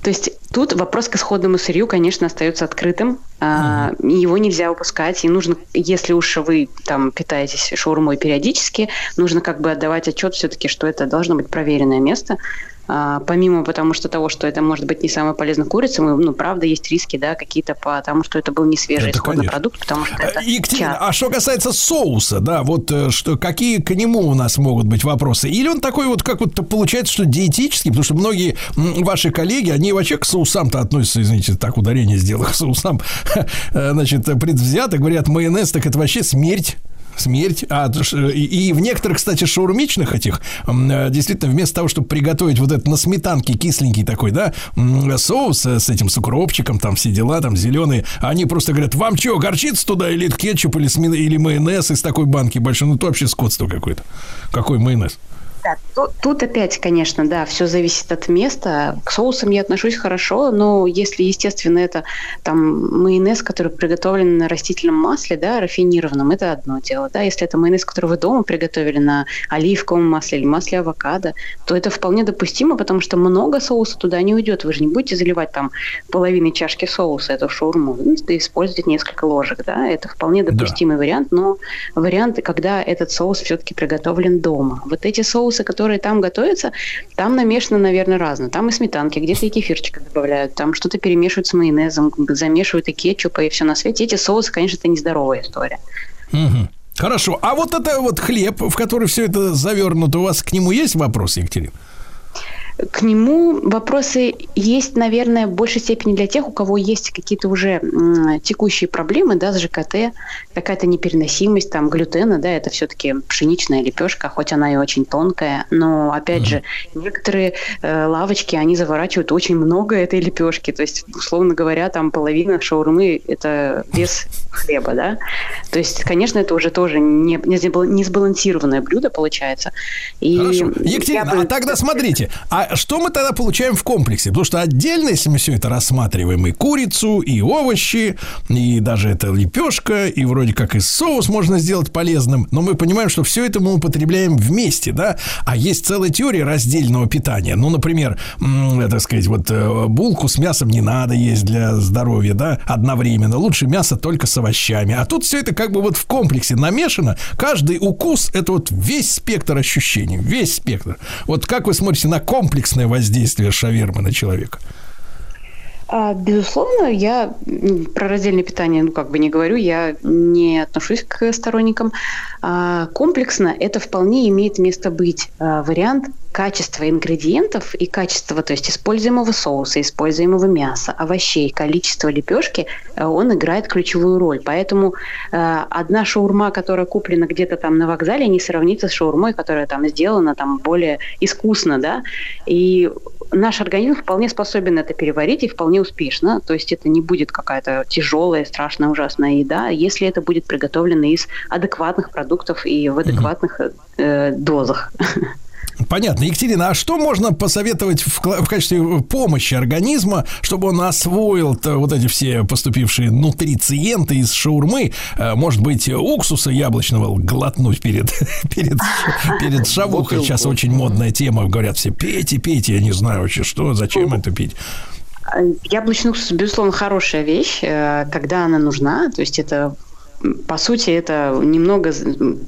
то есть, тут вопрос к исходному сырью, конечно, остается открытым. А, Его нельзя упускать. И нужно, если уж вы там питаетесь шаурмой периодически, нужно как бы отдавать отчет все-таки, что это должно быть проверенное место. А, помимо потому что того, что это может быть не самая полезная курица, мы, ну, правда, есть риски, да, какие-то потому, что это был не свежий Это исходный конечно. продукт, потому что это Э, Екатерина, а что касается соуса, да, вот э, что, какие к нему у нас могут быть вопросы? Или он такой вот, как вот получается, что диетический, потому что многие ваши коллеги, они вообще к соусам-то относятся, извините, так ударение сделал, к соусам, э, значит, предвзято, говорят, майонез, так это вообще смерть. Смерть. А, и, в некоторых, кстати, шаурмичных этих, э, действительно, вместо того, чтобы приготовить вот этот на сметанке кисленький такой, да, соус э, с этим с укропчиком, там все дела, там зеленые, они просто говорят, вам что, горчица туда или кетчуп, или, сме- или майонез из такой банки большой? Ну, это вообще скотство какое-то. Какой майонез? Да, тут, тут опять, конечно, да, все зависит от места. К соусам я отношусь хорошо, но если, естественно, это там майонез, который приготовлен на растительном масле, да, рафинированном, это одно дело, да. Если это майонез, который вы дома приготовили на оливковом масле или масле авокадо, то это вполне допустимо, потому что много соуса туда не уйдет. Вы же не будете заливать там половиной чашки соуса эту шаурму. Вы используете несколько ложек, да. Это вполне допустимый вариант, но вариант, когда этот соус все-таки приготовлен дома. Вот эти соусы, которые там готовятся, там намешано, наверное, разно. Там и сметанки, где-то и кефирчика добавляют, там что-то перемешивают с майонезом, замешивают и кетчупа, и все на свете. Эти соусы, конечно, это нездоровая история. Мгм. Хорошо. А вот это вот хлеб, в который все это завернуто, у вас к нему есть вопрос, Екатерина? К нему вопросы есть, наверное, в большей степени для тех, у кого есть какие-то уже текущие проблемы, да, с ЖКТ, какая-то непереносимость там глютена, да, это все-таки пшеничная лепешка, хоть она и очень тонкая, но опять же некоторые э, лавочки они заворачивают очень много этой лепешки, то есть условно говоря, там половина шаурмы это вес хлеба, да, то есть, конечно, это уже тоже не, не сбал- не сбалансированное блюдо получается. И Хорошо. Екатерина, бы- а тогда смотрите, а что мы тогда получаем в комплексе? Потому что отдельно, если мы все это рассматриваем, и курицу, и овощи, и даже это лепешка, и вроде как и соус можно сделать полезным, но мы понимаем, что все это мы употребляем вместе, да? А есть целая теория раздельного питания. Ну, например, э, так сказать, вот э, булку с мясом не надо есть для здоровья, да, одновременно. Лучше мясо только с овощами. А тут все это как бы вот в комплексе намешано. Каждый укус – это вот весь спектр ощущений, весь спектр. Вот как вы смотрите на комплексное воздействие шавермы на человека? А, Безусловно, я про раздельное питание, ну, как бы не говорю, я не отношусь к сторонникам. А, Комплексно это вполне имеет место быть. А, Вариант качества ингредиентов и качества, то есть используемого соуса, используемого мяса, овощей, количество лепешки, э, он играет ключевую роль. Поэтому э, одна шаурма, которая куплена где-то там на вокзале, не сравнится с шаурмой, которая там сделана там более искусно, да. И наш организм вполне способен это переварить и вполне успешно. То есть это не будет какая-то тяжелая, страшная, ужасная еда, если это будет приготовлено из адекватных продуктов и в адекватных э, дозах. Понятно. Екатерина, а что можно посоветовать в, в качестве помощи организма, чтобы он освоил вот эти все поступившие нутрициенты из шаурмы? Э, Может быть, уксуса яблочного глотнуть перед, перед, перед шавухой. Сейчас очень модная тема. Говорят все, пейте, пейте. Я не знаю вообще, что, зачем это пить. Яблочный уксус, безусловно, хорошая вещь, э, когда она нужна. То есть это по сути, это немного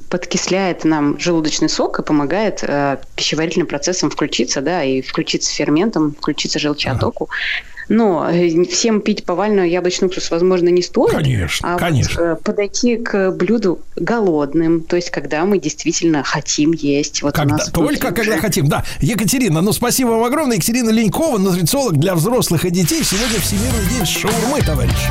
подкисляет нам желудочный сок и помогает э, пищеварительным процессам включиться, да, и включиться ферментом, включиться желчеотоку. Но э, всем пить повальную яблочный уксус, возможно, не стоит. Конечно, а вот, конечно. э, подойти к блюду голодным, то есть когда мы действительно хотим есть. Вот у Когда, нас только когда уже- хотим. Да, Екатерина, ну спасибо вам огромное. Екатерина Ленькова, нутрициолог для взрослых и детей. Сегодня Всемирный день шаурмы, товарищи.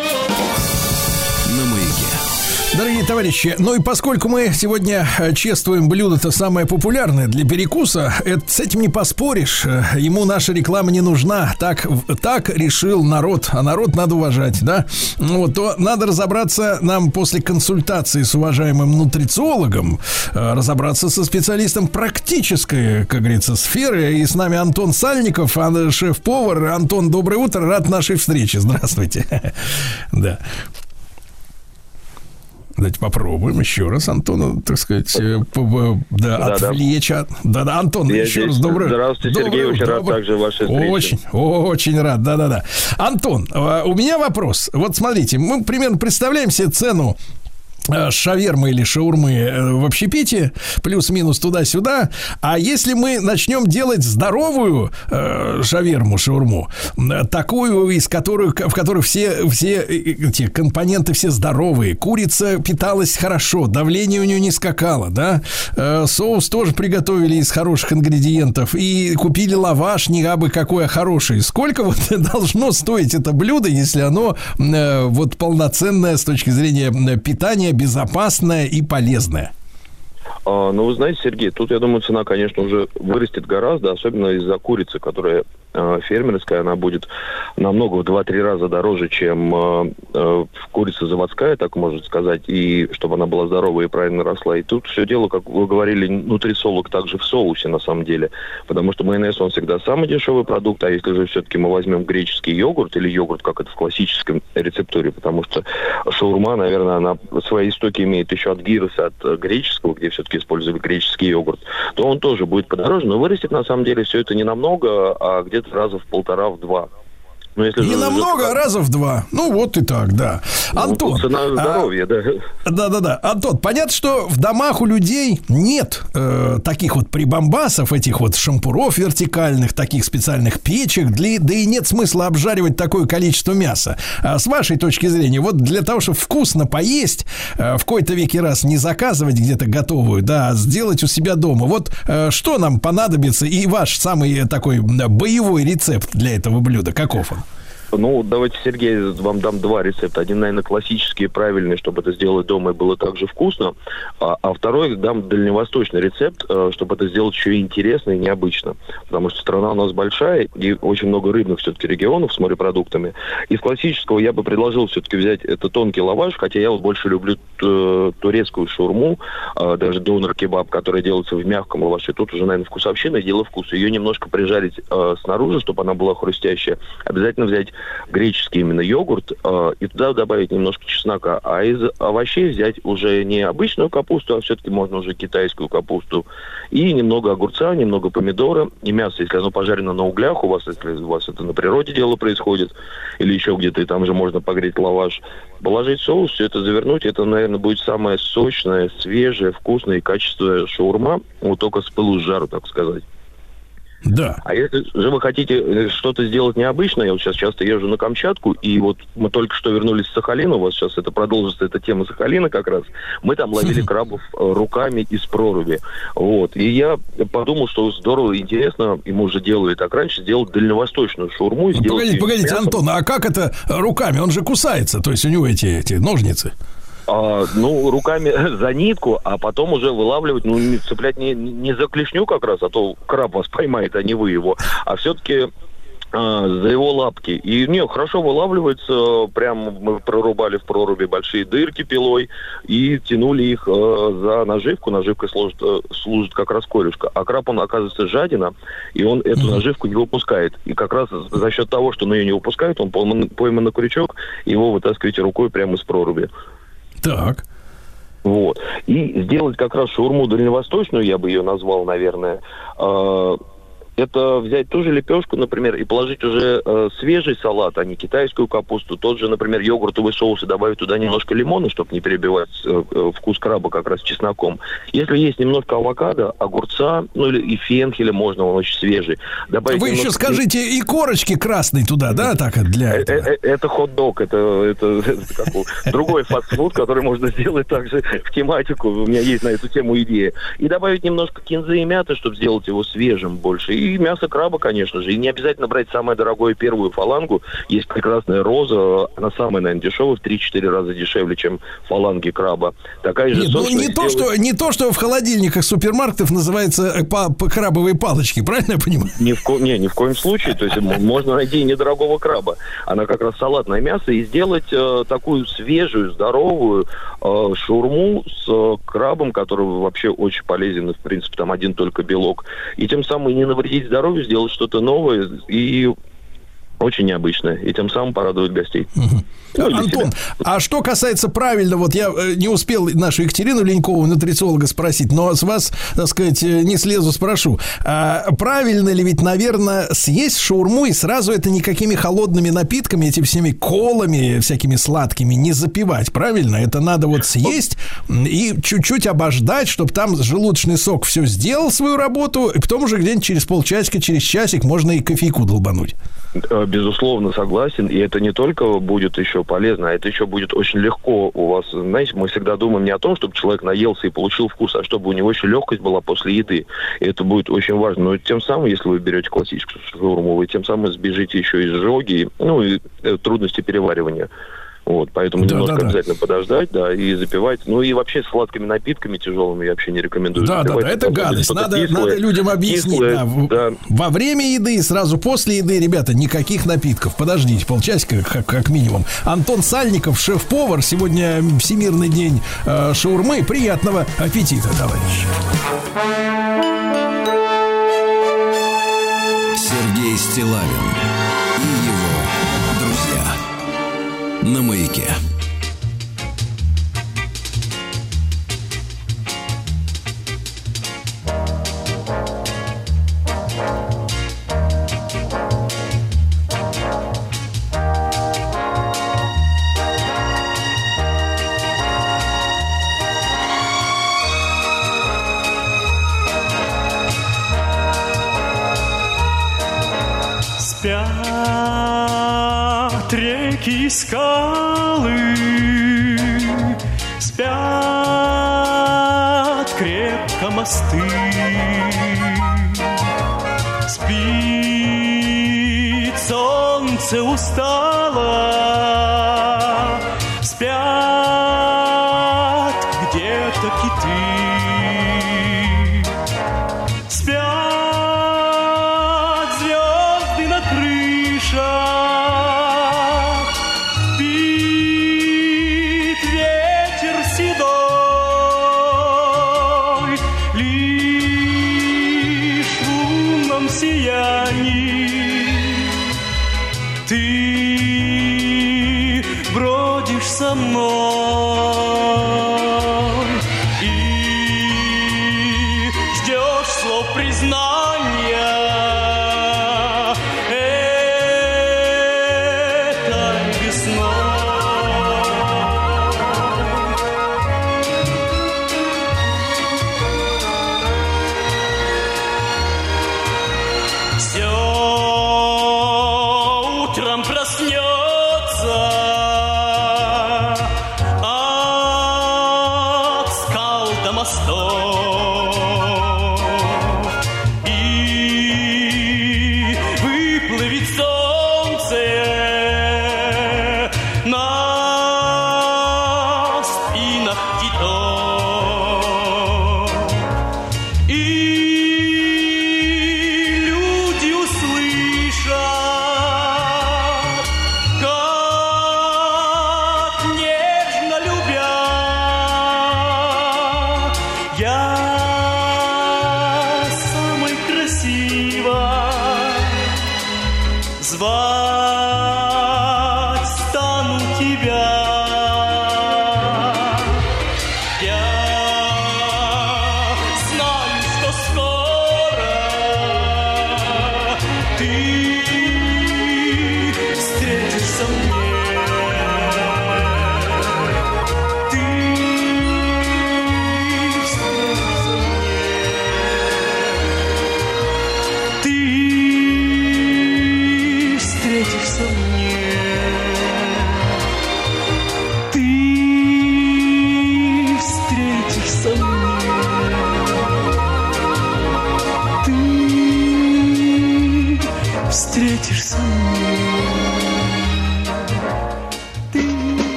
Дорогие товарищи, ну и поскольку мы сегодня э, чествуем блюдо-то самое популярное для перекуса, это, с этим не поспоришь. Э, Ему наша реклама не нужна. Так, так решил народ, а народ надо уважать, да? Вот, то надо разобраться нам после консультации с уважаемым нутрициологом, э, разобраться со специалистом практической, как говорится, сферы. И с нами Антон Сальников, а, шеф-повар. Антон, доброе утро, рад нашей встрече. Здравствуйте. Да. Давайте попробуем еще раз Антона, так сказать, э, да, Да, да. отвлечь от... Да-да, Антон, Я еще здесь. раз доброе Здравствуйте, Сергей, доброе очень рад доброе- также вашей встрече. Очень, очень рад, да-да-да. Антон, э, у меня вопрос. Вот смотрите, мы примерно представляем себе цену шавермы или шаурмы э, в общепите, плюс-минус туда-сюда. А если мы начнем делать здоровую э, шаверму, шаурму, э, такую, из которой, в которой все, все э, эти компоненты все здоровые, курица питалась хорошо, давление у нее не скакало, да, Э, соус тоже приготовили из хороших ингредиентов и купили лаваш не абы какой, а хороший. Сколько вот должно стоить это блюдо, если оно э, вот полноценное с точки зрения м, питания, безопасное и полезное? А, ну, вы знаете, Сергей, тут, я думаю, цена, конечно, уже вырастет гораздо, особенно из-за курицы, которая фермерская, она будет намного в 2-3 раза дороже, чем э, э, курица заводская, так можно сказать, и чтобы она была здоровая и правильно росла. И тут все дело, как вы говорили, нутрициолог также в соусе, на самом деле, потому что майонез, он всегда самый дешевый продукт, а если же все-таки мы возьмем греческий йогурт или йогурт, как это в классическом рецептуре, потому что шаурма, наверное, она свои истоки имеет еще от гироса, от э, греческого, где все-таки использовали греческий йогурт, то он тоже будет подороже, но вырастет на самом деле все это не намного, а где-то раза в полтора, в два. Ну, если Не намного, а раза в два. Ну, вот и так, да. Антон. Цена а, здоровья, да. Да-да-да. Антон, понятно, что в домах у людей нет э, таких вот прибамбасов, этих вот шампуров вертикальных, таких специальных печек, для, да и нет смысла обжаривать такое количество мяса. А с вашей точки зрения, вот для того, чтобы вкусно поесть, э, в какой-то веке раз не заказывать где-то готовую, да, а сделать у себя дома. Вот э, что нам понадобится и ваш самый э, такой боевой рецепт для этого блюда, каков он? Ну, давайте, Сергей, вам дам два рецепта. Один, наверное, классический и правильный, чтобы это сделать дома и было также вкусно. А, а второй дам дальневосточный рецепт, э, чтобы это сделать еще и интересно и необычно. Потому что страна у нас большая, и очень много рыбных все-таки регионов с морепродуктами. Из классического я бы предложил все-таки взять это тонкий лаваш, хотя я вот больше люблю э, турецкую шаурму, э, даже донор-кебаб, который делается в мягком лаваше. Тут уже, наверное, вкусовщина дело вкуса. Ее немножко прижарить э, снаружи, чтобы она была хрустящая. Обязательно взять греческий именно йогурт э, и туда добавить немножко чеснока. А из овощей взять уже не обычную капусту, а все-таки можно уже китайскую капусту. И немного огурца, немного помидора и мясо, если оно пожарено на углях, у вас, если у вас это на природе дело происходит, или еще где-то, и там же можно погреть лаваш, положить соус, все это завернуть, это, наверное, будет самая сочная, свежая, вкусная и качественная шаурма, вот только с пылу с жару, так сказать. Да. А если же вы хотите э, что-то сделать необычное, я вот сейчас часто езжу на Камчатку, и вот мы только что вернулись с Сахалина, у вас сейчас это продолжится, эта тема Сахалина как раз, мы там ловили крабов э, руками из проруби. Вот. И я подумал, что здорово интересно, и мы уже делали так раньше, сделать дальневосточную шаурму. и сделать Ну, Погодите, погодите. Антон, а как это руками? Он же кусается, то есть у него эти, эти ножницы. А, ну, руками за нитку, а потом уже вылавливать, ну, не цеплять не, не за клешню как раз, а то краб вас поймает, а не вы его, а все-таки за его лапки. И не, хорошо вылавливается, прям мы прорубали в проруби большие дырки пилой и тянули их э, за наживку. Наживка служит, э, служит как раз корюшка. А краб, он оказывается жадина, и он эту наживку не выпускает. И как раз за счет того, что он ее не выпускает, он пойман, пойман на крючок, его вытаскиваете рукой прямо из проруби. Так. Вот. И сделать как раз шаурму дальневосточную, я бы ее назвал, наверное, э, это взять ту же лепешку, например, и положить уже э, свежий салат, а не китайскую капусту, тот же, например, йогуртовый соус и добавить туда немножко лимона, чтобы не перебивать э, э, вкус краба как раз чесноком. Если есть немножко авокадо, огурца, ну или и фенхеля можно, он очень свежий. Добавить Вы еще немножко- скажите и корочки красной туда, да, так для Э, этого? э, э, Это хот-дог, это, это, это как у- другой фастфуд, который можно сделать также в тематику. У меня есть на эту тему идея. И добавить немножко кинзы и мяты, чтобы сделать его свежим больше. И мясо краба, конечно же. И не обязательно брать самое дорогое первую фалангу. Есть прекрасная роза, она самая, наверное, дешевая, в 3-4 раза дешевле, чем фаланги краба. Такая же Нет, ну не то, что, не то, что в холодильниках супермаркетов называется э, па- па- крабовые палочки, правильно я понимаю? Ни в, ко... не, ни в коем случае. То есть можно найти и недорогого краба. Она как раз салатное мясо и сделать э, такую свежую, здоровую э, шаурму с э, крабом, который вообще очень полезен. и, В принципе, там один только белок. И тем самым не навредить здоровью, сделать что-то новое и очень необычное. И тем самым порадовать гостей. Ну, или Антон, а что касается правильно, вот я э, не успел нашу Екатерину Ленькову, нутрициолога, спросить, но с вас, так сказать, э, не слезу спрошу. А правильно ли ведь, наверное, съесть шаурму и сразу это никакими холодными напитками, этими всеми колами, всякими сладкими не запивать, правильно? Это надо вот съесть и чуть-чуть обождать, чтобы там желудочный сок все сделал свою работу, и потом уже где-нибудь через полчасика, через часик можно и кофейку долбануть. Э, Безусловно, согласен. И это не только будет еще полезно, а это еще будет очень легко у вас. Знаете, мы всегда думаем не о том, чтобы человек наелся и получил вкус, а чтобы у него еще легкость была после еды. И это будет очень важно. Но тем самым, если вы берете классическую шаурму, вы тем самым сбежите еще из жоги, ну и э, трудности переваривания. Вот, поэтому Да, немножко да, да. обязательно подождать, да, и запивать. Ну и вообще сладкими напитками тяжелыми я вообще не рекомендую. Да, да, запивать. да, это Особенно гадость. Надо, кислое. надо людям объяснить. Кислое, да, да. Во время еды и сразу после еды, ребята, никаких напитков. Подождите, полчасика как, как минимум. Антон Сальников, шеф-повар. Сегодня Всемирный день э, шаурмы. Приятного аппетита, товарищи. Сергей Стилавин на маяке. Скалы, спят крепко мосты.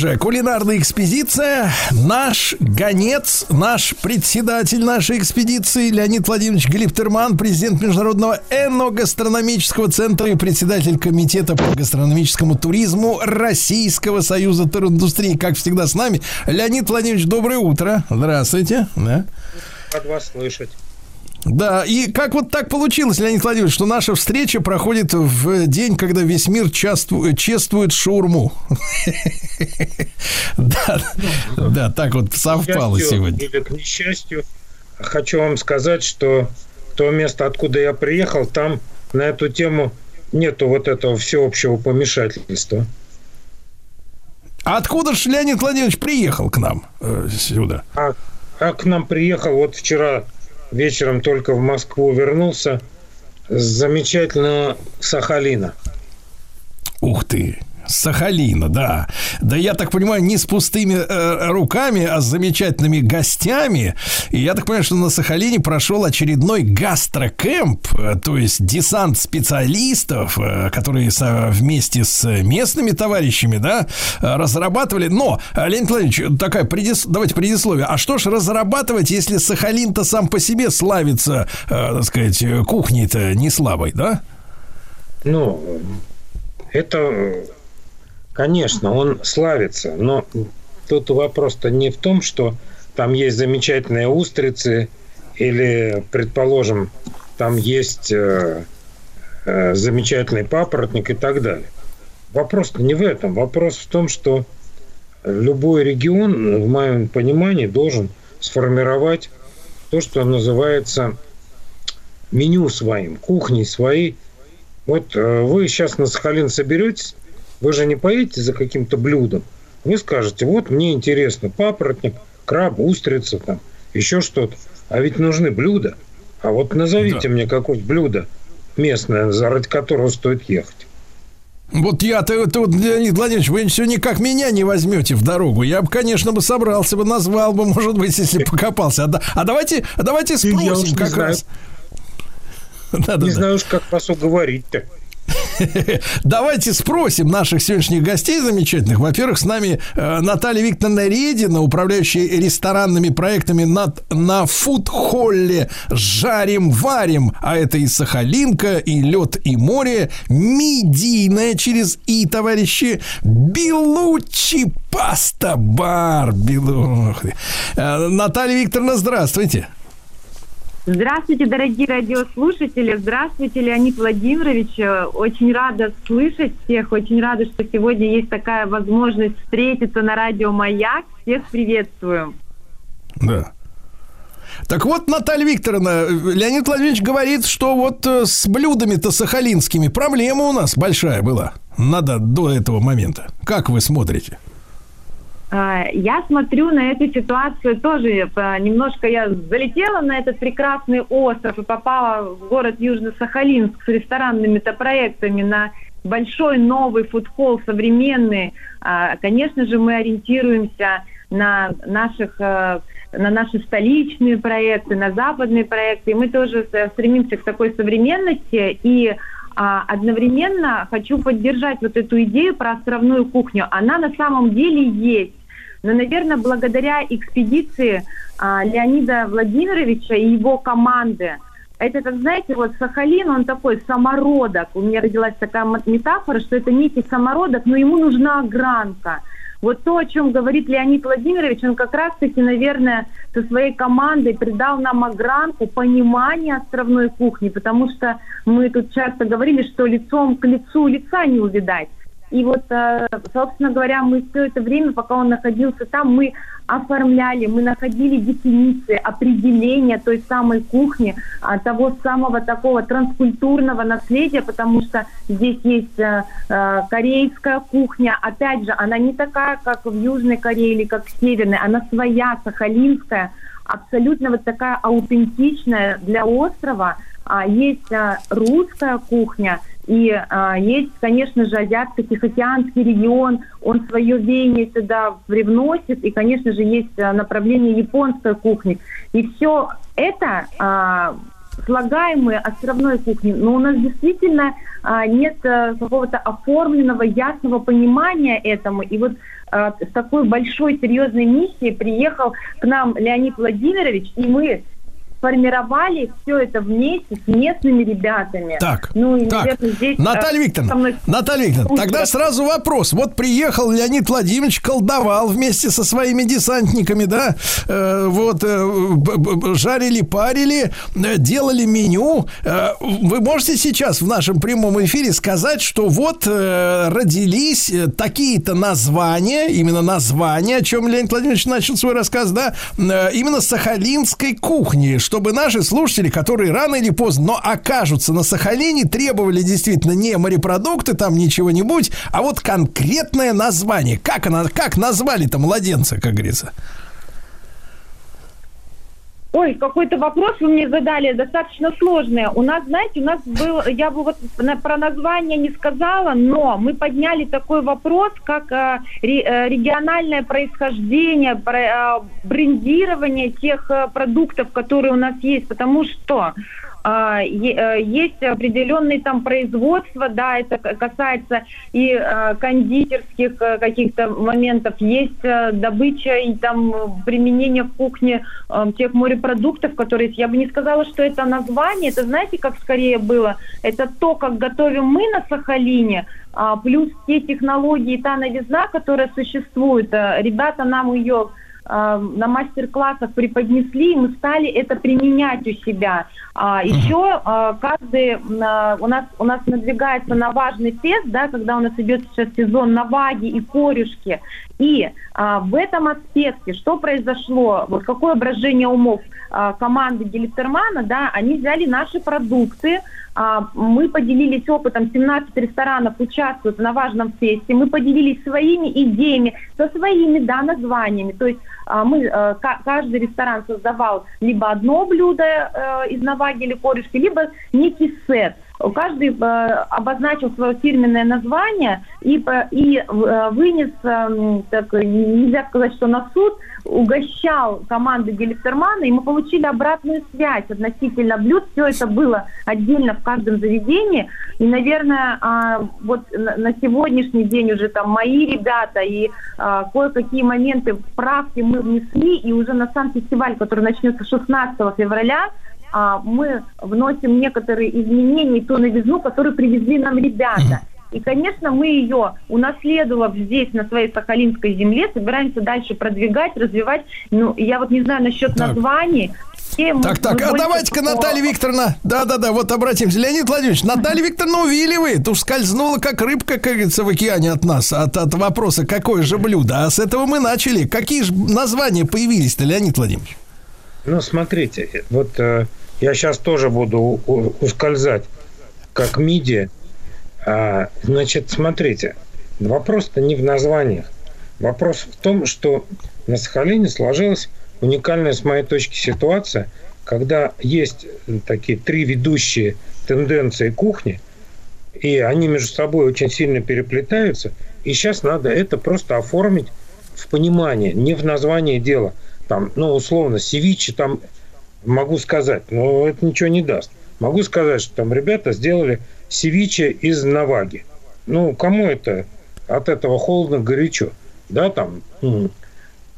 Же, кулинарная экспедиция. Наш гонец, наш председатель нашей экспедиции Леонид Владимирович Глиптерман, президент Международного эногастрономического центра и председатель комитета по гастрономическому туризму Российского союза туриндустрии. Как всегда с нами. Леонид Владимирович, доброе утро. Здравствуйте. Да. Рад вас слышать. Да, и как вот так получилось, Леонид Владимирович, что наша встреча проходит в день, когда весь мир часту- чествует шаурму. Да, да, так вот совпало сегодня. Или к несчастью, хочу вам сказать, что то место, откуда я приехал, там на эту тему нету вот этого всеобщего помешательства. А откуда же Леонид Владимирович приехал к нам э, сюда? А, а к нам приехал вот вчера вечером только в Москву вернулся с замечательного Сахалина. Ух ты! Сахалина, да. Да я так понимаю, не с пустыми э, руками, а с замечательными гостями. И я так понимаю, что на Сахалине прошел очередной гастрокэмп, э, то есть десант специалистов, э, которые со- вместе с местными товарищами, да, разрабатывали. Но, э, Леонид Владимирович, такая предис... давайте предисловие. А что ж разрабатывать, если Сахалин-то сам по себе славится, э, так сказать, кухней-то не слабой, да? Ну, это, конечно, он славится, но тут вопрос-то не в том, что там есть замечательные устрицы или, предположим, там есть э, э, замечательный папоротник и так далее. Вопрос не в этом. Вопрос в том, что любой регион, в моем понимании, должен сформировать то, что называется меню своим, кухни своей. Вот э, вы сейчас на Сахалин соберетесь, Вы же не поедете за каким-то блюдом. Вы скажете, вот мне интересно, папоротник, краб, устрица, там, еще что-то. А ведь нужны блюда. А вот назовите мне какое-нибудь блюдо местное, ради которого стоит ехать. Вот я-то, это вот, Леонид Владимирович, вы все никак меня не возьмете в дорогу. Я бы, конечно, бы собрался бы, назвал бы, может быть, если покопался. А, да- а давайте, а давайте Я спросим как знаю. раз. Не знаю уж, как вас уговорить-то. Давайте спросим наших сегодняшних гостей замечательных. Во-первых, с нами э, Наталья Викторовна Редина, управляющая ресторанными проектами над, на фуд-холле «Жарим-варим». А это и Сахалинка, и лед, и море. Медийная через «и», товарищи. Белучи паста бар. Белу... Э, Наталья Викторовна, здравствуйте. Здравствуйте, дорогие радиослушатели. Здравствуйте, Леонид Владимирович. Э, Очень рада слышать всех. Очень рада, что сегодня есть такая возможность встретиться на радио «Маяк». Всех приветствую. Да. Так вот, Наталья Викторовна, Леонид Владимирович говорит, что вот э, с блюдами-то сахалинскими проблема у нас большая была. Надо до этого момента. Как вы смотрите? А, Я смотрю на эту ситуацию тоже. э, Немножко я залетела на этот прекрасный остров и попала в город Южно-Сахалинск с ресторанными-то проектами на большой новый фудхолл, современный. А, Конечно же, мы ориентируемся на наших э, на наши столичные проекты, на западные проекты. И мы тоже с- стремимся к такой современности. И а, одновременно хочу поддержать вот эту идею про островную кухню. Она на самом деле есть. Но, наверное, благодаря экспедиции а, Леонида Владимировича и его команды, это, как знаете, вот Сахалин, он такой самородок. У меня родилась такая метафора, что это некий самородок, но ему нужна огранка. Вот то, о чем говорит Леонид Владимирович, он как раз-таки, наверное, со своей командой придал нам огранку понимания островной кухни, потому что мы тут часто говорили, что лицом к лицу лица не увидать. И вот, э, собственно говоря, мы все это время, пока он находился там, мы оформляли, мы находили дефиниции, определения той самой кухни, а, того самого такого транскультурного наследия, потому что здесь есть э, э, корейская кухня, опять же, она не такая, как в Южной Корее или как в Северной, она своя, сахалинская, абсолютно вот такая аутентичная для острова. А, Есть русская кухня, и а, есть, конечно же, азиатско-тихоокеанский регион, он свое веяние сюда привносит, и, конечно же, есть а, направление японской кухни. И все это а, слагаемые островной кухни, но у нас действительно а, нет а, какого-то оформленного, ясного понимания этому. И вот а, с такой большой, серьезной миссией приехал к нам Леонид Владимирович, и мы формировали все это вместе с местными ребятами. Так, ну, и, так. наверное, здесь... Наталья Викторовна, мной- Наталья Викторовна, тогда сразу вопрос. Вот приехал Леонид Владимирович, колдовал вместе со своими десантниками, да, э, вот, э, жарили, парили, э, делали меню. Э, вы можете сейчас в нашем прямом эфире сказать, что вот э, родились такие-то названия, именно названия, о чем Леонид Владимирович начал свой рассказ, да, э, именно сахалинской кухни, чтобы наши слушатели, которые рано или поздно, но окажутся на Сахалине, требовали действительно не морепродукты, там ничего-нибудь, а вот конкретное название. Как, она, как назвали-то младенца, как говорится? Ой, какой-то вопрос вы мне задали, достаточно сложный. У нас, знаете, у нас был, я бы вот про название не сказала, но мы подняли такой вопрос, как э, э, региональное происхождение, про- э, брендирование тех э, продуктов, которые у нас есть, потому что есть определенные там производства, да, это касается и э, кондитерских э, каких-то моментов, есть э, добыча и там э, применение в кухне э, тех морепродуктов, которые. Я бы не сказала, что это название, это знаете, как скорее было, это то, как готовим мы на Сахалине, а, плюс те технологии, та новизна, которая существует. Э, Ребята нам ее э, на мастер-классах преподнесли, и мы стали это применять у себя. А, еще э, каждый, э, у нас у нас надвигается на важный тест, да, когда у нас идет сейчас сезон наваги и корюшки. И а, в этом аспекте, что произошло, вот какое брожение умов а, команды Гелистермана, да, они взяли наши продукты, а, мы поделились опытом, 17 ресторанов участвуют на важном фесте, мы поделились своими идеями, со своими, да, названиями. То есть а, мы, э, ка- каждый ресторан создавал либо одно блюдо э, из наваги или корешки, либо некий сет. Каждый э, обозначил свое фирменное название и, по- и э, вынес, так, нельзя сказать, что на суд, угощал команды Геликтермана, и мы получили обратную связь относительно блюд. Все это было отдельно в каждом заведении. И, наверное, а, вот на сегодняшний день уже там мои ребята и а, кое-какие моменты в правке мы внесли, и уже на сам фестиваль, который начнется 16 февраля, а, мы вносим некоторые изменения ту новизну, которую привезли нам ребята. И, конечно, мы ее, унаследовав здесь, на своей Сахалинской земле, собираемся дальше продвигать, развивать. Ну, я вот не знаю насчет названий. Все мы- Так, так, а давайте-ка, Наталья Викторовна, да-да-да, вот обратимся. Леонид Владимирович, Наталья Викторовна увиливает, уж скользнула, как рыбка, как говорится, в океане от нас, от, от вопроса, какое же блюдо. А с этого мы начали. Какие же названия появились-то, Леонид Владимирович? Ну, смотрите, вот э, я сейчас тоже буду ускользать, как миди. А, значит, смотрите, вопрос-то не в названиях. Вопрос в том, что на Сахалине сложилась уникальная, с моей точки, ситуация, когда есть такие три ведущие тенденции кухни, и они между собой очень сильно переплетаются, и сейчас надо это просто оформить в понимание, не в название дела. Там, ну, условно, севичи там могу сказать, но это ничего не даст. Могу сказать, что там ребята сделали севиче из наваги. Ну, кому это от этого холодно, горячо? Да, там, м,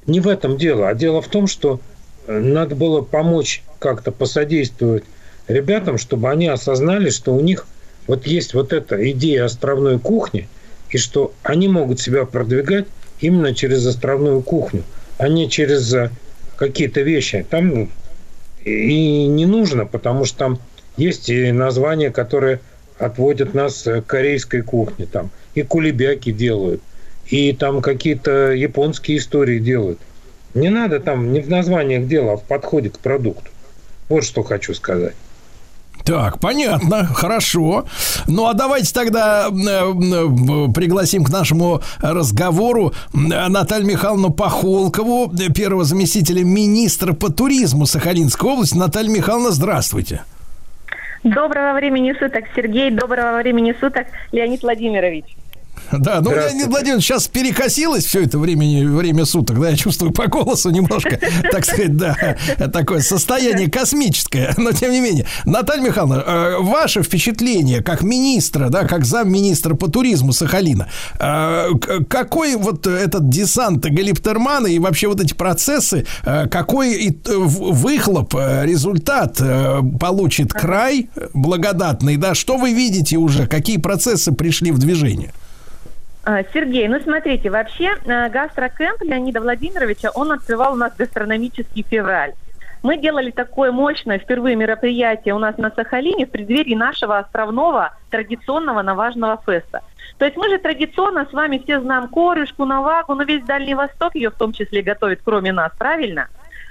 не в этом дело, а дело в том, что э, надо было помочь как-то посодействовать ребятам, чтобы они осознали, что у них вот есть вот эта идея островной кухни, и что они могут себя продвигать именно через островную кухню, а не через э, какие-то вещи. Там ну, и не нужно, потому что там есть и названия, которые отводят нас к корейской кухне. Там и кулебяки делают, и там какие-то японские истории делают. Не надо там не в названиях дела, а в подходе к продукту. Вот что хочу сказать. Так, понятно, хорошо. Ну а давайте тогда э, э, пригласим к нашему разговору Наталью Михайловну Пахолкову, э, первого заместителя министра по туризму Сахалинской области. Наталья Михайловна, здравствуйте. Доброго времени суток, Сергей. Доброго времени суток, Леонид Владимирович. Да, ну, Леонид Владимирович, сейчас перекосилось все это время, время суток, да, я чувствую по голосу немножко, так сказать, да, такое состояние космическое, но тем не менее. Наталья Михайловна, э, ваше впечатление как министра, да, как замминистра по туризму Сахалина, э, какой вот этот десант Галиптермана и вообще вот эти процессы, э, какой выхлоп, результат получит край благодатный, да, что вы видите уже, какие процессы пришли в движение? А, Сергей, ну смотрите, вообще э, гастрокэмп Леонида Владимировича, он открывал у нас гастрономический февраль. Мы делали такое мощное впервые мероприятие у нас на Сахалине в преддверии нашего островного традиционного наважного феста. То есть мы же традиционно с вами все знаем корюшку, навагу, но весь Дальний Восток ее в том числе готовит, кроме нас, правильно?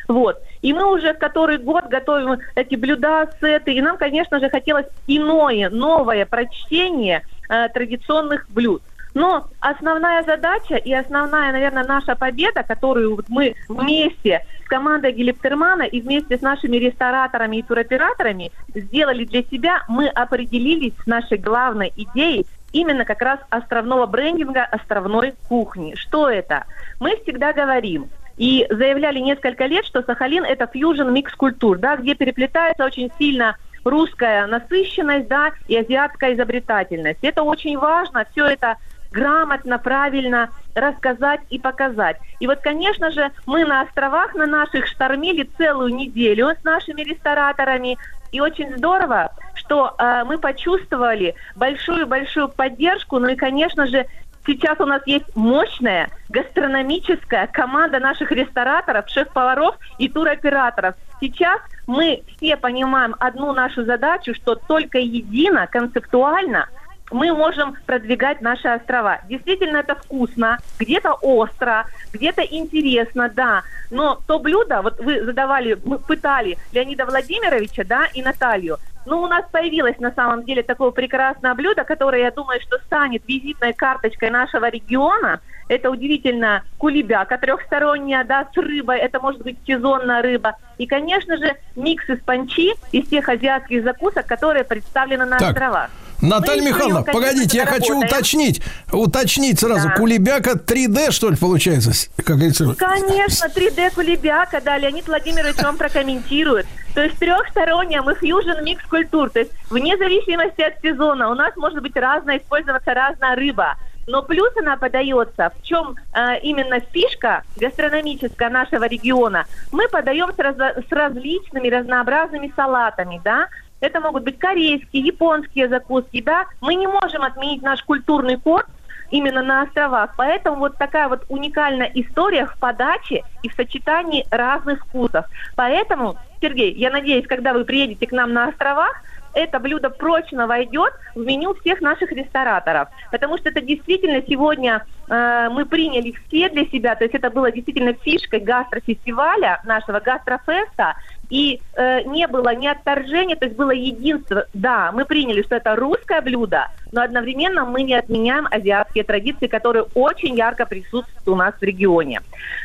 Вот. И мы уже который год готовим эти блюда, сеты. И нам, конечно же, хотелось иное, новое прочтение э, традиционных блюд. Но основная задача и основная, наверное, наша победа, которую мы вместе с командой Гелиптермана и вместе с нашими рестораторами и туроператорами сделали для себя, мы определились с нашей главной идеей именно как раз островного брендинга, островной кухни. Что это? Мы всегда говорим, и заявляли несколько лет, что Сахалин это фьюжн микс культур, да, где переплетается очень сильно русская насыщенность, да, и азиатская изобретательность. Это очень важно, все это грамотно, правильно рассказать и показать. И вот, конечно же, мы на островах на наших штормили целую неделю с нашими рестораторами, и очень здорово, что э, мы почувствовали большую-большую поддержку, ну и, конечно же, Сейчас у нас есть мощная гастрономическая команда наших рестораторов, шеф-поваров и туроператоров. Сейчас мы все понимаем одну нашу задачу, что только едино, концептуально мы можем продвигать наши острова. Действительно, это вкусно, где-то остро, где-то интересно, да. Но то блюдо, вот вы задавали, мы пытали Леонида Владимировича, да, и Наталью, Ну, у нас появилось на самом деле такое прекрасное блюдо, которое, я думаю, что станет визитной карточкой нашего региона. Это удивительно кулебяка трехсторонняя, да, с рыбой. Это может быть сезонная рыба. И, конечно же, микс из панчи, из тех азиатских закусок, которые представлены на Так, островах. Наталья еще Михайловна, погодите, я хочу уточнить, уточнить сразу. Да. Кулебяка 3D, что ли, получается? Как говорится, Конечно, 3D кулебяка, да, Леонид Владимирович вам прокомментирует. То есть трехсторонняя, мы фьюжн микс культур. То есть вне зависимости от сезона у нас может быть разная, использоваться разная рыба. Но плюс она подается, в чем э, именно фишка гастрономическая нашего региона. Мы подаем с, раз- с различными разнообразными салатами, да. Это могут быть корейские, японские закуски, да. Мы не можем отменить наш культурный код, именно на островах. Поэтому вот такая вот уникальная история в подаче и в сочетании разных вкусов. Поэтому, Сергей, я надеюсь, когда вы приедете к нам на островах, это блюдо прочно войдет в меню всех наших рестораторов. Потому что это действительно сегодня э, мы приняли все для себя, то есть это было действительно фишкой гастрофестиваля, нашего гастрофеста, и э, не было ни отторжения, то есть было единство. Да, мы приняли, что это русское блюдо, но одновременно мы не отменяем азиатские традиции, которые очень ярко присутствуют у нас в регионе.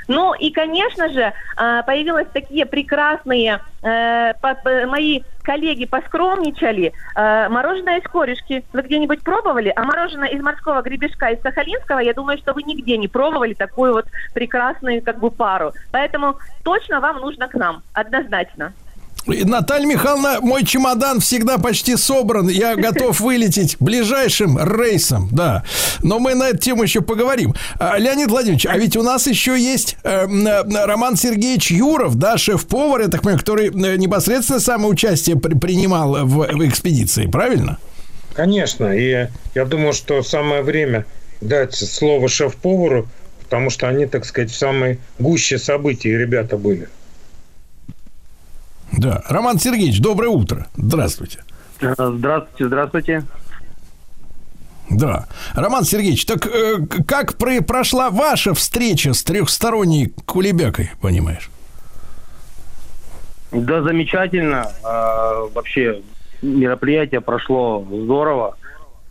Ну и, конечно же, э, появились такие прекрасные, э, мои коллеги поскромничали, э, мороженое из корешки. Вы где-нибудь пробовали? А мороженое из морского гребешка из Сахалинского, я думаю, что вы нигде не пробовали такую вот прекрасную как бы пару. Поэтому точно вам нужно к нам, однозначно. Наталья Михайловна, мой чемодан всегда почти собран. Я готов вылететь ближайшим рейсом, да. Но мы на эту тему еще поговорим. А, Леонид Владимирович, а ведь у нас еще есть э, э, Роман Сергеевич Юров, да, шеф-повар, я так понимаю, который э, непосредственно самое участие при- принимал в, в экспедиции, правильно? Конечно, и я думаю, что самое время дать слово шеф-повару, потому что они, так сказать, в самой гуще событий ребята были. Да. Роман Сергеевич, доброе утро. Здравствуйте. Здравствуйте, здравствуйте. Да. Роман Сергеевич, так э, как про- прошла ваша встреча с трехсторонней кулебякой, понимаешь? Да, замечательно. А, вообще мероприятие прошло здорово.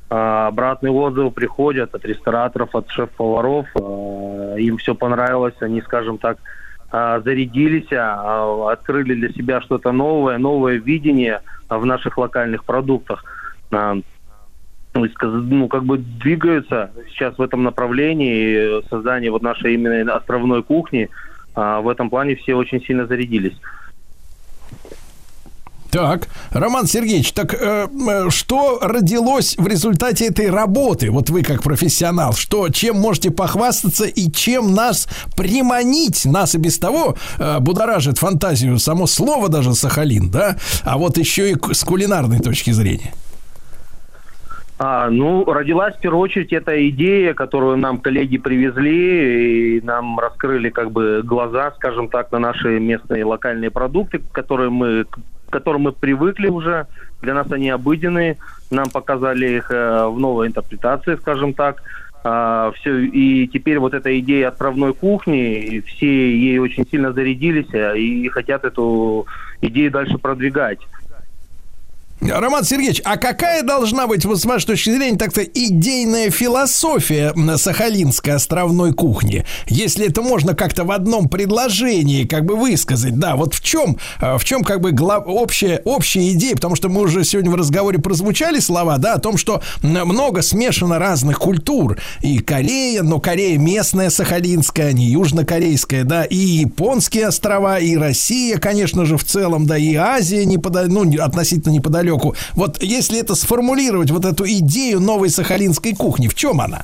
А, обратные отзывы приходят от рестораторов, от шеф-поваров. А, им все понравилось. Они, скажем так, зарядились, а, открыли для себя что-то новое, новое видение а, в наших локальных продуктах. А, ну, ну, как бы двигаются сейчас в этом направлении создание вот нашей именно островной кухни. А, в этом плане все очень сильно зарядились. Так, Роман Сергеевич, так э, э, что родилось в результате этой работы? Вот вы как профессионал, что чем можете похвастаться и чем нас приманить? Нас и без того э, будоражит фантазию само слово даже Сахалин, да? А вот еще и с кулинарной точки зрения. А, ну, родилась в первую очередь эта идея, которую нам коллеги привезли, и нам раскрыли как бы глаза, скажем так, на наши местные локальные продукты, которые мы, к которым мы привыкли уже. Для нас они обыденные. Нам показали их э, в новой интерпретации, скажем так. все, и теперь вот эта идея островной кухни, все ей очень сильно зарядились э, и хотят эту идею дальше продвигать. Роман Сергеевич, а какая должна быть, вот с вашей точки зрения, так-то идейная философия м, сахалинской островной кухни? Если это можно как-то в одном предложении как бы высказать, да, вот в чем, э, в чем как бы глав- общая, общая идея, потому что мы уже сегодня в разговоре прозвучали слова, да, о том, что много смешано разных культур. И Корея, но Корея местная сахалинская, а не южнокорейская, да, и японские острова, и Россия, конечно же, в целом, да, и Азия непода- ну, не- относительно неподалеку. Вот если это сформулировать, вот эту идею новой сахалинской кухни, в чем она?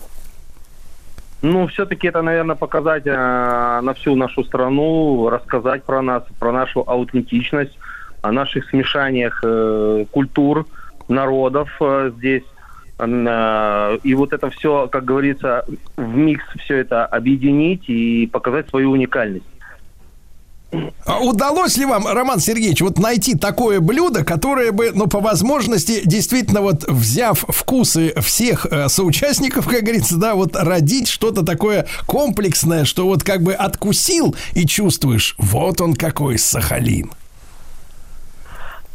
Ну, все-таки это, наверное, показать э, на всю нашу страну, рассказать про нас, про нашу аутентичность, о наших смешаниях э, культур, народов э, здесь. Э, и вот это все, как говорится, в микс все это объединить и показать свою уникальность. А удалось ли вам, Роман Сергеевич, вот найти такое блюдо, которое бы, ну, по возможности, действительно, вот взяв вкусы всех э, соучастников, как говорится, да, вот родить что-то такое комплексное, что вот как бы откусил и чувствуешь, вот он какой Сахалин.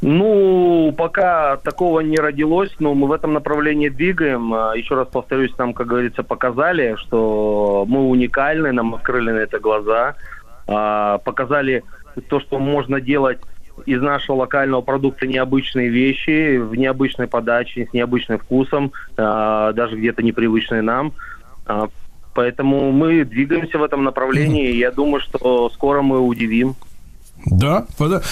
Ну, пока такого не родилось, но мы в этом направлении двигаем. А, Еще раз повторюсь, нам, как говорится, показали, что мы уникальны, нам открыли на это глаза, показали то, что можно делать из нашего локального продукта необычные вещи, в необычной подаче, с необычным вкусом, а, даже где-то непривычные нам. А, Поэтому мы двигаемся в этом направлении, и я думаю, что скоро мы удивим. Да,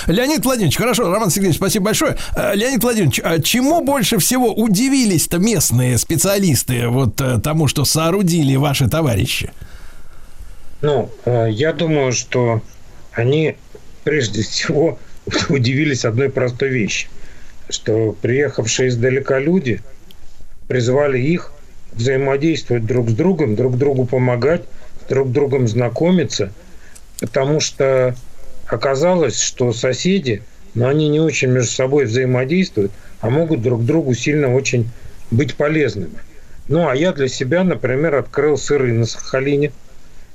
Леонид Владимирович, хорошо, Роман Сергеевич, спасибо большое. Э, Леонид Владимирович, а чему больше всего удивились-то местные специалисты вот э, тому, что соорудили ваши товарищи? Ну, э, я думаю, что они прежде всего удивились одной простой вещи, что приехавшие издалека люди призвали их взаимодействовать друг с другом, друг другу помогать, друг другом знакомиться, потому что оказалось, что соседи, но они не очень между собой взаимодействуют, а могут друг другу сильно очень быть полезными. Ну, а я для себя, например, открыл сыры на Сахалине.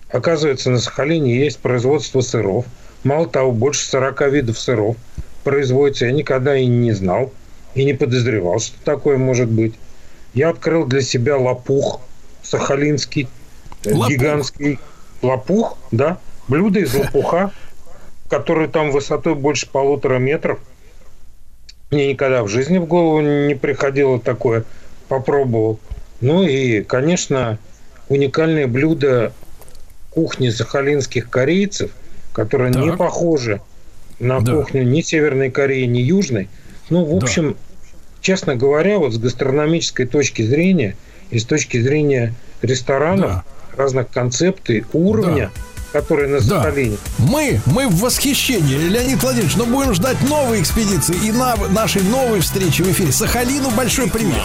Оказывается, на Сахалине есть производство сыров. Мало того, больше 40 видов сыров производится. Я никогда и не знал, и не подозревал, что такое может быть. Я открыл для себя лопух сахалинский, э, Лопух? гигантский лопух, да, блюдо из лопуха, который там высотой больше полутора метров. Мне никогда в жизни в голову не приходило такое. Попробовал. Ну и, конечно, уникальное блюдо кухни сахалинских корейцев, которое не Так. похоже на Да. кухню ни Северной Кореи, ни Южной. Ну, в общем, честно говоря, вот с гастрономической точки зрения и с точки зрения ресторанов, разных концепций, уровня, который на Да. Сахалине, Мы, мы в восхищении, Леонид Владимирович, но будем ждать новые экспедиции и на нашей новой встречи в эфире. Сахалину большой привет.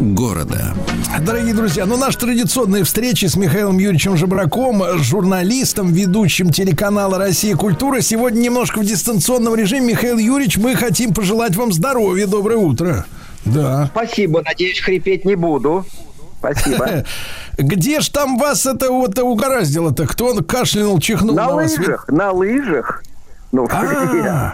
Города. Дорогие друзья, ну наши традиционные встречи с Михаилом Юрьевичем Жабраком, журналистом, ведущим телеканала «Россия. Культура». Сегодня немножко в дистанционном режиме. Михаил Юрьевич, мы хотим пожелать вам здоровья. Доброе утро. Да. Спасибо, надеюсь, хрипеть не буду. Спасибо. Где ж там вас это вот угораздило-то? Кто кашлянул, чихнул на, На вас? лыжах, на лыжах. Ну, А,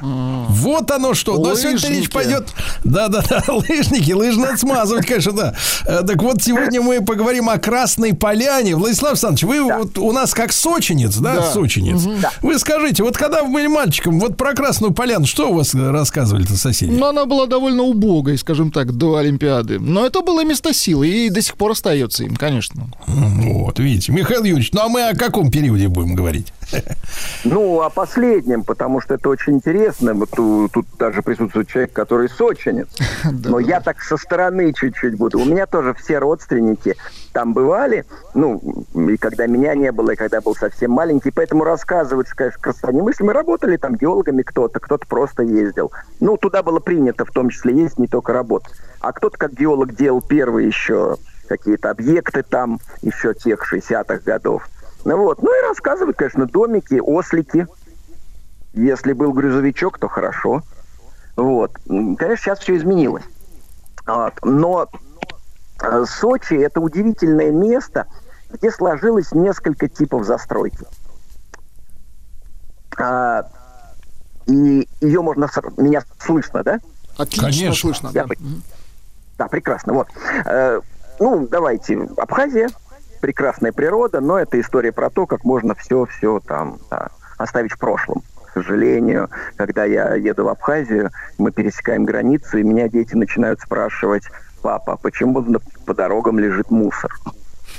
Вот оно что. Но сегодня речь пойдет... Да-да-да, лыжники, лыжи надо смазывать, конечно, да. Э, Так вот, сегодня мы поговорим о Красной Поляне. Владислав Александрович, вы вот у нас как сочинец, да, Да. сочинец. Вы скажите, вот когда вы были мальчиком, вот про Красную Поляну, что у вас рассказывали-то соседи? Но она была довольно убогой, скажем так, до Олимпиады. Но это было место силы и до сих пор остается им, конечно. Вот, видите. Михаил Юрьевич, ну а мы о каком периоде будем говорить? Ну, о последнем, потому что это очень интересно. Вот ту- тут, даже присутствует человек, который сочинец. Но я так со стороны чуть-чуть буду. У меня тоже все родственники там бывали. Ну, и когда меня не было, и когда был совсем маленький. Поэтому рассказывать, конечно, красота не мысли. Мы работали там геологами кто-то, кто-то просто ездил. Ну, туда было принято в том числе ездить, не только работать. А кто-то как геолог делал первые еще какие-то объекты там, еще тех 60-х годов. Ну вот. Ну и рассказывают, конечно, домики, ослики. Если был грузовичок, то хорошо. Вот. Конечно, сейчас все изменилось. Вот. Но э, Сочи – это удивительное место, где сложилось несколько типов застройки. А, и ее можно... Меня слышно, да? Отлично Конечно. слышно. Я Да, прекрасно. Вот. Э, ну, давайте. Абхазия. Прекрасная природа, но это история про то, как можно все-все там да, оставить в прошлом. К сожалению, когда я еду в Абхазию, мы пересекаем границу, и меня дети начинают спрашивать, папа, почему по дорогам лежит мусор?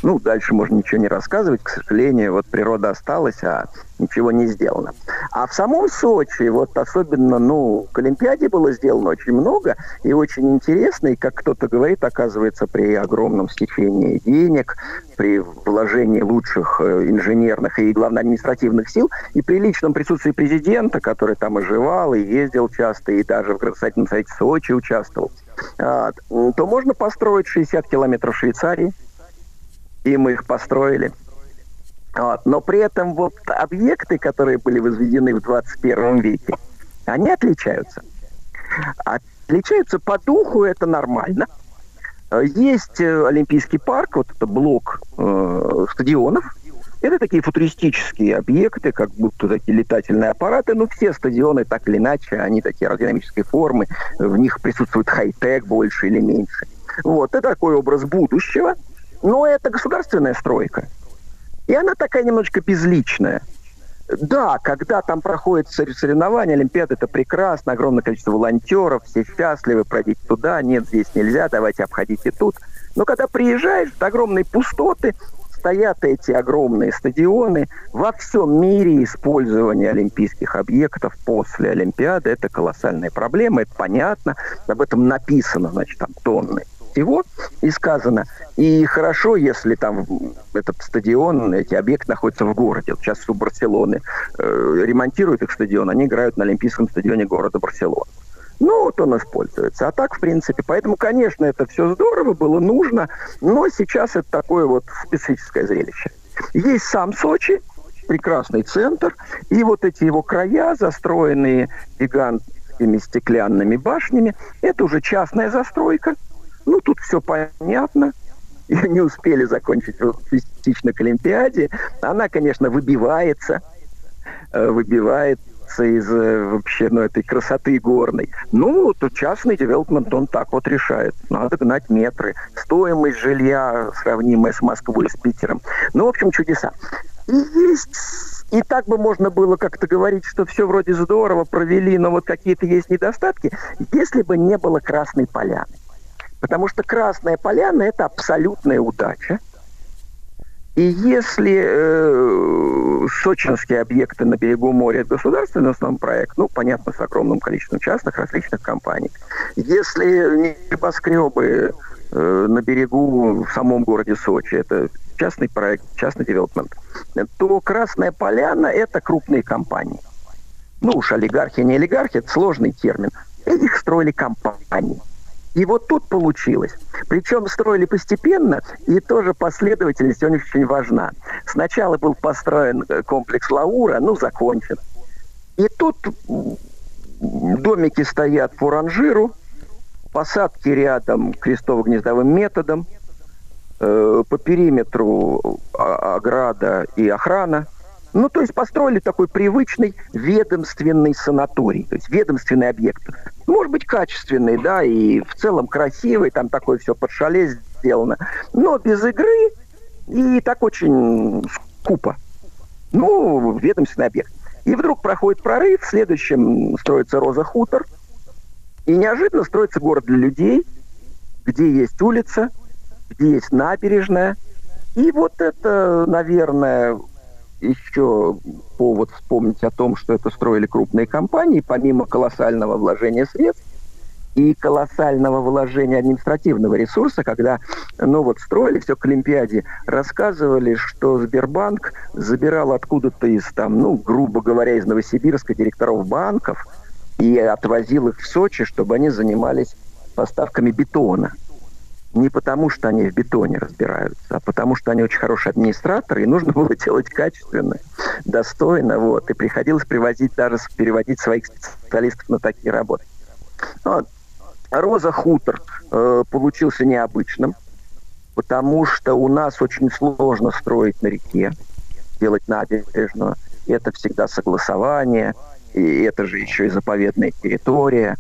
Ну, дальше можно ничего не рассказывать, к сожалению, вот природа осталась, а ничего не сделано. А в самом Сочи, вот особенно, ну, к Олимпиаде было сделано очень много и очень интересно, и, как кто-то говорит, оказывается, при огромном стечении денег, при вложении лучших э, инженерных и, главное, административных сил, и при личном присутствии президента, который там оживал и ездил часто, и даже в градостроительном совете Сочи участвовал, а, то можно построить 60 километров Швейцарии, и мы их построили. Вот. Но при этом вот объекты, которые были возведены в 21 веке, они отличаются. Отличаются по духу, это нормально. Э, Есть э, Олимпийский парк, вот это блок э, стадионов. Это такие футуристические объекты, как будто такие летательные аппараты. Ну, все стадионы, так или иначе, они такие аэродинамической формы. В них присутствует хай-тек больше или меньше. Вот, это такой образ будущего. Но это государственная стройка. И она такая немножечко безличная. Да, когда там проходят сор- соревнования, Олимпиада, это прекрасно, огромное количество волонтеров, все счастливы, пройдите туда, нет, здесь нельзя, давайте обходите тут. Но когда приезжаешь, это огромные пустоты, стоят эти огромные стадионы. Во всем мире использование олимпийских объектов после Олимпиады – это колоссальная проблема, это понятно, об этом написано, значит, там тонны всего и сказано. И хорошо, если там этот стадион, эти объекты находятся в городе. Вот сейчас у Барселоны э, ремонтируют их стадион, они играют на Олимпийском стадионе города Барселона. Ну, вот он используется. А так, в принципе, поэтому, конечно, это все здорово, было нужно, но сейчас это такое вот специфическое зрелище. Есть сам Сочи, прекрасный центр, и вот эти его края, застроенные гигантскими стеклянными башнями, это уже частная застройка. Ну, тут все понятно. И не успели закончить частично к Олимпиаде. Она, конечно, выбивается, э, выбивается из э, вообще ну, этой красоты горной. Ну, то частный девелопмент, он так вот решает. Надо гнать метры. Стоимость жилья сравнимая с Москвой, с Питером. Ну, в общем, чудеса. И есть... И так бы можно было как-то говорить, что все вроде здорово провели, но вот какие-то есть недостатки, если бы не было Красной Поляны. Потому что Красная Поляна – это абсолютная удача. И если э, сочинские объекты на берегу моря – это государственный в основном проект, ну, понятно, с огромным количеством частных различных компаний. Если небоскребы э, на берегу в самом городе Сочи – это частный проект, частный девелопмент, то Красная Поляна – это крупные компании. Ну уж олигархи, не олигархи – это сложный термин. Их строили компании. И вот тут получилось. Причем строили постепенно, и тоже последовательность очень, важна. Сначала был построен э, комплекс Лаура, ну, закончен. И тут домики стоят по ранжиру, посадки рядом крестово-гнездовым методом, э, по периметру а- ограда и охрана. Ну, то есть построили такой привычный ведомственный санаторий, то есть ведомственный объект. Может быть, качественный, да, и в целом красивый, там такое все под шале сделано, но без игры и так очень скупо. Ну, ведомственный объект. И вдруг проходит прорыв, в следующем строится Роза Хутор, и неожиданно строится город для людей, где есть улица, где есть набережная. И вот это, наверное, еще повод вспомнить о том, что это строили крупные компании, помимо колоссального вложения средств и колоссального вложения административного ресурса, когда, ну вот, строили все к Олимпиаде, рассказывали, что Сбербанк забирал откуда-то из, там, ну, грубо говоря, из Новосибирска директоров банков и отвозил их в Сочи, чтобы они занимались поставками бетона не потому, что они в бетоне разбираются, а потому, что они очень хорошие администраторы, и нужно было делать качественно, достойно, вот, и приходилось привозить даже, переводить своих специалистов на такие работы. Вот. Роза Хутор э, получился необычным, потому что у нас очень сложно строить на реке, делать набережную. Это всегда согласование, и это же еще и заповедная территория.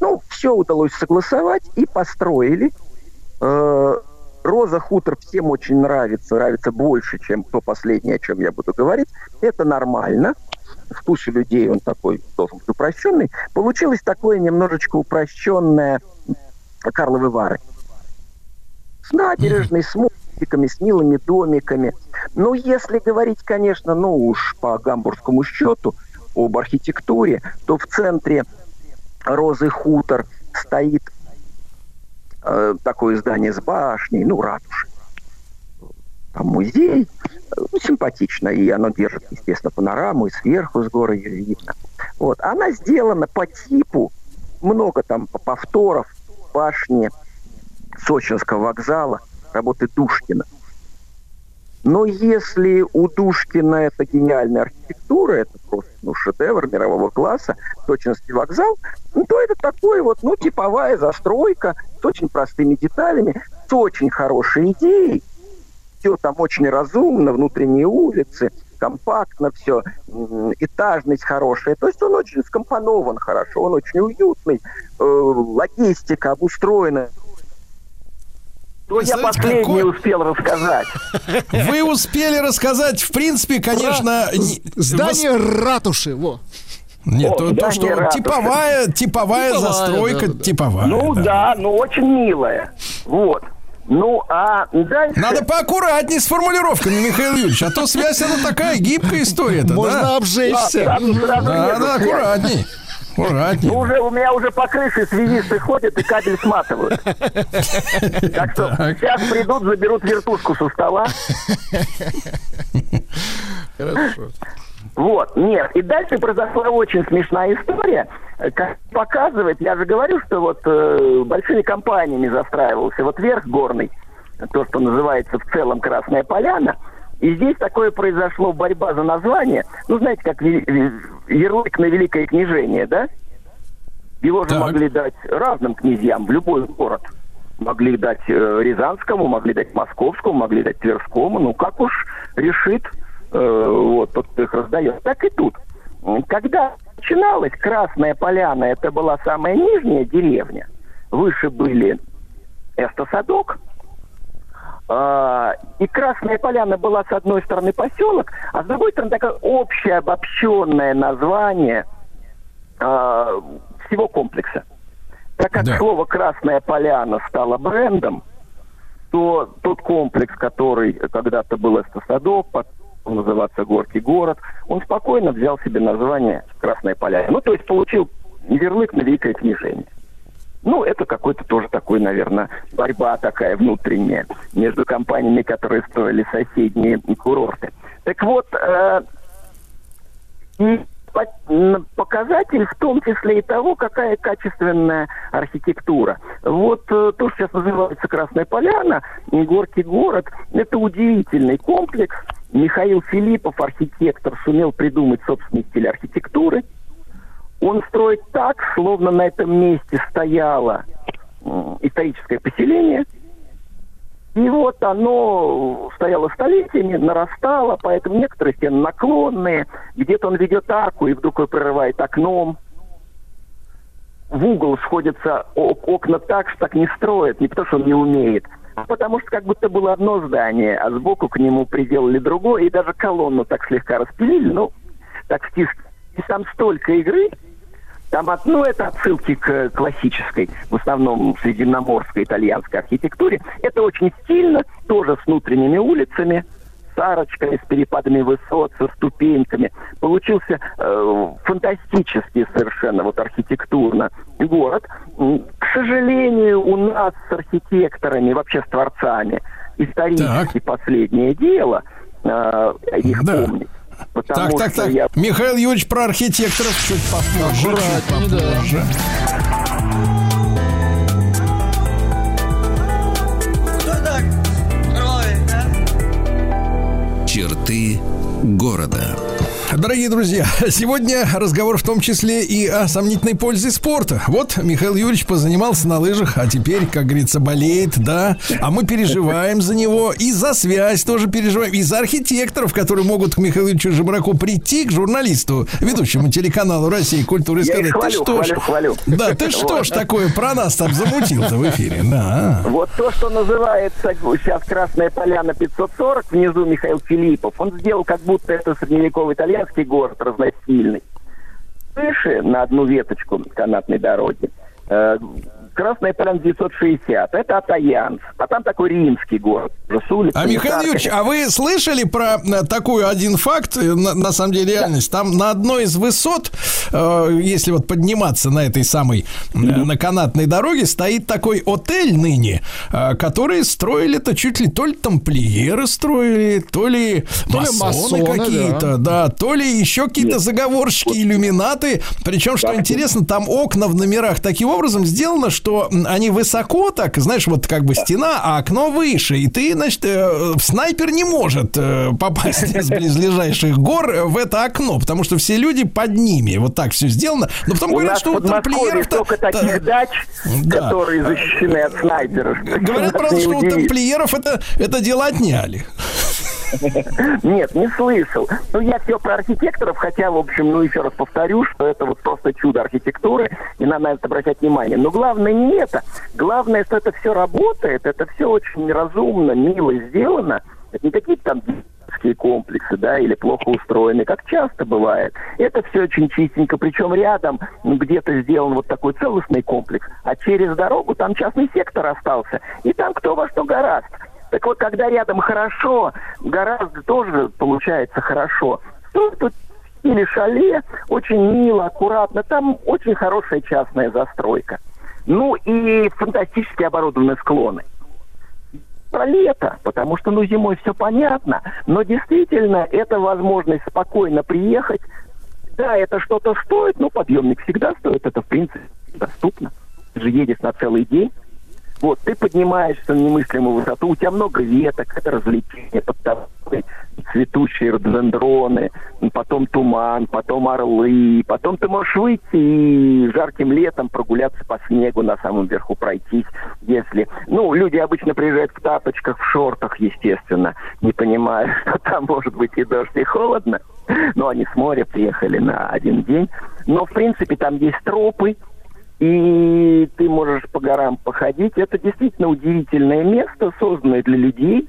Ну, все удалось согласовать и построили. Э, Роза Хутор всем очень нравится, нравится больше, чем то последнее, о чем я буду говорить. Это нормально. Вкус у людей он такой должен быть упрощенный. Получилось такое немножечко упрощенное Карловы Вары. С набережной, с мостиками, с милыми домиками. Ну, если говорить, конечно, ну уж по гамбургскому счету об архитектуре, то в центре Розы Хутор стоит э, такое здание с башней, ну, ратушей. Там музей, ну, симпатично, и оно держит, естественно, панораму, и сверху с горы ее видно. Вот. Она сделана по типу, много там повторов башни Сочинского вокзала, работы Душкина. Но если у Душкина это гениальная архитектура, это просто ну, шедевр мирового класса, точности вокзал, ну, то это такой вот, ну, типовая застройка с очень простыми деталями, с очень хорошей идеей. Все там очень разумно, внутренние улицы, компактно все, этажность хорошая. То есть он очень скомпонован хорошо, он очень уютный, э, логистика обустроена. Ну, я последний какой- успел рассказать. Вы успели рассказать, в принципе, конечно... не- Здание ратуши, во. Нет, О, то, что ратуши. типовая, типовая Типовая, застройка, да, да. типовая. Ну да. да, ну очень милая. Вот. Ну, а дальше... Надо поаккуратнее с формулировками, Михаил Юрьевич, а то связь это такая гибкая история Можно да? обжечься. Да, Да, аккуратней. Аккуратней. Ну, уже, у меня уже по крыше связисты ходят и кабель сматывают. Так что сейчас придут, заберут вертушку со стола. Хорошо. Вот, нет. И дальше произошла очень смешная история. Как показывает, я же говорю, что вот э, большими компаниями застраивался. Вот верх горный, то, что называется в целом Красная Поляна. И здесь такое произошло борьба за название. Ну, знаете, как ярлык на Великое княжение, да? Его же Так. могли дать разным князьям в любой город. Могли дать э, Рязанскому, могли дать Московскому, могли дать Тверскому. Ну, как уж решит э, вот тот, кто их раздает. Так и тут. Когда начиналась Красная Поляна, это была самая нижняя деревня. Выше были Эстосадок. А, И Красная Поляна была с одной стороны поселок, а с другой стороны такое общее обобщенное название а, всего комплекса. Так как Да. слово Красная Поляна стало брендом, то тот комплекс, который когда-то был Эстосадок, потом называться Горький город, он спокойно взял себе название Красная Поляна. Ну, то есть получил ярлык на Великое княжение. Ну, это какой-то тоже такой, наверное, борьба такая внутренняя между компаниями, которые строили соседние курорты. Так вот, э, показатель в том числе и того, какая качественная архитектура. Вот э, то, что сейчас называется Красная Поляна, и Горький город, это удивительный комплекс. Михаил Филиппов, архитектор, сумел придумать собственный стиль архитектуры. Он строит так, словно на этом месте стояло историческое поселение. И вот оно стояло столетиями, нарастало, поэтому некоторые стены наклонные, где-то он ведет арку и вдруг его прорывает окном. В угол сходятся окна так, что так не строят, не потому что он не умеет, а потому что как будто было одно здание, а сбоку к нему приделали другое, и даже колонну так слегка распилили, ну, так в. И там столько игры, там от- ну, это отсылки к классической, в основном средиземноморской итальянской архитектуре. Это очень стильно, тоже с внутренними улицами, с арочками, с перепадами высот, со ступеньками. Получился э, фантастический совершенно вот архитектурно город. К сожалению, у нас с архитекторами, вообще с творцами, исторически последнее дело э, их Да. помнить. Потому Так, так, так. я Михаил Юрьевич про архитекторов чуть попозже. чуть попозже. Черты города. Дорогие друзья, сегодня разговор в том числе и о сомнительной пользе спорта. Вот Михаил Юрьевич позанимался на лыжах, а теперь, как говорится, болеет, да. А мы переживаем за него и за связь тоже переживаем, и за архитекторов, которые могут к Михаилу Юрьевичу Жебраку прийти, к журналисту, ведущему телеканалу России культуры и сказать, их ты хвалю, что ж, хвалю, хвалю. да, ты что Вот. ж такое про нас там замутил-то в эфире, да. Вот то, что называется сейчас Красная Поляна 540, внизу Михаил Филиппов, он сделал как будто это средневековый итальянский город разностильный. Выше, на одну веточку канатной дороги, э, Красная Поляна 960, это Атаянс, а там такой римский город, улицами, А Михаил. Юрьевич, а вы слышали про э, такую один факт, э, на, на самом деле реальность? Там на одной из высот э, если вот подниматься на этой самой э, на канатной дороге, стоит такой отель ныне, э, который строили-то чуть ли то ли тамплиеры строили, то ли То ли масоны масоны, какие-то, да. то ли еще какие-то заговорщики, иллюминаты. Причем, что интересно, там окна в номерах таким образом сделано, что м, они высоко так, знаешь, вот как бы стена, а окно выше. И ты, значит, э, снайпер не может э, попасть с близлежащих гор в это окно, потому что все люди под ними. Вот так все сделано. Но потом У говорят, что в у Подмосковье тамплиеров-то... столько таких дач, Да. которые защищены от снайперов. Говорят, правда, что у тамплиеров это, это дело отняли. Нет, не слышал. Ну, я все про архитекторов, хотя, в общем, ну, еще раз повторю, что это вот просто чудо архитектуры, и надо на это обращать внимание. Но главное не это. Главное, что это все работает, это все очень разумно, мило сделано. Это не какие-то там детские комплексы, да, или плохо устроены, как часто бывает. Это все очень чистенько, причем рядом ну, где-то сделан вот такой целостный комплекс, а через дорогу там частный сектор остался, и там кто во что гораст. Так вот, когда рядом хорошо, гораздо тоже получается хорошо. Ну, тут или шале, очень мило, аккуратно. Там очень хорошая частная застройка. Ну и фантастически оборудованные склоны. Про лето, потому что ну зимой все понятно, но действительно это возможность спокойно приехать. Да, это что-то стоит, но подъемник всегда стоит, это в принципе доступно. Ты же едешь на целый день. Вот, ты поднимаешься на немыслимую высоту, у тебя много веток, это развлечение под тобой, цветущие рододендроны, потом туман, потом орлы, потом ты можешь выйти и жарким летом прогуляться по снегу на самом верху пройтись, если... Ну, люди обычно приезжают в тапочках, в шортах, естественно, не понимая, что там может быть и дождь, и холодно, но они с моря приехали на один день. Но, в принципе, там есть тропы, и ты можешь по горам походить. Это действительно удивительное место, созданное для людей.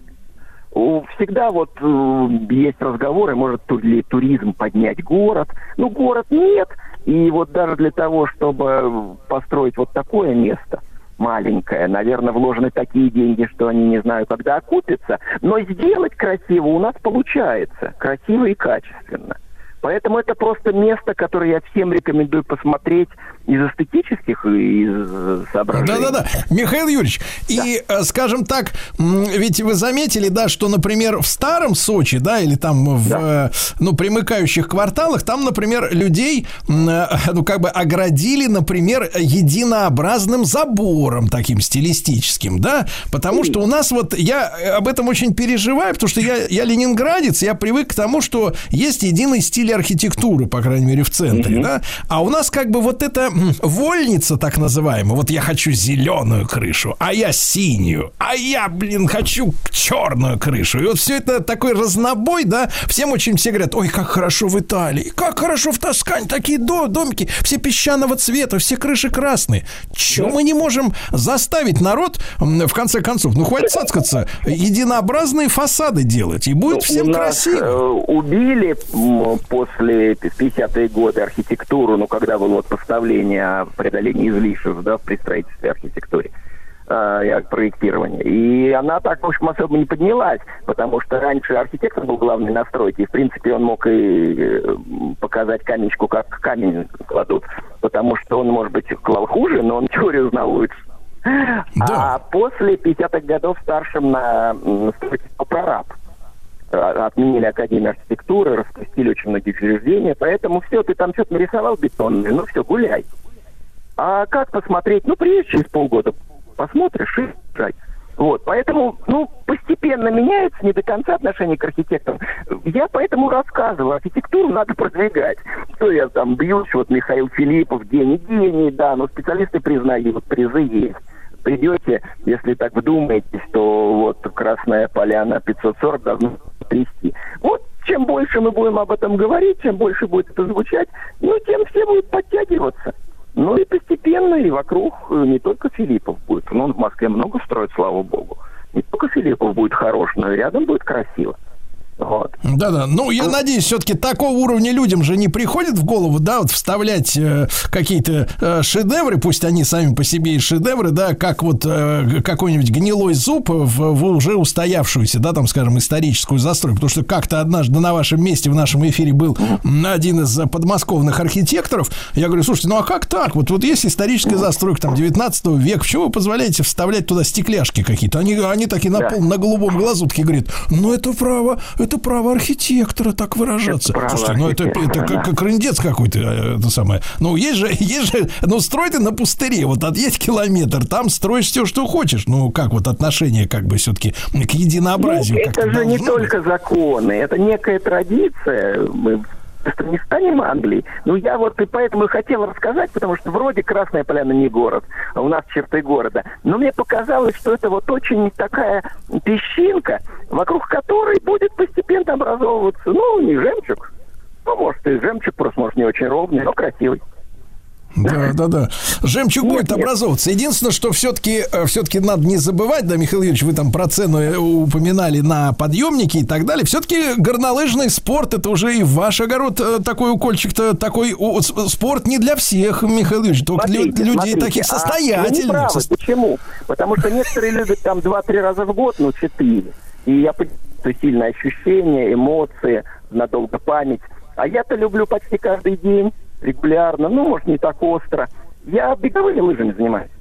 Всегда вот э, есть разговоры, может ли туризм поднять город. Ну, город нет. И вот даже для того, чтобы построить вот такое место маленькое, наверное, вложены такие деньги, что они не знаю, когда окупятся. Но сделать красиво у нас получается. Красиво и качественно. Поэтому это просто место, которое я всем рекомендую посмотреть из эстетических и из э, соображений. Да-да-да, Михаил Юрьевич, и, э, скажем так, ведь вы заметили, да, что, например, в старом Сочи, да, или там в, э, ну, примыкающих кварталах, там, например, людей, э, ну, как бы оградили, например, единообразным забором таким стилистическим, да, потому что у нас вот, я э, об этом очень переживаю, потому что я, я ленинградец, я привык к тому, что есть единый стиль архитектуры, по крайней мере, в центре, да, а у нас как бы вот эта м, вольница, так называемая, вот я хочу зеленую крышу, а я синюю, а я, блин, хочу черную крышу. И вот все это такой разнобой, да, всем очень все говорят, ой, как хорошо в Италии, как хорошо в Тоскане, такие до- домики, все песчаного цвета, все крыши красные. Чего мы не можем заставить народ, в конце концов, ну, хватит цацкаться, единообразные фасады делать, и будет всем У нас, красиво. э, убили после 50-е годы архитектуру, ну, когда было вот поставление о преодолении излишеств, да, при строительстве архитектуре э, проектирования. И она так, в общем, особо не поднялась, потому что раньше архитектор был главный на стройке, и, в принципе, он мог и э, показать каменечку, как камень кладут, потому что он, может быть, клал хуже, но он теорию знал лучше. А после 50-х годов старшим на м, строительство прораб. Э, Отменили Академию архитектуры, распустили очень многие учреждения, поэтому все, ты там что-то нарисовал бетонное, ну все, гуляй. А как посмотреть? Ну, приедешь через полгода, посмотришь и жать. Вот, поэтому, ну, постепенно меняется не до конца отношение к архитекторам. Я поэтому рассказываю, архитектуру надо продвигать. Что я там бьюсь, вот Михаил Филиппов, гений, гений, да, но специалисты признают, призы есть. Придете, если так вдумаетесь, то вот Красная Поляна 540 должно трясти. Вот чем больше мы будем об этом говорить, чем больше будет это звучать, ну, тем все будут подтягиваться. Ну и постепенно, и вокруг э, не только Филиппов будет. Ну, в Москве много строят, слава богу. Не только Филиппов будет хорош, но и рядом будет красиво. Вот. Да-да. Ну, я надеюсь, все-таки такого уровня людям же не приходит в голову, да, вот вставлять э, какие-то э, шедевры, пусть они сами по себе и шедевры, да, как вот э, какой-нибудь гнилой зуб в, в уже устоявшуюся, да, там, скажем, историческую застройку. Потому что как-то однажды на вашем месте в нашем эфире был один из подмосковных архитекторов. Я говорю, слушайте, ну а как так? Вот, вот есть историческая застройка, там, 19 века, почему вы позволяете вставлять туда стекляшки какие-то? Они, они такие на, пол, на голубом глазу такие говорят, ну это право, это право архитектора так выражаться. право Слушайте, ну это, это как, как какой-то, э, это самое. Ну, есть же, есть же, ну, строй ты на пустыре, вот от есть километр, там строишь все, что хочешь. Ну, как вот отношение, как бы, все-таки к единообразию. Ну, это же не быть. только законы, это некая традиция. Мы просто не станем Англией. Ну, я вот и поэтому и хотел рассказать, потому что вроде Красная Поляна не город, а у нас черты города. Но мне показалось, что это вот очень такая песчинка, вокруг которой будет постепенно образовываться, ну, не жемчуг, ну, может, и жемчуг, просто, может, не очень ровный, но красивый. Да, да, да. Жемчуг будет образовываться. Единственное, что все-таки все-таки надо не забывать, да, Михаил Юрьевич, вы там про цену э, упоминали на подъемники и так далее. Все-таки горнолыжный спорт это уже и ваш огород э, такой укольчик-то такой спорт не для всех, Михаил Юрьевич, только для Смотрите, людей смотрите, таких а состоятельных. правы. Со- Почему? Потому что некоторые любят там 2-3 раза в год, ну, 4. И я понимаю, что сильное ощущение, эмоции, надолго память. А я-то люблю почти каждый день, регулярно, ну, может, не так остро. Я беговыми лыжами занимаюсь.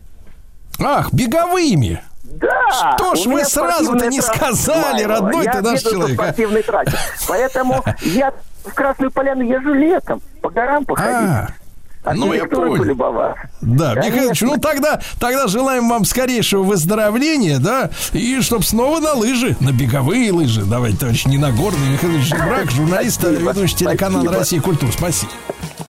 Ах, беговыми. Да! Что ж вы сразу-то не сказали, родной я ты наш человек, а? спортивной трассе. Поэтому я в Красную Поляну езжу летом, по горам походить. ну, я понял. Да, Конечно. Михаил Ильич, ну тогда, тогда желаем вам скорейшего выздоровления, да, и чтоб снова на лыжи, на беговые лыжи. Давайте, товарищ, не на горные. Михаил Ильич Брак, журналист, ведущий телеканала спасибо. «Россия. Культура». Спасибо.